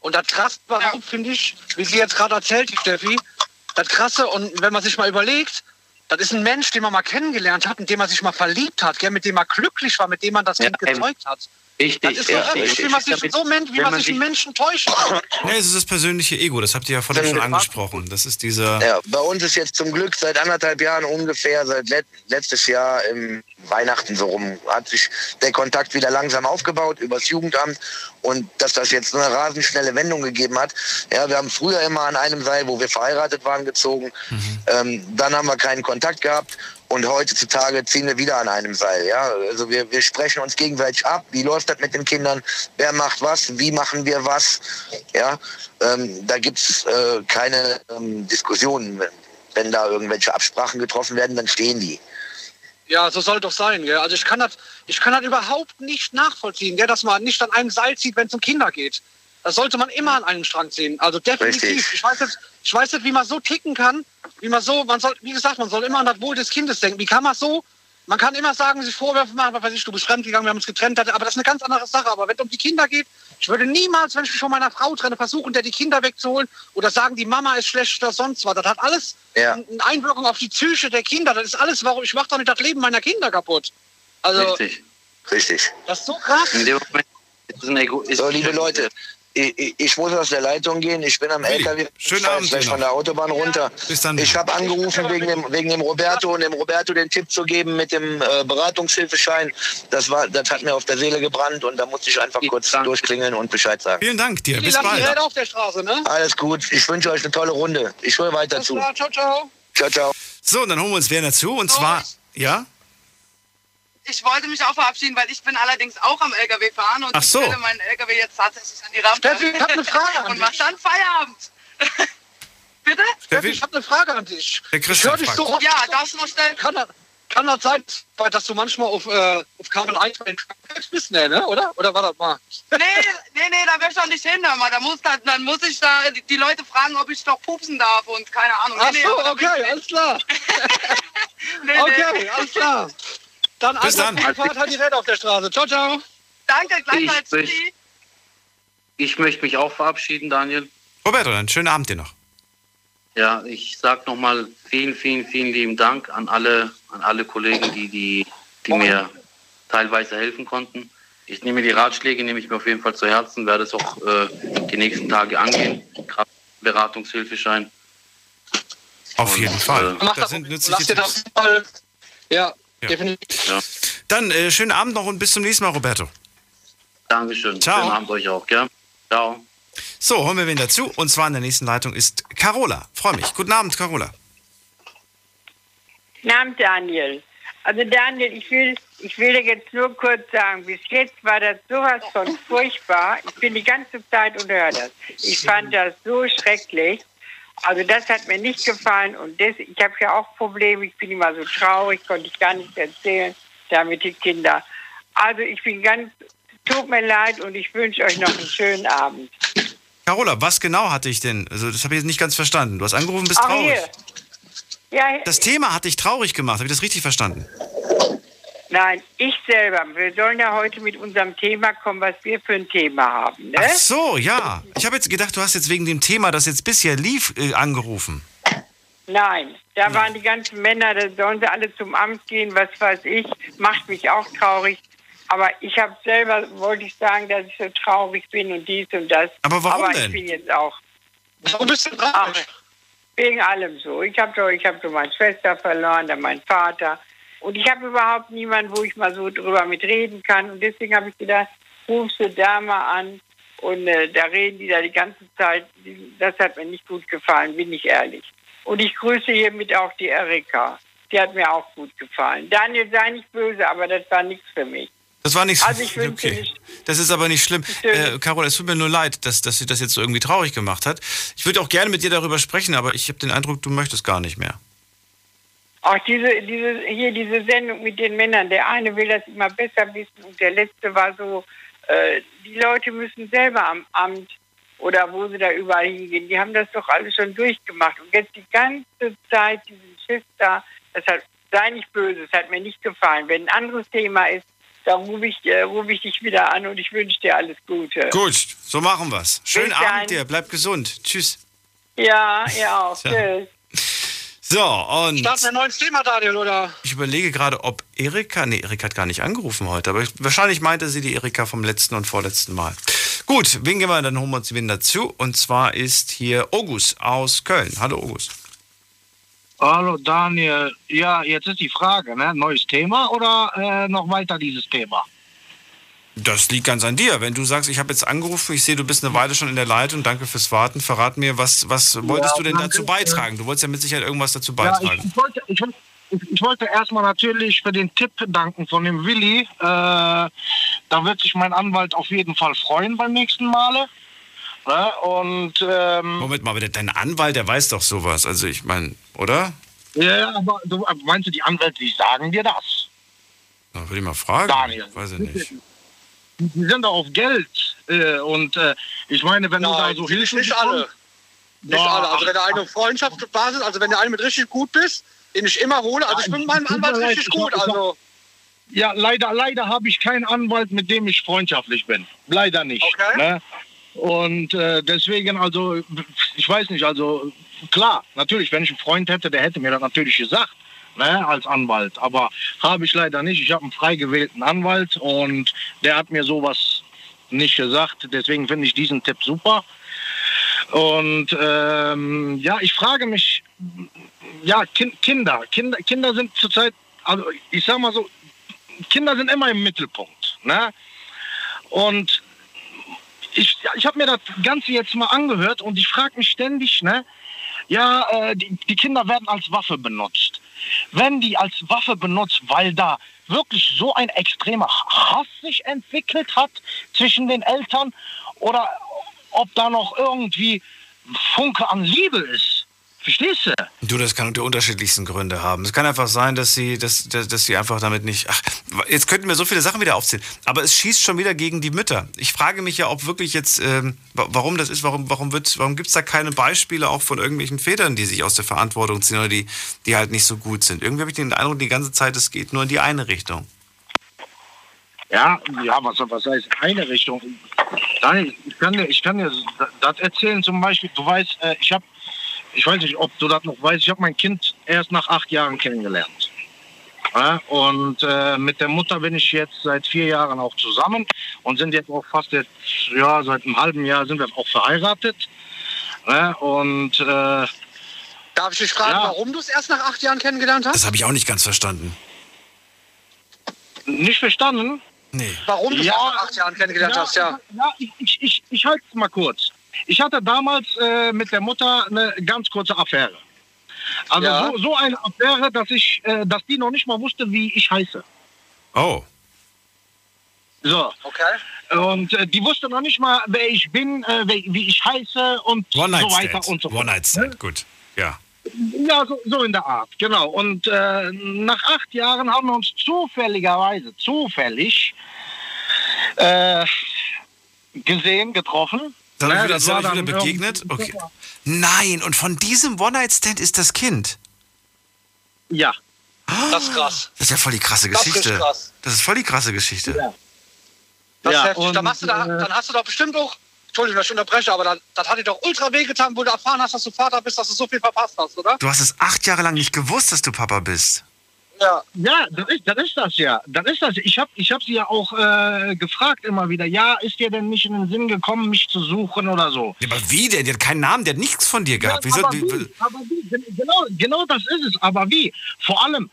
Und das krasse überhaupt, finde ich, wie sie jetzt gerade erzählt, die Steffi, das krasse, und wenn man sich mal überlegt, das ist ein Mensch, den man mal kennengelernt hat, in dem man sich mal verliebt hat, gell, mit dem man glücklich war, mit dem man das Kind Ja, gezeugt hat. Richtig, Das ist ja, richtig. wie man sich, Damit- so men- wie man man sich einen Menschen täuschen kann. Nee, es ist das persönliche Ego, das habt ihr ja vorhin schon angesprochen. Das ist dieser. Ja, bei uns ist jetzt zum Glück seit anderthalb Jahren ungefähr, seit let letztes Jahr im Weihnachten so rum, hat sich der Kontakt wieder langsam aufgebaut übers Jugendamt und dass das jetzt eine rasend schnelle Wendung gegeben hat. Ja, wir haben früher immer an einem Seil, wo wir verheiratet waren, gezogen. Ähm, dann haben wir keinen Kontakt gehabt und heutzutage ziehen wir wieder an einem Seil. Ja, also wir, wir sprechen uns gegenseitig ab. Wie läuft das mit den Kindern? Wer macht was? Wie machen wir was? Ja, ähm, da gibt's äh, keine ähm, Diskussionen. Wenn- da irgendwelche Absprachen getroffen werden, dann stehen die. Ja, so soll doch sein. Gell? Also ich kann das, ich kann das überhaupt nicht nachvollziehen, gell? dass man nicht an einem Seil zieht, wenn es um Kinder geht. Das sollte man immer an einem Strang ziehen. Also definitiv. Richtig. Ich weiß jetzt, ich weiß nicht, wie man so ticken kann, wie man so, man soll, wie gesagt, man soll immer an das Wohl des Kindes denken. Wie kann man so? Man kann immer sagen, sich Vorwürfe machen, was weiß ich, du bist fremdgegangen, wir haben uns getrennt, aber das ist eine ganz andere Sache. Aber wenn es um die Kinder geht, ich würde niemals, wenn ich mich von meiner Frau trenne, versuchen, der die Kinder wegzuholen oder sagen, die Mama ist schlecht oder sonst was. Das hat alles Ja. eine Einwirkung auf die Psyche der Kinder. Das ist alles, warum ich mache doch nicht das Leben meiner Kinder kaputt. Also, Richtig. Richtig. das ist so krass. In dem Moment ist ein Ego. Ist So, liebe Leute, ich, ich- muss aus der Leitung gehen. Ich bin am Willi, LKW. schönen Abend gleich von der Autobahn runter. Bis dann. Ich habe angerufen wegen dem, wegen dem Roberto und dem Roberto den Tipp zu geben mit dem äh, Beratungshilfeschein. Das, war, das hat mir auf der Seele gebrannt und da musste ich einfach kurz durchklingeln und Bescheid sagen. Vielen Dank dir. Bis bald. Räder auf der Straße, ne? Alles gut. Ich wünsche euch eine tolle Runde. Ich höre weiter Alles zu. klar, ciao, ciao. Ciao, ciao. So, und dann holen wir uns wer dazu. Und zwar, ja? Ich wollte mich auch verabschieden, weil ich bin allerdings auch am LKW fahren und Ach so. ich stelle meinen LKW jetzt tatsächlich an die Rampe Steffi, ich hab eine Frage an und dich. mach dann Feierabend. Bitte? Steffi, ich habe eine Frage an dich. Der Ich Christian höre dich so oft. Ja, darfst du noch stellen? Kann das, kann das sein, dass du manchmal auf, äh, auf Kabel 1 bei den Truckers bist? Nee, ne? Oder? Oder war das mal? Nee, nee, nee, da will ich doch nicht hin. mal. Da muss, da, dann muss ich da die, Leute fragen, ob ich doch pupsen darf und keine Ahnung. Ach nee, so, will okay, ich alles klar. Nee, nee. Okay, alles klar. Dann Bis dann. Fahrt, halt die Räder auf der Straße. Ciao, ciao. Danke, gleichfalls. Ich, ich, ich möchte mich auch verabschieden, Daniel. Roberto, einen schönen Abend dir noch. Ja, ich sage nochmal vielen, vielen, vielen lieben Dank an alle, an alle Kollegen, die, die, die mir teilweise helfen konnten. Ich nehme die Ratschläge, nehme ich mir auf jeden Fall zu Herzen, werde es auch äh, die nächsten Tage angehen. Gerade Beratungshilfeschein. Auf jeden Fall. Mach Das das sind Lass nützliche dir Tipps. das mal. Ja, Ja. definitiv. Ja. Dann äh, schönen Abend noch und bis zum nächsten Mal, Roberto. Dankeschön. Ciao. Schönen Abend euch auch, gell? Ciao. So, holen wir wen dazu. Und zwar in der nächsten Leitung ist Carola. Freue mich. Guten Abend, Carola. Guten Abend, Daniel. Also Daniel, ich will, ich will dir jetzt nur kurz sagen, bis jetzt war das sowas von furchtbar. Ich bin die ganze Zeit und höre das. Ich fand das so schrecklich. Also das hat mir nicht gefallen und das, ich habe ja auch Probleme. Ich bin immer so traurig, konnte ich gar nicht erzählen, da mit den Kindern. Also ich bin ganz, tut mir leid und ich wünsche euch noch einen schönen Abend. Carola, was genau hatte ich denn? Also, das habe ich jetzt nicht ganz verstanden. Du hast angerufen, bist Ach, traurig. hier. Ja, Das Thema hat dich traurig gemacht. Habe ich das richtig verstanden? Nein, ich selber. Wir sollen ja heute mit unserem Thema kommen, was wir für ein Thema haben. Ne? Ach so, ja. Ich habe jetzt gedacht, du hast jetzt wegen dem Thema, das jetzt bisher lief, äh, angerufen. Nein, da waren die ganzen Männer, da sollen sie alle zum Amt gehen, was weiß ich, macht mich auch traurig. Aber ich habe selber, wollte ich sagen, dass ich so traurig bin und dies und das. Aber warum Aber denn? ich bin jetzt auch. Warum bist du Ach, traurig? wegen allem so. Ich habe doch, ich hab doch meine Schwester verloren, dann meinen Vater. Und ich habe überhaupt niemanden, wo ich mal so drüber mitreden kann. Und deswegen habe ich gedacht, rufst du da mal an. Und äh, da reden die da die ganze Zeit. Das hat mir nicht gut gefallen, bin ich ehrlich. Und ich grüße hiermit auch die Erika. Die hat mir auch gut gefallen. Daniel, sei nicht böse, aber das war nichts für mich. Das war nichts. Also ich okay. Das ist aber nicht schlimm. Äh, Carol, es tut mir nur leid, dass, dass sie das jetzt so irgendwie traurig gemacht hat. Ich würde auch gerne mit dir darüber sprechen, aber ich habe den Eindruck, du möchtest gar nicht mehr. Auch diese, diese, hier diese Sendung mit den Männern, der eine will das immer besser wissen und der letzte war so, äh, die Leute müssen selber am Amt oder wo sie da überall hingehen, die haben das doch alles schon durchgemacht. Und jetzt die ganze Zeit diesen Schiff da, das hat, sei nicht böse, es hat mir nicht gefallen. Wenn ein anderes Thema ist, dann rufe ich, äh, ruf ich dich wieder an und ich wünsche dir alles Gute. Gut, so machen wir's. Schönen Bis Abend dann. dir, bleib gesund. Tschüss. Ja, ja auch. Tschüss. So, und Starten wir ein neues Thema, Daniel, oder? ich überlege gerade, ob Erika, nee, Erika hat gar nicht angerufen heute, aber ich, wahrscheinlich meinte sie die Erika vom letzten und vorletzten Mal. Gut, wen gehen wir, dann holen wir uns wen dazu. Und zwar ist hier August aus Köln. Hallo August. Hallo Daniel. Ja, jetzt ist die Frage, ne? Neues Thema oder äh, noch weiter dieses Thema? Das liegt ganz an dir. Wenn du sagst, ich habe jetzt angerufen, ich sehe, du bist eine Weile schon in der Leitung, danke fürs Warten. Verrat mir, was, was wolltest Ja, du denn dazu beitragen? Du wolltest ja mit Sicherheit irgendwas dazu Ja, beitragen. ich, wollte, ich, wollte- ich, ich wollte erstmal natürlich für den Tipp danken von dem Willi. Äh, da wird sich mein Anwalt auf jeden Fall freuen beim nächsten Male. Ne? Und ähm, Moment mal, aber dein Anwalt, der weiß doch sowas. Also ich meine, oder? ja, ja, aber du, meinst du, die Anwälte, die sagen dir das? Da würde ich mal fragen. Daniel. Weiß ich nicht. Die sind doch auf Geld. Äh, und äh, ich meine, wenn du da Nein, so Hilfe nicht alle. Nicht Ja, alle. Also wenn du eine Freundschaftsbasis, also wenn du einen mit richtig gut bist, den ich immer hole, also ich bin mit meinem Anwalt richtig ich gut, also Ja, leider, leider habe ich keinen Anwalt, mit dem ich freundschaftlich bin. Leider nicht. Okay. Ne? Und äh, deswegen, also, ich weiß nicht, also klar, natürlich, wenn ich einen Freund hätte, der hätte mir das natürlich gesagt, ne, als Anwalt. Aber habe ich leider nicht. Ich habe einen frei gewählten Anwalt und der hat mir sowas nicht gesagt. Deswegen finde ich diesen Tipp super. Und ähm, ja, ich frage mich, ja, kind, Kinder, Kinder, Kinder sind zurzeit, also ich sag mal so, Kinder sind immer im Mittelpunkt. Ne? Und ich, ich habe mir das Ganze jetzt mal angehört und ich frage mich ständig, ne? Ja, äh, die, die Kinder werden als Waffe benutzt. Wenn die als Waffe benutzt, weil da wirklich so ein extremer Hass sich entwickelt hat zwischen den Eltern oder ob da noch irgendwie Funke an Liebe ist. Verstehst du? Du, das kann die unterschiedlichsten Gründe haben. Es kann einfach sein, dass sie, dass, dass, dass sie einfach damit nicht. Ach, jetzt könnten wir so viele Sachen wieder aufzählen. Aber es schießt schon wieder gegen die Mütter. Ich frage mich ja, ob wirklich jetzt, ähm, wa- warum das ist, warum, warum, wird, warum gibt es da keine Beispiele auch von irgendwelchen Vätern, die sich aus der Verantwortung ziehen oder die, die halt nicht so gut sind. Irgendwie habe ich den Eindruck, die ganze Zeit, es geht nur in die eine Richtung. Ja, ja, was, was heißt eine Richtung? Nein, ich kann dir, ich kann dir das erzählen zum Beispiel. Du weißt, äh, ich habe, ich weiß nicht, ob du das noch weißt, ich habe mein Kind erst nach acht Jahren kennengelernt. Ja, und äh, mit der Mutter bin ich jetzt seit vier Jahren auch zusammen und sind jetzt auch fast jetzt, ja, seit einem halben Jahr sind wir auch verheiratet. Ja, und äh, darf ich dich fragen, Ja. warum du es erst nach acht Jahren kennengelernt hast? Das habe ich auch nicht ganz verstanden. nicht verstanden? Nee. Warum du es Ja, erst nach acht Jahren kennengelernt hast, ja. Ja, ich, ich, ich, ich halte es mal kurz. Ich hatte damals äh, mit der Mutter eine ganz kurze Affäre. Also Ja. so, so eine Affäre, dass ich, äh, dass die noch nicht mal wusste, wie ich heiße. Oh. So. Okay. Und äh, die wusste noch nicht mal, wer ich bin, äh, wie ich heiße und so weiter und so fort. One-Night-Stand, gut. Ja. Ja, so, so in der Art, genau. Und äh, nach acht Jahren haben wir uns zufälligerweise, zufällig, äh, gesehen, getroffen. Dann Ja, wieder, das war euch dann wieder begegnet? Okay. Nein, und von diesem One-Night-Stand ist das Kind. Ja. Das ist krass. Das ist ja voll die krasse Das ist Geschichte. krass. Das ist voll die krasse Geschichte. Das Ja, ist heftig. und, dann, hast du da, äh, dann hast du doch bestimmt auch, Entschuldigung, dass ich unterbreche, aber dann, das hat dir doch ultra wehgetan, wo du erfahren hast, dass du Vater bist, dass du so viel verpasst hast, oder? Du hast es acht Jahre lang nicht gewusst, dass du Papa bist. Ja. Ja, das ist, das ist das ja. Das ist das. Ich habe ich hab sie ja auch äh, gefragt immer wieder, ja, ist dir denn nicht in den Sinn gekommen, mich zu suchen oder so? Ja, aber wie denn? Die hat keinen Namen, die hat nichts von dir gehabt. Wieso? aber wie, wie? Aber wie? Gen- Genau, genau das ist es. Aber wie? Vor allem,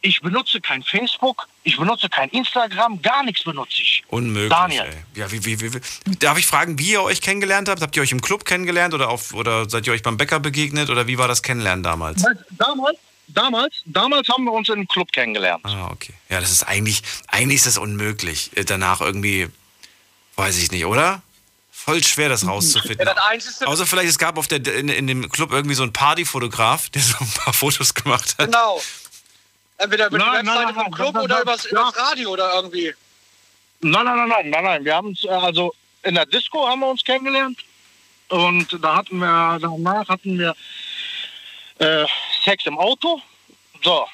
ich benutze kein Facebook, ich benutze kein Instagram, gar nichts benutze ich. Unmöglich. Daniel. Ey. Ja, wie, wie, wie, wie. Darf ich fragen, wie ihr euch kennengelernt habt? Habt ihr euch im Club kennengelernt oder, auf, oder seid ihr euch beim Bäcker begegnet oder wie war das Kennenlernen damals? Damals, damals, damals haben wir uns in einem Club kennengelernt. Ah, okay. Ja, das ist eigentlich, eigentlich ist das unmöglich. äh, Danach irgendwie, weiß ich nicht, oder? Voll schwer, das rauszufinden. Ja, das Außer vielleicht, es gab auf der, in, in dem Club irgendwie so einen Partyfotograf, der so ein paar Fotos gemacht hat. genau. Entweder über die Nein, nein, Webseite nein, vom Club nein, oder nein, übers, ja. übers Radio oder irgendwie. Nein, nein, nein, nein, nein, nein. Wir haben uns, äh, also in der Disco haben wir uns kennengelernt. Und da hatten wir, danach hatten wir äh, Sex im Auto. So.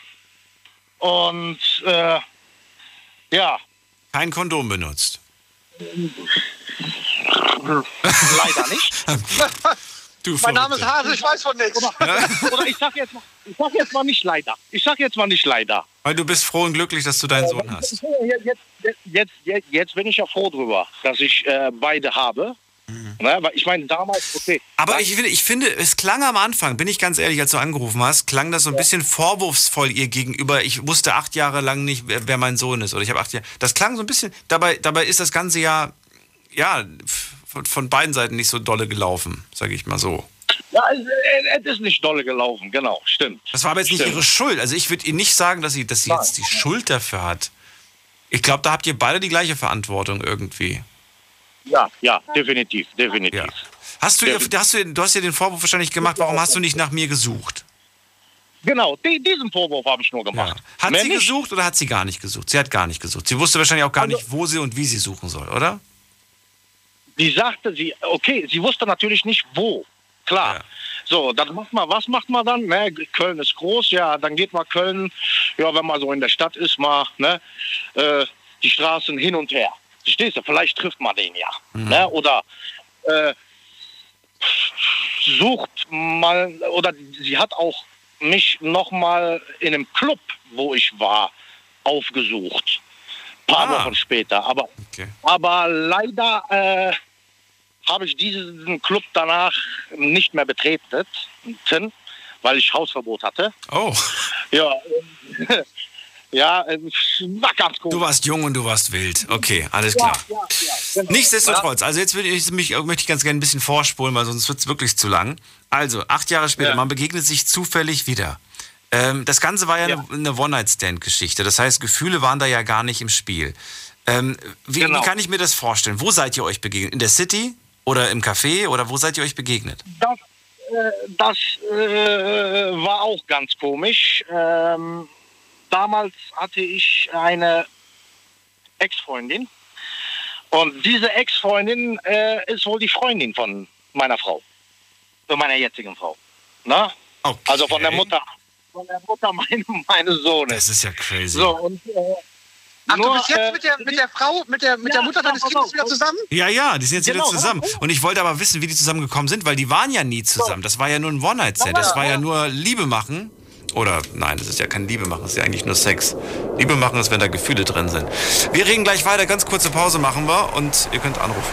Und äh, ja. Kein Kondom benutzt. Leider nicht. Du mein Name ist. Hase, ich weiß von nichts. Oder, oder ich sag jetzt mal, ich sag jetzt mal nicht leider. Ich sag jetzt mal nicht leider. Weil du bist froh und glücklich, dass du deinen Sohn hast. Jetzt, jetzt, jetzt, jetzt, jetzt bin ich ja froh drüber, dass ich äh, beide habe. Ne, weil ich meine, damals, okay. Aber ich finde, ich finde, es klang am Anfang, bin ich ganz ehrlich, als du angerufen hast, klang das so ein bisschen vorwurfsvoll ihr gegenüber. Ich wusste acht Jahre lang nicht, wer, wer mein Sohn ist. Oder ich habe acht Jahre. Das klang so ein bisschen. Dabei, dabei ist das Ganze ja, ja, von, von beiden Seiten nicht so dolle gelaufen, sage ich mal so. Ja, es, ist nicht dolle gelaufen, genau, stimmt. Das war aber jetzt nicht Stimmt. ihre Schuld. Also ich würde ihr nicht sagen, dass sie, dass sie jetzt die Schuld dafür hat. Ich glaube, da habt ihr beide die gleiche Verantwortung irgendwie. Ja, ja, definitiv, definitiv. Hast du, ihr, hast du, du hast ja den Vorwurf wahrscheinlich gemacht, warum hast du nicht nach mir gesucht? Genau, die, diesen Vorwurf habe ich nur gemacht. Hat Mehr sie nicht. gesucht oder hat sie gar nicht gesucht? Sie hat gar nicht gesucht. Sie wusste wahrscheinlich auch gar Also nicht, wo sie und wie sie suchen soll, oder? Die sagte, sie, okay, sie wusste natürlich nicht wo. Klar. So, dann macht man, was macht man dann? Ne, Köln ist groß, ja, dann geht man Köln, ja, wenn man so in der Stadt ist, mal, ne, äh, die Straßen hin und her. Verstehst du? Vielleicht trifft man den ja. Ne? Oder äh, sucht mal, oder sie hat auch mich nochmal in einem Club, wo ich war, aufgesucht. Paar Wochen später. Aber, aber leider äh, habe ich diesen Club danach nicht mehr betreten, weil ich Hausverbot hatte. Oh. Ja, ja, äh, war ganz gut. Du warst jung und du warst wild. Okay, alles klar. Ja, ja, ja, genau. Nichtsdestotrotz, also jetzt will ich mich, möchte ich ganz gerne ein bisschen vorspulen, weil sonst wird es wirklich zu lang. Also, acht Jahre später, man begegnet sich zufällig wieder. Ähm, das Ganze war ja, eine, eine One-Night-Stand-Geschichte. Das heißt, Gefühle waren da ja gar nicht im Spiel. Ähm, wie, Genau. wie kann ich mir das vorstellen? Wo seid ihr euch begegnet? In der City oder im Café oder wo seid ihr euch begegnet? Das, äh, das äh, war auch ganz komisch. Ähm, damals hatte ich eine Ex-Freundin. Und diese Ex-Freundin äh, ist wohl die Freundin von meiner Frau. Von meiner jetzigen Frau. Na? Also von der Mutter. Von der Mutter meine, meines Sohnes. Das ist ja crazy. So, und, äh, Ach, nur, du bist jetzt äh, mit, der, mit der Frau, mit der, mit der Ja, Mutter deines pass Kindes wieder zusammen? Ja, ja, die sind jetzt Genau, wieder zusammen. Und ich wollte aber wissen, wie die zusammengekommen sind, weil die waren ja nie zusammen. Das war ja nur ein One-Night-Stand. Das war ja nur Liebe machen. Oder nein, das ist ja kein Liebe machen, das ist ja eigentlich nur Sex. Liebe machen ist, wenn da Gefühle drin sind. Wir reden gleich weiter, ganz kurze Pause machen wir und ihr könnt anrufen.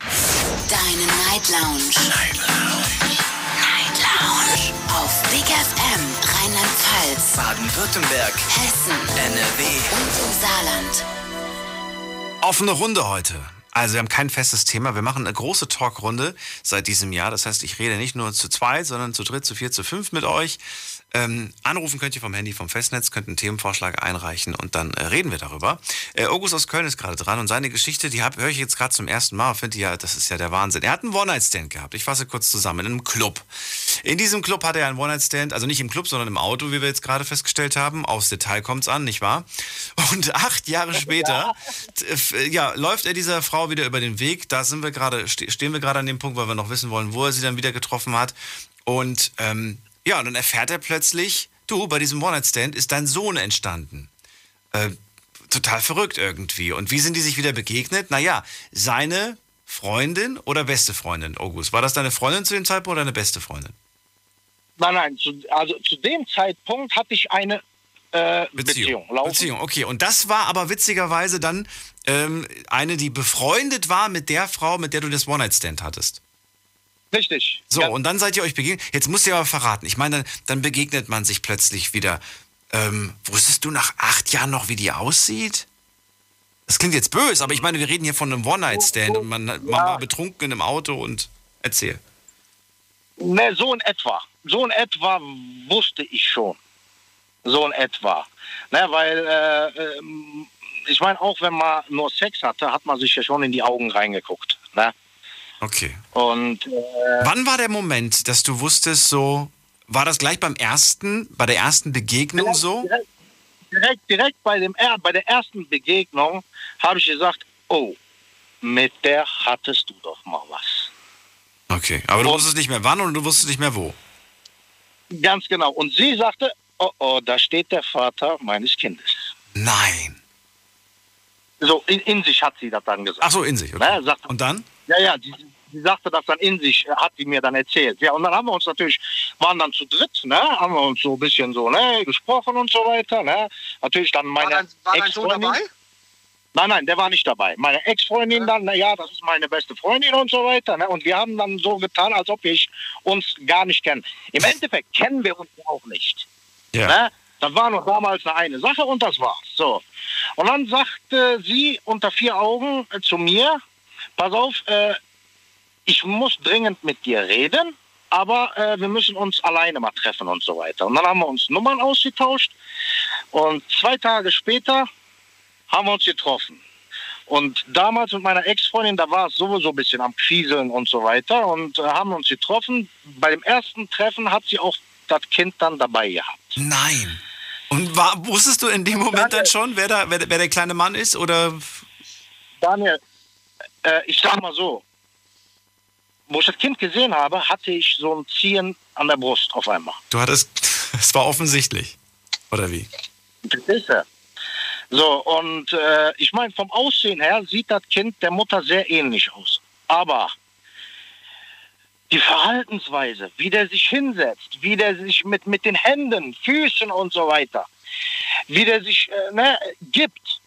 Deine Night Lounge. Night Lounge. Night Lounge. Auf Big FM Rheinland-Pfalz, Baden-Württemberg. Hessen, NRW. und im Saarland. Offene Runde heute. Also wir haben kein festes Thema. Wir machen eine große Talkrunde seit diesem Jahr. Das heißt, ich rede nicht nur zu zweit, sondern zu dritt, zu vier, zu fünf mit euch. Ähm, anrufen könnt ihr vom Handy, vom Festnetz, könnt einen Themenvorschlag einreichen und dann äh, reden wir darüber. Äh, August aus Köln ist gerade dran und seine Geschichte, die höre ich jetzt gerade zum ersten Mal. Finde ja, das ist ja der Wahnsinn. Er hat einen One-Night-Stand gehabt. Ich fasse kurz zusammen. In einem Club. In diesem Club hatte er einen One-Night-Stand, also nicht im Club, sondern im Auto, wie wir jetzt gerade festgestellt haben. Aufs Detail kommt's an, nicht wahr? Und acht Jahre später, f- ja, läuft er dieser Frau wieder über den Weg. Da sind wir gerade, ste- stehen wir gerade an dem Punkt, weil wir noch wissen wollen, wo er sie dann wieder getroffen hat. Und ähm, ja, und dann erfährt er plötzlich, du, bei diesem One-Night-Stand ist dein Sohn entstanden. Äh, total verrückt irgendwie. Und wie sind die sich wieder begegnet? Naja, seine Freundin oder beste Freundin, August. War das deine Freundin zu dem Zeitpunkt oder deine beste Freundin? Nein, nein, zu, also zu dem Zeitpunkt hatte ich eine äh, Beziehung. Beziehung. Beziehung, okay. Und das war aber witzigerweise dann ähm, eine, die befreundet war mit der Frau, mit der du das One-Night-Stand hattest. Richtig. So, und dann seid ihr euch begegnet. Jetzt musst du aber verraten. Ich meine, dann, begegnet man sich plötzlich wieder. Ähm, wusstest du nach acht Jahren noch, wie die aussieht? Das klingt jetzt böse, aber ich meine, wir reden hier von einem One-Night-Stand und man, man war betrunken in einem Auto und erzähl. Ne, so in etwa. So in etwa wusste ich schon. So in etwa. Ne, weil, äh, ähm, ich meine, auch wenn man nur Sex hatte, hat man sich ja schon in die Augen reingeguckt. Ne? Okay. Und äh, Wann war der Moment, dass du wusstest, so, war das gleich beim ersten, bei der ersten Begegnung so? direkt, direkt, direkt bei, dem, bei der ersten Begegnung habe ich gesagt, oh, mit der hattest du doch mal was. Okay, aber du wusstest nicht mehr wann und du wusstest nicht mehr wo. Ganz genau. Und sie sagte, oh, oh, da steht der Vater meines Kindes. Nein. So, in, in sich hat sie das dann gesagt. Ach so, in sich, okay. Ne, sagt, Und dann? Ja, ja, sie, sie sagte das dann in sich, äh, hat sie mir dann erzählt. Ja, und dann haben wir uns natürlich, waren dann zu dritt, ne, haben wir uns so ein bisschen so, ne, gesprochen und so weiter, ne. Natürlich dann meine dein- war dein Sohn Ex-Freundin- dabei? Nein, nein, der war nicht dabei. Meine Ex-Freundin dann, na ja, das ist meine beste Freundin und so weiter. Ne? Und wir haben dann so getan, als ob wir uns gar nicht kennen. Im Endeffekt kennen wir uns auch nicht. Ja. Ne? Das war noch damals eine, eine Sache und das war's. So. Und dann sagte sie unter vier Augen äh, zu mir, pass auf, äh, ich muss dringend mit dir reden, aber äh, wir müssen uns alleine mal treffen und so weiter. Und dann haben wir uns Nummern ausgetauscht und zwei Tage später haben wir uns getroffen. Und damals mit meiner Ex-Freundin, da war es sowieso ein bisschen am Fieseln und so weiter und äh, haben uns getroffen. Bei dem ersten Treffen hat sie auch das Kind dann dabei gehabt. Nein. Und war, wusstest du in dem Moment dann schon, wer, da, wer, wer der kleine Mann ist? Oder? Daniel, äh, ich sag mal so, wo ich das Kind gesehen habe, hatte ich so ein Ziehen an der Brust auf einmal. Du hattest, es war offensichtlich. Oder wie? Verstehst du? So, und äh, ich meine, vom Aussehen her sieht das Kind der Mutter sehr ähnlich aus. Aber die Verhaltensweise, wie der sich hinsetzt, wie der sich mit, mit den Händen, Füßen und so weiter, wie der sich äh, ne, gibt,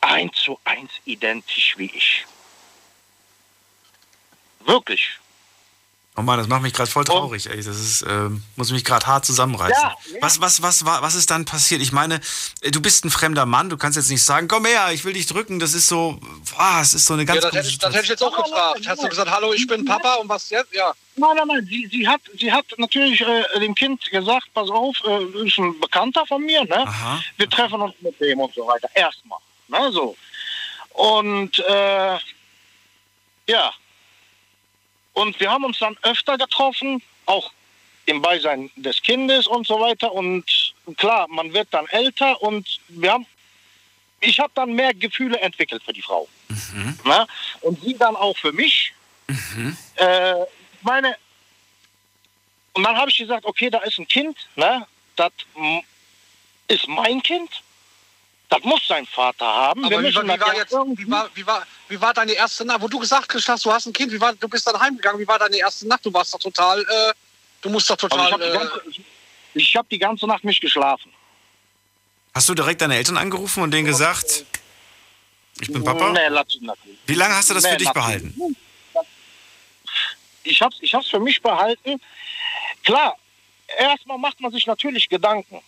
eins zu eins identisch wie ich. Wirklich. Oh Mann, das macht mich gerade voll traurig, ey. Das ist, ähm, muss mich gerade hart zusammenreißen. Ja, ja. Was, was, was, war, was ist dann passiert? Ich meine, äh, du bist ein fremder Mann, du kannst jetzt nicht sagen, komm her, ich will dich drücken. Das ist so, ah, es ist so eine ganz Ja, das hätte, ich, das hätte ich jetzt auch gefragt. Hast du gesagt, hallo, ich bin Papa und was jetzt? Ja. Nein, nein, nein. Sie, sie, hat, sie hat natürlich äh, dem Kind gesagt, pass auf, äh, ist ein Bekannter von mir, ne? Wir treffen uns mit dem und so weiter. Erstmal. Ne, so. Und äh, ja. Und wir haben uns dann öfter getroffen, auch im Beisein des Kindes und so weiter. Und klar, man wird dann älter und wir haben, ich habe dann mehr Gefühle entwickelt für die Frau. Ne? Und sie dann auch für mich. Äh, ich meine, und dann habe ich gesagt, okay, da ist ein Kind, ne? Das ist mein Kind. Das muss sein Vater haben. Aber wie, war, wie, war jetzt, wie, war, wie, war, wie war deine erste Nacht? Wo du gesagt hast, du hast ein Kind, wie war, du bist dann heimgegangen, wie war deine erste Nacht? Du warst doch total, äh, du musst doch Also total. ich habe die, äh, ganze- ich- ich hab die ganze Nacht nicht geschlafen. Hast du direkt deine Eltern angerufen und denen gesagt, ich bin Papa? Nee. Wie lange hast du das Nee, für dich behalten? Ich habe es ich hab's für mich behalten. Klar, erstmal macht man sich natürlich Gedanken.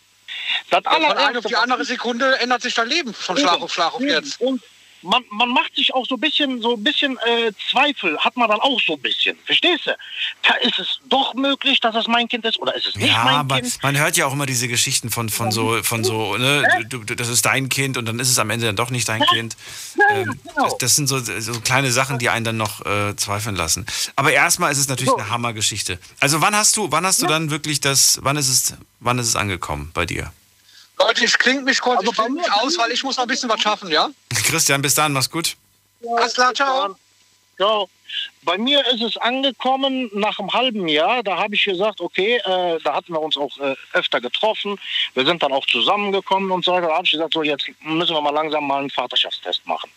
Das von einer auf die andere Sekunde ändert sich dein Leben von Eben, Schlag auf Schlag auf eben. jetzt. Und man, man macht sich auch so ein bisschen, so ein bisschen äh, Zweifel, hat man dann auch so ein bisschen. Verstehst du? Da ist es doch möglich, dass es mein Kind ist oder ist es nicht Ja, mein aber Kind? man hört ja auch immer diese Geschichten von, von so, von so, ne, du, du, das ist dein Kind und dann ist es am Ende dann doch nicht dein Kind. Ähm, genau. das, das sind so, so kleine Sachen, die einen dann noch äh, zweifeln lassen. Aber erstmal ist es natürlich eine Hammergeschichte. Also wann hast du, wann hast du dann wirklich das, wann ist es, wann ist es angekommen bei dir? Leute, ich klinge mich kurz, ich klinge mich aus, weil ich muss noch ein bisschen was schaffen, ja? Christian, bis dann, mach's gut. Alles klar, ciao. Ja, bei mir ist es angekommen nach einem halben Jahr. Da habe ich gesagt, okay, äh, da hatten wir uns auch äh, öfter getroffen. Wir sind dann auch zusammengekommen und so weiter. Da habe ich gesagt, so jetzt müssen wir mal langsam mal einen Vaterschaftstest machen.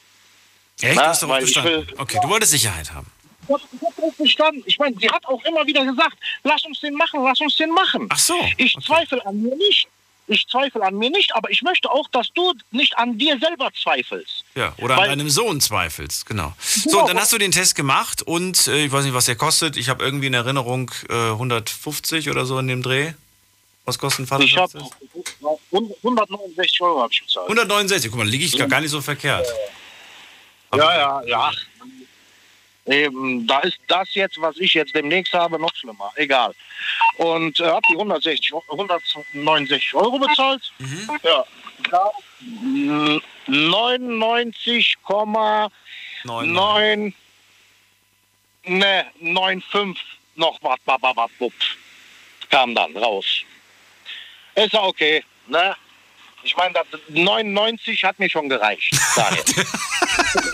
Echt? Na, du hast darauf weil ich will- Okay, du wolltest Sicherheit haben. hab, ich hab das verstanden. Ich meine, sie hat auch immer wieder gesagt, lass uns den machen, lass uns den machen. Ach so. Ich zweifle an mir nicht. Ich zweifle an mir nicht, aber ich möchte auch, dass du nicht an dir selber zweifelst. Ja, oder an Weil- deinem Sohn zweifelst, genau. So, Genau. und dann hast du den Test gemacht und äh, ich weiß nicht, was der kostet. Ich habe irgendwie in Erinnerung äh, 150 oder so in dem Dreh. Was kostet ein Ich habe Vaterschaftstest? 169 Euro habe ich bezahlt. 169, guck mal, liege ich gar nicht so verkehrt. Ja, ja, ja. Eben, da ist das jetzt, was ich jetzt demnächst habe, noch schlimmer. Egal. Und äh, habe die 160, 169 Euro bezahlt. Ja. Da, mm, 99,9 ne, 95 noch was, was, was, was, was, kam dann raus. Ist ja okay, ne? Ich meine, das 99 hat mir schon gereicht, den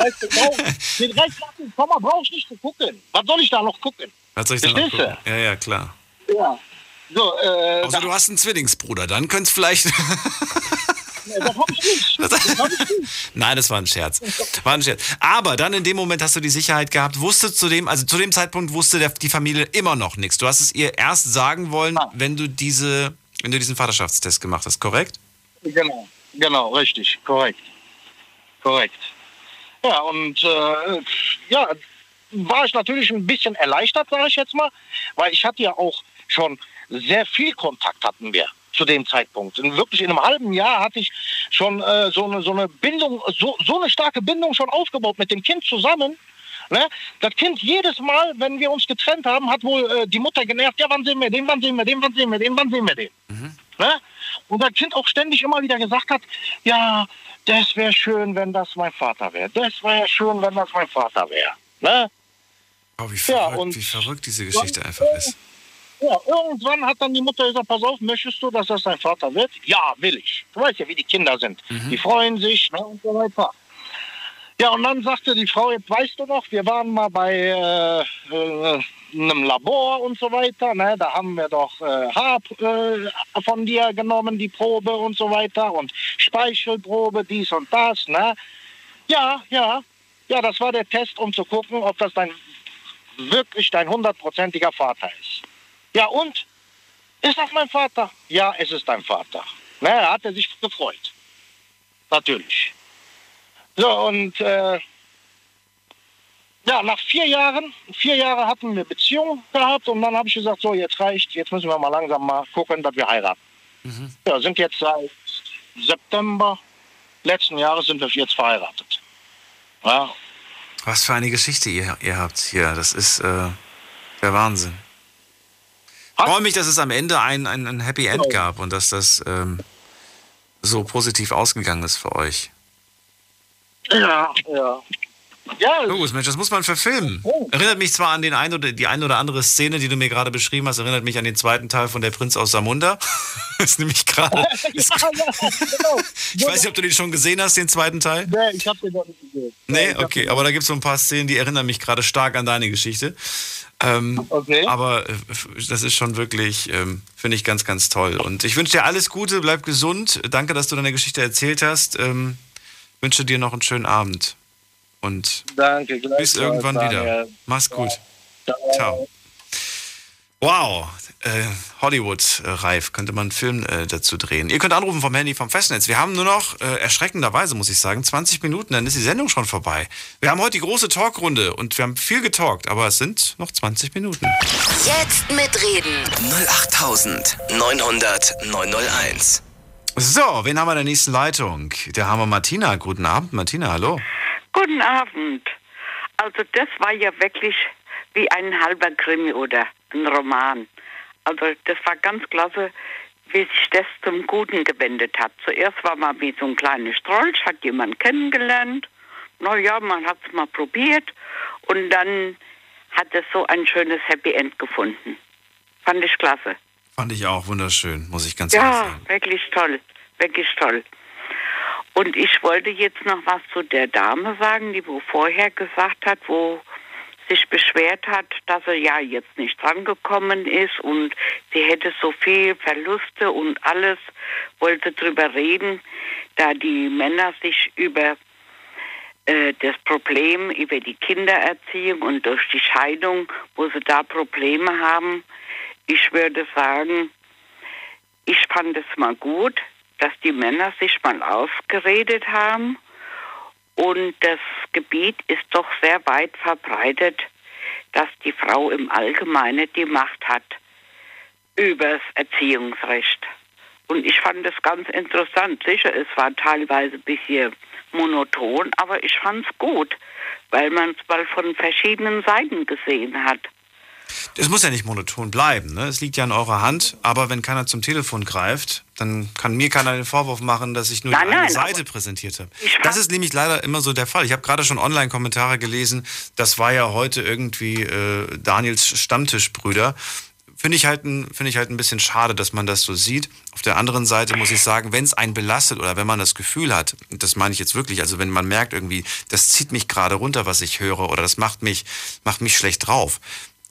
Rest, genau, den Rest lass ich, nicht zu gucken. Was soll ich da noch gucken? Was soll ich denn noch gucken? Ja, ja, klar. Ja. So, äh, Außer du hast einen Zwillingsbruder, dann könnte es vielleicht. das hab ich nicht. Das hab ich nicht. Nein, das war ein Scherz. War ein Scherz. Aber dann in dem Moment hast du die Sicherheit gehabt, wusste zu dem, also zu dem Zeitpunkt wusste der, die Familie immer noch nichts. Du hast es ihr erst sagen wollen, wenn du diese, wenn du diesen Vaterschaftstest gemacht hast, korrekt? Genau, genau, richtig, korrekt. Korrekt. Ja, und äh, ja, war ich natürlich ein bisschen erleichtert, sage ich jetzt mal, weil ich hatte ja auch schon sehr viel Kontakt hatten wir zu dem Zeitpunkt. Und wirklich in einem halben Jahr hatte ich schon äh, so, eine, so eine Bindung, so, so eine starke Bindung schon aufgebaut mit dem Kind zusammen. Ne? Das Kind jedes Mal, wenn wir uns getrennt haben, hat wohl äh, die Mutter genervt, ja, wann sehen wir den, wann sehen wir den, wann sehen wir den, wann sehen wir den. Ne? Und das Kind auch ständig immer wieder gesagt hat, ja, das wäre schön, wenn das mein Vater wäre. Das wäre schön, wenn das mein Vater wäre. Ne? Oh, wie verrückt, wie verrückt diese Geschichte einfach ist. Ja, irgendwann hat dann die Mutter gesagt, pass auf, möchtest du, dass das dein Vater wird? Ja, will ich. Du weißt ja, wie die Kinder sind. Die freuen sich ne, und so weiter. Ja, und dann sagte die Frau, jetzt weißt du noch, wir waren mal bei äh, äh, einem Labor und so weiter. Ne? Da haben wir doch äh, Haar äh, von dir genommen, die Probe und so weiter. Und Speichelprobe, dies und das. Ne? Ja, ja. Ja, das war der Test, um zu gucken, ob das dein wirklich dein hundertprozentiger Vater ist. Ja, und? Ist das mein Vater? Ja, es ist dein Vater. Na, er hat er sich gefreut. Natürlich. So, und äh, ja, nach vier Jahren, vier Jahre hatten wir Beziehung gehabt und dann habe ich gesagt, so, jetzt reicht, jetzt müssen wir mal langsam mal gucken, dass wir heiraten. Ja, sind jetzt seit September letzten Jahres sind wir jetzt verheiratet. Ja, Was für eine Geschichte ihr, ihr habt hier. Das ist äh, der Wahnsinn. Ich freue mich, dass es am Ende ein, ein, ein Happy End gab und dass das ähm, so positiv ausgegangen ist für euch. ja, ja. Ja, Logus, Mensch, das muss man verfilmen. Erinnert mich zwar an den ein oder, die ein oder andere Szene, die du mir gerade beschrieben hast, erinnert mich an den zweiten Teil von Der Prinz aus Samunda. ist nämlich gerade. ist- genau. Ich weiß nicht, ob du den schon gesehen hast, den zweiten Teil. Nee, ich habe den noch nicht gesehen. Nee, okay, aber da gibt es so ein paar Szenen, die erinnern mich gerade stark an deine Geschichte. Ähm, Aber äh, das ist schon wirklich, ähm, finde ich ganz, ganz toll. Und ich wünsche dir alles Gute, bleib gesund. Danke, dass du deine Geschichte erzählt hast. Ähm, wünsche dir noch einen schönen Abend. Und Danke, bis irgendwann wieder. Daniel. Mach's gut. Ciao. Wow, äh, Hollywood-reif, könnte man einen Film äh, dazu drehen. Ihr könnt anrufen vom Handy vom Festnetz. Wir haben nur noch, äh, erschreckenderweise muss ich sagen, 20 Minuten, dann ist die Sendung schon vorbei. Wir haben heute die große Talkrunde und wir haben viel getalkt, aber es sind noch 20 Minuten. Jetzt mitreden. 08900 901. So, wen haben wir in der nächsten Leitung? Da haben wir Martina. Guten Abend, Martina, hallo. Guten Abend. Also das war ja wirklich wie ein halber Krimi oder ein Roman. Also das war ganz klasse, wie sich das zum Guten gewendet hat. Zuerst war man wie so ein kleiner Strolch, hat jemand kennengelernt. Na ja, man hat es mal probiert und dann hat es so ein schönes Happy End gefunden. Fand ich klasse. Fand ich auch wunderschön, muss ich ganz ehrlich Ja, sagen. wirklich toll, wirklich toll. Und ich wollte jetzt noch was zu der Dame sagen, die wo vorher gesagt hat, wo sich beschwert hat, dass er ja jetzt nicht drangekommen ist und sie hätte so viel Verluste und alles, wollte drüber reden, da die Männer sich über äh, das Problem über die Kindererziehung und durch die Scheidung, wo sie da Probleme haben. Ich würde sagen, ich fand es mal gut, dass die Männer sich mal ausgeredet haben. Und das Gebiet ist doch sehr weit verbreitet, dass die Frau im Allgemeinen die Macht hat übers Erziehungsrecht. Und ich fand es ganz interessant. Sicher, es war teilweise ein bisschen monoton, aber ich fand es gut, weil man es mal von verschiedenen Seiten gesehen hat. Es muss ja nicht monoton bleiben, ne? Es liegt ja in eurer Hand, aber wenn keiner zum Telefon greift, dann kann mir keiner den Vorwurf machen, dass ich nur Nein, die eine nein, Seite präsentiert habe. Das ist nämlich leider immer so der Fall. Ich habe gerade schon Online-Kommentare gelesen, das war ja heute irgendwie äh, Daniels Stammtischbrüder. Finde ich, halt ein, finde ich halt ein bisschen schade, dass man das so sieht. Auf der anderen Seite muss ich sagen, wenn es einen belastet oder wenn man das Gefühl hat, das meine ich jetzt wirklich, also wenn man merkt irgendwie, das zieht mich gerade runter, was ich höre, oder das macht mich, macht mich schlecht drauf,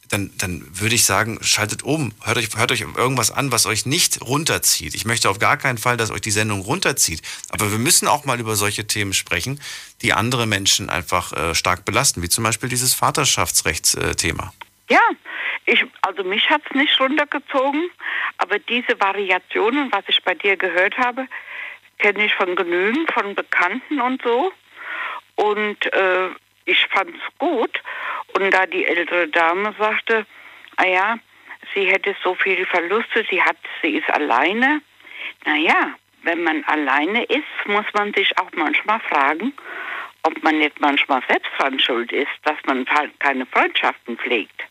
dann, dann würde ich sagen, schaltet um. Hört euch, hört euch irgendwas an, was euch nicht runterzieht. Ich möchte auf gar keinen Fall, dass euch die Sendung runterzieht. Aber wir müssen auch mal über solche Themen sprechen, die andere Menschen einfach äh, stark belasten, wie zum Beispiel dieses Vaterschaftsrechtsthema. Ja, ich, also mich hat es nicht runtergezogen, aber diese Variationen, was ich bei dir gehört habe, kenne ich von genügend, von Bekannten und so. Und äh, ich fand es gut. Und da die ältere Dame sagte, ah ja, sie hätte so viele Verluste, sie hat, sie ist alleine. Naja, wenn man alleine ist, muss man sich auch manchmal fragen, ob man nicht manchmal selbst dran schuld ist, dass man halt keine Freundschaften pflegt.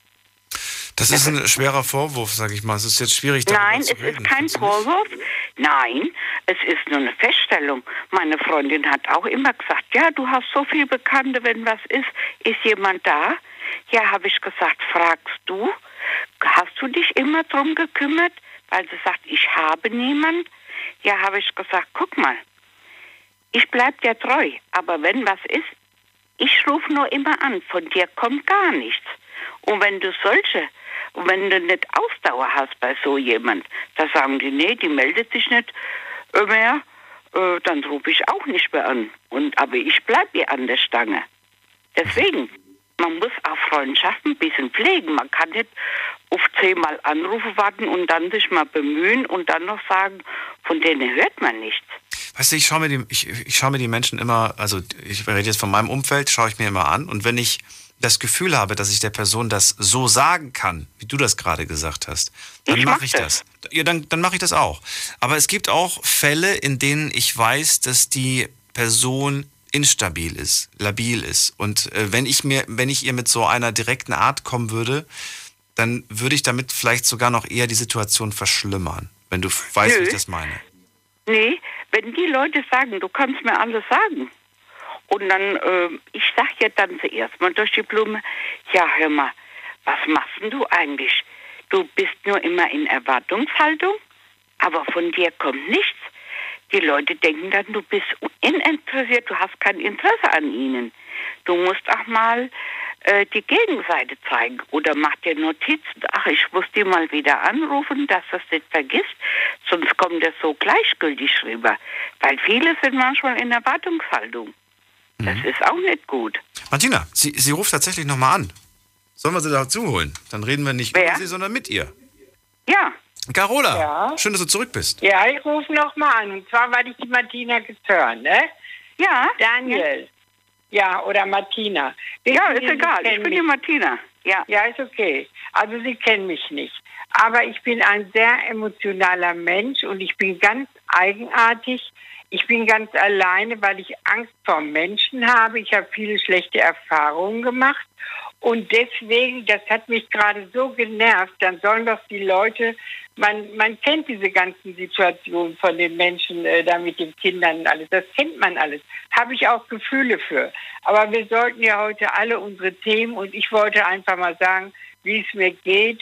Das ist ein schwerer Vorwurf, sage ich mal. Es ist jetzt schwierig, Nein, zu es reden. ist kein Vorwurf. Nein, es ist nur eine Feststellung. Meine Freundin hat auch immer gesagt, ja, du hast so viele Bekannte, wenn was ist, ist jemand da? Ja, habe ich gesagt, fragst du? Hast du dich immer drum gekümmert? Weil sie sagt, ich habe niemand. Ja, habe ich gesagt, guck mal, ich bleib dir treu, aber wenn was ist, ich rufe nur immer an, von dir kommt gar nichts. Und wenn du solche, und wenn du nicht Ausdauer hast bei so jemand, da sagen die, nee, die meldet sich nicht äh, mehr, äh, dann rufe ich auch nicht mehr an. Und, aber ich bleib ihr an der Stange. Deswegen, man muss auch Freundschaften ein bisschen pflegen. Man kann nicht auf zehnmal Anrufe warten und dann sich mal bemühen und dann noch sagen, von denen hört man nichts. Weißt du, ich schaue mir, die, ich, ich schaue mir die Menschen immer, also ich rede jetzt von meinem Umfeld, schaue ich mir immer an. Und wenn ich das Gefühl habe, dass ich der Person das so sagen kann, wie du das gerade gesagt hast, dann mache ich das. Ja, dann, dann mache ich das auch. Aber es gibt auch Fälle, in denen ich weiß, dass die Person instabil ist, labil ist. Und äh, wenn ich mir, wenn ich ihr mit so einer direkten Art kommen würde, dann würde ich damit vielleicht sogar noch eher die Situation verschlimmern. Wenn du weißt, wie Nö. ich das meine. Nee, wenn die Leute sagen, du kannst mir alles sagen. Und dann, äh, ich sag ja dann zuerst mal durch die Blume, ja, hör mal, was machst denn du eigentlich? Du bist nur immer in Erwartungshaltung, aber von dir kommt nichts. Die Leute denken dann, du bist uninteressiert, du hast kein Interesse an ihnen. Du musst auch mal äh, die Gegenseite zeigen oder mach dir Notizen. Ach, ich muss die mal wieder anrufen, dass das nicht vergisst, sonst kommt das so gleichgültig rüber. Weil viele sind manchmal in Erwartungshaltung. Das ist auch nicht gut. Martina, sie, sie ruft tatsächlich nochmal an. Sollen wir sie dazu holen? Dann reden wir nicht Wer? über sie, sondern mit ihr. Ja. Carola, Ja. schön, dass du zurück bist. Ja, ich rufe nochmal an. Und zwar, weil ich die Martina gehört, ne? Ja. Daniel. Ja, oder Martina. Ja, Wissen ist egal. Ich bin die Martina. Ja. Ja, ist okay. Also Sie kennen mich nicht. Aber ich bin ein sehr emotionaler Mensch und ich bin ganz eigenartig. Ich bin ganz alleine, weil ich Angst vor Menschen habe. Ich habe viele schlechte Erfahrungen gemacht. Und deswegen, das hat mich gerade so genervt, dann sollen doch die Leute, man, man kennt diese ganzen Situationen von den Menschen äh, da mit den Kindern und alles, das kennt man alles. Habe ich auch Gefühle für. Aber wir sollten ja heute alle unsere Themen und ich wollte einfach mal sagen, wie es mir geht.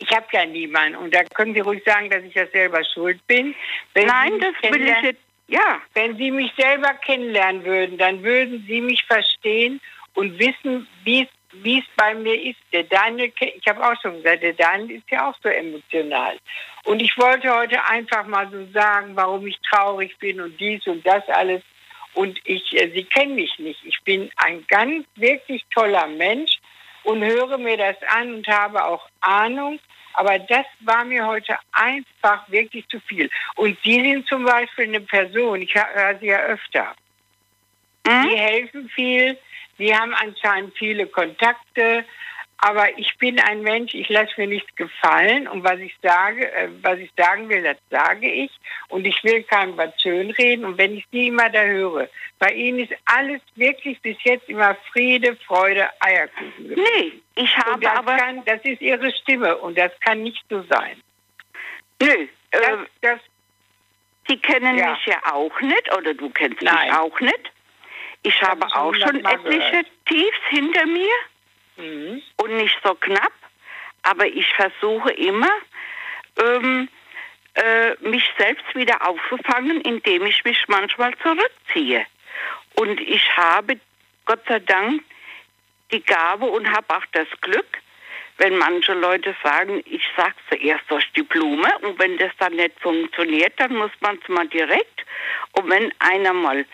Ich habe ja niemanden und da können Sie ruhig sagen, dass ich ja selber schuld bin. Wenn Nein, das will ich nicht. Ja. Wenn Sie mich selber kennenlernen würden, dann würden Sie mich verstehen und wissen, wie es bei mir ist. Der Daniel, ich habe auch schon gesagt, der Daniel ist ja auch so emotional. Und ich wollte heute einfach mal so sagen, warum ich traurig bin und dies und das alles. Und ich, äh, Sie kennen mich nicht. Ich bin ein ganz wirklich toller Mensch und höre mir das an und habe auch Ahnung. Aber das war mir heute einfach wirklich zu viel. Und Sie sind zum Beispiel eine Person, ich höre Sie ja öfter. Die helfen viel, die haben anscheinend viele Kontakte, aber ich bin ein Mensch, ich lasse mir nichts gefallen und was ich sage, äh, was ich sagen will, das sage ich und ich will keinem was schönreden und wenn ich Sie immer da höre, bei Ihnen ist alles wirklich bis jetzt immer Friede, Freude, Eierkuchen. gewesen. Nee, ich habe das aber- Kann, das ist Ihre Stimme und das kann nicht so sein. Nö, das, äh, das, Sie kennen Ja. mich ja auch nicht oder du kennst Nein. mich auch nicht. Ich habe schon auch schon etliche gehört. Tiefs hinter mir Mhm. und nicht so knapp, aber ich versuche immer, ähm, äh, mich selbst wieder aufzufangen, indem ich mich manchmal zurückziehe. Und ich habe Gott sei Dank die Gabe und habe auch das Glück, wenn manche Leute sagen, ich sage zuerst durch die Blume und wenn das dann nicht funktioniert, dann muss man es mal direkt. Und wenn einer mal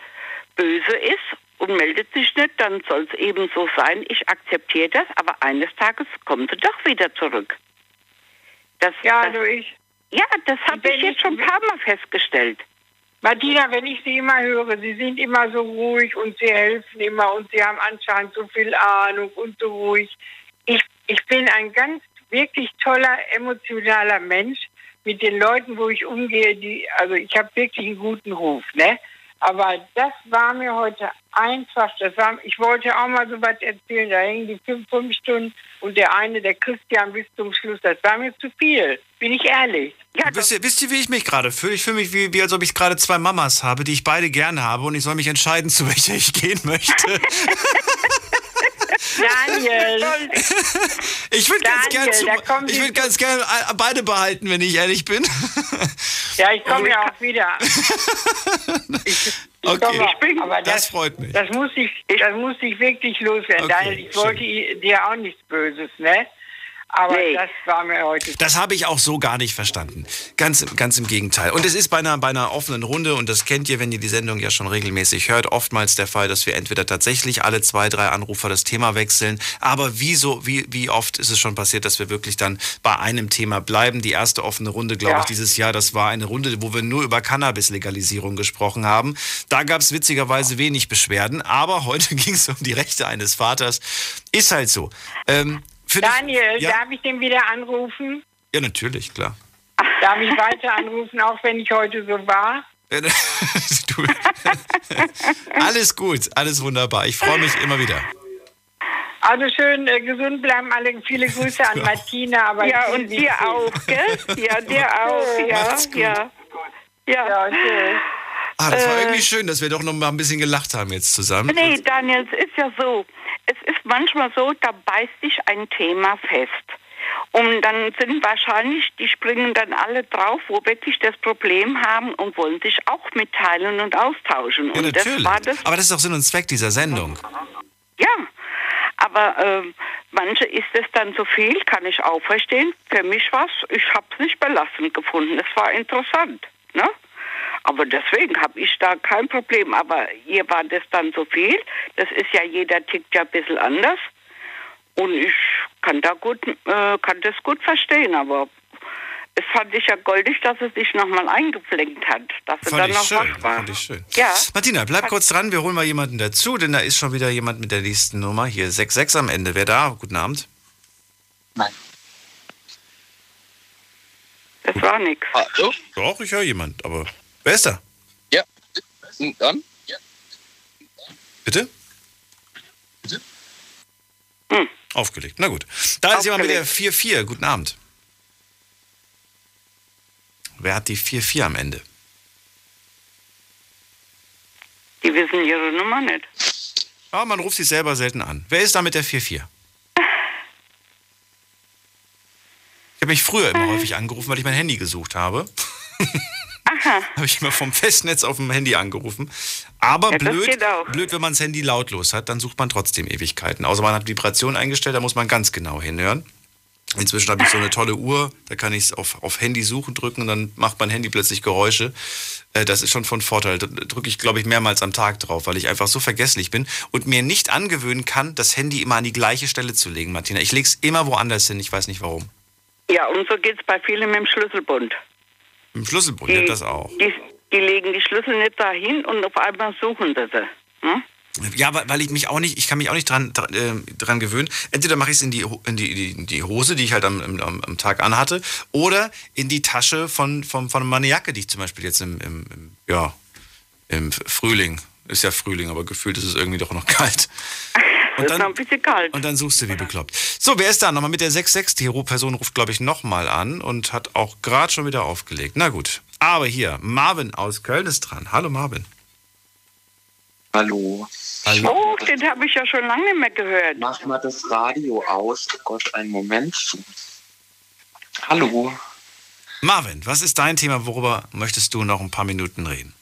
böse ist und meldet sich nicht, dann soll es eben so sein. Ich akzeptiere das, aber eines Tages kommen sie doch wieder zurück. Das, ja, das, also ich. Ja, das habe ich jetzt schon ein paar Mal festgestellt. Martina, wenn ich Sie immer höre, Sie sind immer so ruhig und Sie helfen immer und Sie haben anscheinend so viel Ahnung und so ruhig. Ich, ich bin ein ganz wirklich toller, emotionaler Mensch mit den Leuten, wo ich umgehe. Die, also ich habe wirklich einen guten Ruf, ne? Aber das war mir heute einfach, das war, ich wollte auch mal so was erzählen, da hängen die fünf, fünf Stunden und der eine, der Christian bis zum Schluss, das war mir zu viel, bin ich ehrlich. wisst, ihr, wisst ihr, wie ich mich gerade fühle? Ich fühle mich wie, wie, als ob ich gerade zwei Mamas habe, die ich beide gerne habe und ich soll mich entscheiden, zu welcher ich gehen möchte. Daniel. Ich würde ganz gerne ich Sie würd ganz gern äh, beide behalten, wenn ich ehrlich bin. Ja, ich komme ja auch wieder. Ich, ich Okay. komme Ich bin- aber das das, freut mich. Das muss ich, das muss ich wirklich loswerden. Okay, Daniel, ich wollte i- dir auch nichts Böses, ne? Aber das war mir heute. Das habe ich auch so gar nicht verstanden. Ganz, im- ganz im Gegenteil. Und es ist bei einer, bei einer offenen Runde, und das kennt ihr, wenn ihr die Sendung ja schon regelmäßig hört, oftmals der Fall, dass wir entweder tatsächlich alle zwei, drei Anrufer das Thema wechseln. Aber wie, so, wie, wie oft ist es schon passiert, dass wir wirklich dann bei einem Thema bleiben? Die erste offene Runde, glaube Ja. ich, dieses Jahr, das war eine Runde, wo wir nur über Cannabis-Legalisierung gesprochen haben. Da gab es witzigerweise wenig Beschwerden. Aber heute ging es um die Rechte eines Vaters. Ist halt so. Ähm, Daniel, ja, darf ich den wieder anrufen? ja, natürlich, klar. Darf ich weiter anrufen, auch wenn ich heute so war? Du, alles gut, alles wunderbar. Ich freue mich immer wieder. Also schön äh, gesund bleiben alle. Viele Grüße an Martina. Aber Ja, und dir auch, gell? Ja, dir auch, ja, Macht's gut. ja. Ja, ja tschüss. Ah, das war Äh, irgendwie schön, dass wir doch noch mal ein bisschen gelacht haben jetzt zusammen. Nee, Daniel, es ist ja so. Es ist manchmal so, da beißt sich ein Thema fest. Und dann sind wahrscheinlich, die springen dann alle drauf, wo wirklich das Problem haben und wollen sich auch mitteilen und austauschen. Ja, und das natürlich. war das, Aber das ist auch Sinn und Zweck dieser Sendung. ja. Aber ähm, manche ist es dann so viel, kann ich auch verstehen. Für mich war es, ich habe es nicht belastend gefunden. Es war interessant. Ne? Aber deswegen habe ich da kein Problem. Aber ihr war das dann so viel. Das ist ja, jeder tickt ja ein bisschen anders. Und ich kann da gut, äh, kann das gut verstehen. Aber es fand ich ja goldig, dass es sich nochmal eingepflänkt hat. Dass er Fand dann ich noch schön, wach war. fand ich schön. Ja. Martina, bleib kurz dran, wir holen mal jemanden dazu, denn da ist schon wieder jemand mit der nächsten Nummer. Hier, 66 am Ende. Wer da? Guten Abend. Das war nix. Hallo? Doch, ich höre jemand, aber wer ist da? Ja. Dann? Bitte? Aufgelegt. Na gut. Da ist jemand mit der 4-4. Guten Abend. Wer hat die 4-4 am Ende? Die wissen ihre Nummer nicht. Ah, man ruft sich selber selten an. Wer ist da mit der 4-4? Ich habe mich früher immer häufig angerufen, weil ich mein Handy gesucht habe. habe ich immer vom Festnetz auf dem Handy angerufen. Aber Ja, blöd, blöd, wenn man das Handy lautlos hat, dann sucht man trotzdem Ewigkeiten. Außer man hat Vibration eingestellt, da muss man ganz genau hinhören. Inzwischen habe ich so eine tolle Uhr, da kann ich es auf, auf Handy suchen drücken und dann macht mein Handy plötzlich Geräusche. Äh, Das ist schon von Vorteil. Da drücke ich, glaube ich, mehrmals am Tag drauf, weil ich einfach so vergesslich bin und mir nicht angewöhnen kann, das Handy immer an die gleiche Stelle zu legen, Martina. Ich lege es immer woanders hin, ich weiß nicht warum. Ja, und so geht es bei vielen mit dem Schlüsselbund. Im Schlüsselbund, ja, das auch. Die, die legen die Schlüssel nicht dahin und auf einmal suchen sie sie. Hm? Ja, weil ich mich auch nicht, ich kann mich auch nicht dran, dran, äh, dran gewöhnen. Entweder mache ich es in, die, in die, die, die Hose, die ich halt am, am, am Tag anhatte, oder in die Tasche von, von, von meiner Jacke, die ich zum Beispiel jetzt im, im, im, ja, im Frühling, ist ja Frühling, aber gefühlt ist es irgendwie doch noch kalt. Und dann, ist noch ein bisschen kalt. Und dann suchst du wie bekloppt. So, wer ist da? Nochmal mit der 66. Die Person ruft, glaube ich, nochmal an und hat auch gerade schon wieder aufgelegt. Na gut. Aber hier, Marvin aus Köln ist dran. Hallo Marvin. Hallo. Oh, den habe ich ja schon lange nicht mehr gehört. Mach mal das Radio aus. Oh Gott, einen Moment. Hallo. Marvin, was ist dein Thema? Worüber möchtest du noch ein paar Minuten reden?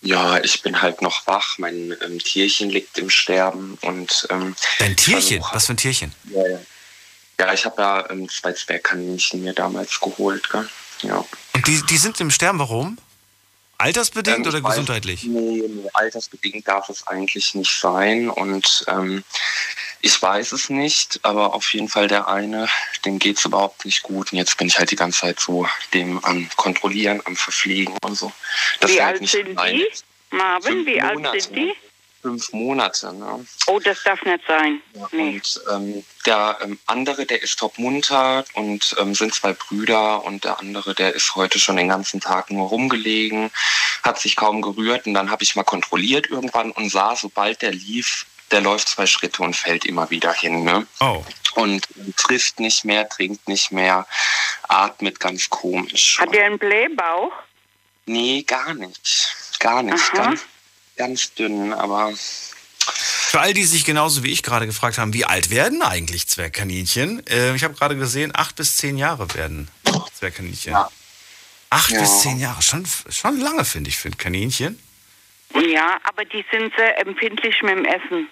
Ja, ich bin halt noch wach. Mein ähm, Tierchen liegt im Sterben und ähm, Dein Tierchen? Was für ein Tierchen? Ja, ja. ja ich habe ja ähm, zwei Zwergkaninchen mir damals geholt. Gell? Ja. Und die, die sind im Sterben, warum? Altersbedingt Ähm, oder weiß- gesundheitlich? Nee, nee, altersbedingt darf es eigentlich nicht sein. Und ähm, ich weiß es nicht, aber auf jeden Fall der eine, dem geht es überhaupt nicht gut. Und jetzt bin ich halt die ganze Zeit so dem am Kontrollieren, am Verpflegen und so. Das wie halt alt nicht sind mein- die? Marvin, Fünf wie alt Monate. sind die? Fünf Monate, ne? Oh, das darf nicht sein. Nee. Und ähm, der ähm, andere, der ist top munter und ähm, sind zwei Brüder und der andere, der ist heute schon den ganzen Tag nur rumgelegen, hat sich kaum gerührt und dann habe ich mal kontrolliert irgendwann und sah, sobald der lief, der läuft zwei Schritte und fällt immer wieder hin. Ne? Oh. Und frisst nicht mehr, trinkt nicht mehr, atmet ganz komisch. Hat der einen Blähbauch? Nee, gar nicht. Gar nicht. Aha. Ganz, ganz dünn, aber Für all die sich genauso wie ich gerade gefragt haben, wie alt werden eigentlich Zwergkaninchen? Äh, ich habe gerade gesehen, acht bis zehn Jahre werden Zwergkaninchen. Acht Ja. bis zehn Jahre, schon, schon lange finde ich für ein Kaninchen. Ja, aber die sind sehr empfindlich mit dem Essen.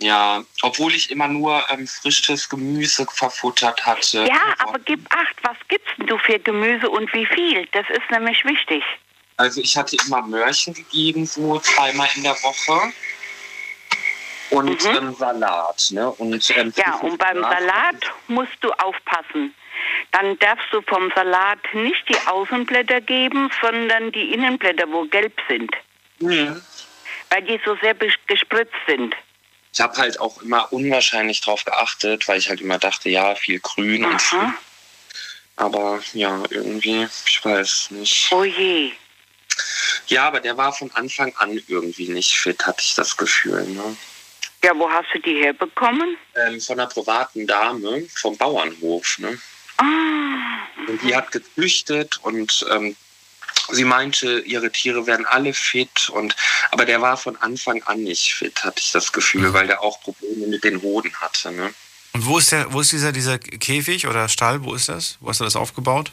Ja, obwohl ich immer nur ähm, frisches Gemüse verfuttert hatte. Ja, aber gib acht, was gibst denn du für Gemüse und wie viel? Das ist nämlich wichtig. Also ich hatte immer Möhrchen gegeben, so zweimal in der Woche. Und ähm, Salat, ne? Und, ähm, Mhm. Ja, und beim Salat musst du aufpassen. Dann darfst du vom Salat nicht die Außenblätter geben, sondern die Innenblätter, wo gelb sind. Mhm. Weil die so sehr gespritzt sind. Ich habe halt auch immer unwahrscheinlich drauf geachtet, weil ich halt immer dachte, ja, viel Grün und so. Aber ja, irgendwie, ich weiß nicht. Oh je. Ja, aber der war von Anfang an irgendwie nicht fit, hatte ich das Gefühl. Ne? Ja, wo hast du die herbekommen? Ähm, von einer privaten Dame vom Bauernhof. Ne? Ah. Und die hat gezüchtet und ähm, sie meinte, ihre Tiere werden alle fit. Und, aber der war von Anfang an nicht fit, hatte ich das Gefühl, weil der auch Probleme mit den Hoden hatte. Ne? Und wo ist, der, wo ist dieser, dieser Käfig oder Stall? Wo ist das? Wo hast du das aufgebaut?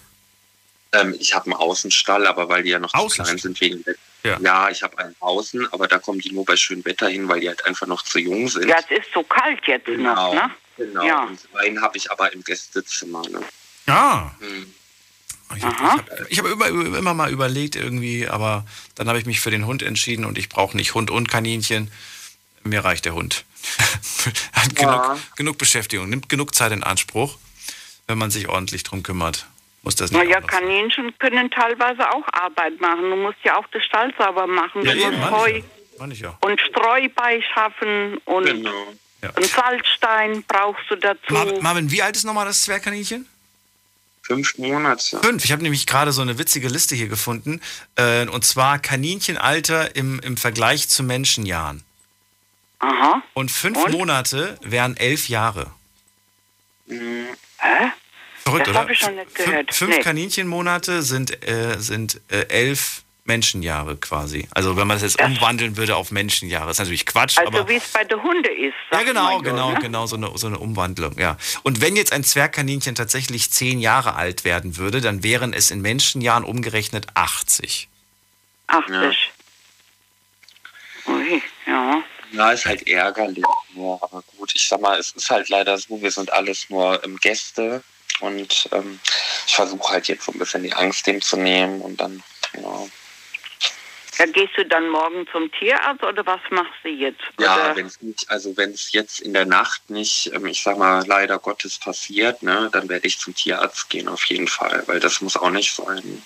Ähm, ich habe einen Außenstall, aber weil die ja noch zu klein sind wegen der ja. ich habe einen außen, aber da kommen die nur bei schönem Wetter hin, weil die halt einfach noch zu jung sind. Ja, es ist so kalt jetzt noch, ne? Genau. Ja. Und einen habe ich aber im Gästezimmer. Ne? Ah. Hm. Ich habe hab, immer, immer mal überlegt irgendwie, aber dann habe ich mich für den Hund entschieden und ich brauche nicht Hund und Kaninchen. Mir reicht der Hund. Hat genug, genug Beschäftigung, nimmt genug Zeit in Anspruch, wenn man sich ordentlich drum kümmert. Muss das nicht Naja. Kaninchen können teilweise auch Arbeit machen. Du musst ja auch den Stall sauber machen. Ja, du eben, musst Heu ja. Ja. und Streu beischaffen und Genau. einen Salzstein brauchst du dazu. Mar Marvin, wie alt ist nochmal das Zwergkaninchen? Fünf Monate. Fünf. Ich habe nämlich gerade so eine witzige Liste hier gefunden. Äh, und zwar Kaninchenalter im, im Vergleich zu Menschenjahren. Aha. Und fünf Und? Monate wären elf Jahre. Hä? Verrückt, das habe ich schon nicht gehört. Fünf Nee. Kaninchenmonate sind, äh, sind äh, elf Menschenjahre quasi. Also wenn man das jetzt umwandeln würde auf Menschenjahre, ist natürlich Quatsch, Also aber wie es bei den Hunden ist. ja genau, so, genau, ne? genau so eine, so eine Umwandlung, ja. Und wenn jetzt ein Zwergkaninchen tatsächlich zehn Jahre alt werden würde, dann wären es in Menschenjahren umgerechnet 80. 80. Ui, ja. Ja, ist halt ärgerlich. Ja, gut, ich sag mal, es ist halt leider so, wir sind alles nur ähm, Gäste und ähm, ich versuche halt jetzt so ein bisschen die Angst dem zu nehmen und dann, ja. Ja, gehst du dann morgen zum Tierarzt oder was machst du jetzt? Ja, Oder- wenn es nicht, also wenn es jetzt in der Nacht nicht, ähm, ich sag mal, leider Gottes passiert, ne, dann werde ich zum Tierarzt gehen auf jeden Fall, weil das muss auch nicht sein.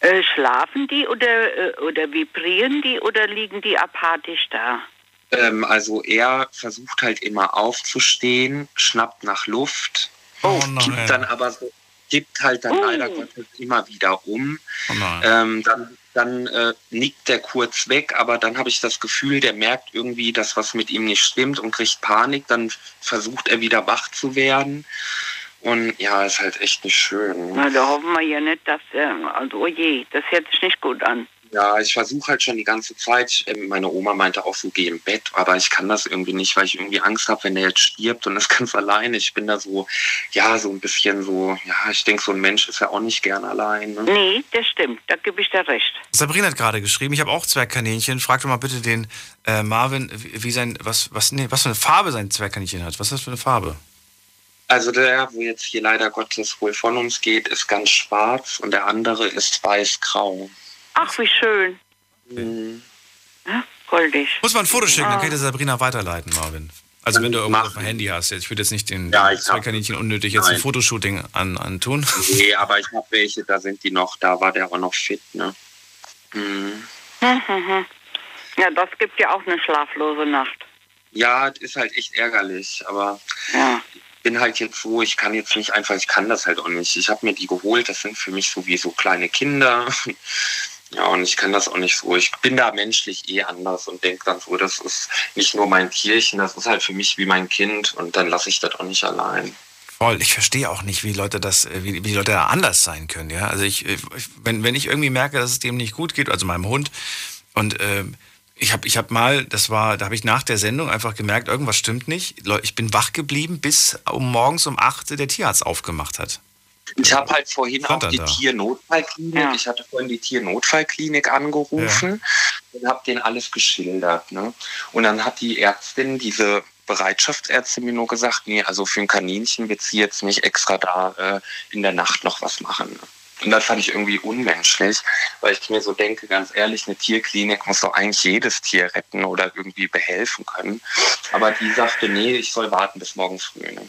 Äh, schlafen die oder, äh, oder vibrieren die oder liegen die apathisch da? Ähm, also er versucht halt immer aufzustehen, schnappt nach Luft, Oh gibt dann aber so, gibt halt dann leider Gottes immer wieder um. Ähm, dann dann äh, nickt der kurz weg, aber dann habe ich das Gefühl, der merkt irgendwie, dass was mit ihm nicht stimmt und kriegt Panik. Dann versucht er wieder wach zu werden. Und ja, ist halt echt nicht schön. Na, da hoffen wir ja nicht, dass, äh, also oh je, das hört sich nicht gut an. Ja, ich versuche halt schon die ganze Zeit. ähm, Meine Oma meinte auch so, geh im Bett, aber ich kann das irgendwie nicht, weil ich irgendwie Angst habe, wenn der jetzt stirbt und ist ganz alleine. Ich bin da so, ja, so ein bisschen so, ja, ich denke, so ein Mensch ist ja auch nicht gern allein. Ne? Nee, das stimmt, da gebe ich dir recht. Sabrina hat gerade geschrieben, ich habe auch Zwergkaninchen. Frag doch mal bitte den äh, Marvin, wie wie sein, was, was, nee, was für eine Farbe sein Zwergkaninchen hat. Was ist das für eine Farbe? Also der, wo jetzt hier leider Gottes wohl von uns geht, ist ganz schwarz und der andere ist weiß-grau. Ach, wie schön. Mhm. Ja, goldig. Muss man ein Foto schicken, dann Ah. kann ich das Sabrina weiterleiten, Marvin. Also wenn du irgendwas auf dem Handy hast. Jetzt, ich würde jetzt nicht den Ja, ich hab- Zwergkaninchen unnötig jetzt ein Nein. Fotoshooting an, antun. Nee, aber ich habe welche, da sind die noch, da war der auch noch fit, ne? Mhm. Hm, hm, hm. Ja, das gibt ja auch eine schlaflose Nacht. Ja, das ist halt echt ärgerlich, aber Ja. ich bin halt jetzt so, ich kann jetzt nicht einfach, ich kann das halt auch nicht. Ich habe mir die geholt, das sind für mich so wie so kleine Kinder. Ja, und ich kann das auch nicht so. Ich bin da menschlich eh anders und denke dann so, das ist nicht nur mein Tierchen, das ist halt für mich wie mein Kind und dann lasse ich das auch nicht allein. Voll. Ich verstehe auch nicht, wie Leute das, äh, wie, wie Leute da anders sein können. Ja, also ich, ich- wenn, wenn ich irgendwie merke, dass es dem nicht gut geht, also meinem Hund, und ähm, ich habe ich hab mal, das war, da habe ich nach der Sendung einfach gemerkt, irgendwas stimmt nicht. Ich bin wach geblieben, bis um morgens um 8 der Tierarzt aufgemacht hat. Ich habe halt vorhin auch die da? Tiernotfallklinik, ich hatte vorhin die Tiernotfallklinik angerufen und habe denen alles geschildert. Ne? Und dann hat die Ärztin, diese Bereitschaftsärztin mir nur gesagt, nee, also für ein Kaninchen wird sie jetzt nicht extra da äh, in der Nacht noch was machen. Ne? Und das fand ich irgendwie unmenschlich, weil ich mir so denke, ganz ehrlich, eine Tierklinik muss doch eigentlich jedes Tier retten oder irgendwie behelfen können. Aber die sagte, nee, ich soll warten bis morgen früh. Ne?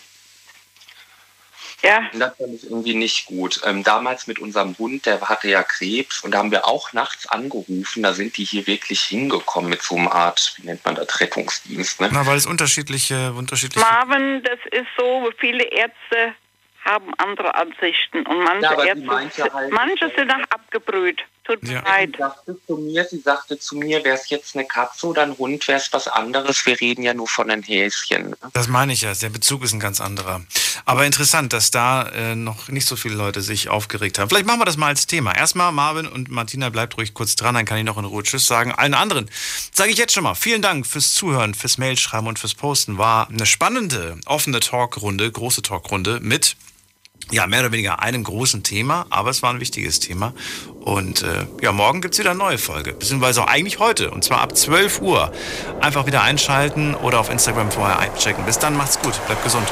Ja. Und das fand ich irgendwie nicht gut. Ähm, damals mit unserem Hund, der hatte ja Krebs und da haben wir auch nachts angerufen. Da sind die hier wirklich hingekommen mit so einer Art, wie nennt man das, Rettungsdienst. Ne? Na, weil es unterschiedliche, unterschiedliche. Marvin, das ist so, viele Ärzte haben andere Ansichten und manche Ja, Ärzte, halt- manche sind auch abgebrüht. Tut mir leid. Sie sagte zu mir, sie sagte zu mir, wäre es jetzt eine Katze oder ein Hund, wäre es was anderes. Wir reden ja nur von einem Häschen. Ne? Das meine ich ja, der Bezug ist ein ganz anderer. Aber interessant, dass da äh, noch nicht so viele Leute sich aufgeregt haben. Vielleicht machen wir das mal als Thema. Erstmal Marvin und Martina, bleibt ruhig kurz dran, dann kann ich noch in Ruhe Tschüss sagen. Allen anderen sage ich jetzt schon mal vielen Dank fürs Zuhören, fürs Mailschreiben und fürs Posten. War eine spannende, offene Talkrunde, große Talkrunde mit ja, mehr oder weniger einem großen Thema, aber es war ein wichtiges Thema. Und äh, ja, morgen gibt's wieder eine neue Folge, beziehungsweise auch eigentlich heute, und zwar ab 12 Uhr. Einfach wieder einschalten oder auf Instagram vorher einchecken. Bis dann, macht's gut, bleibt gesund.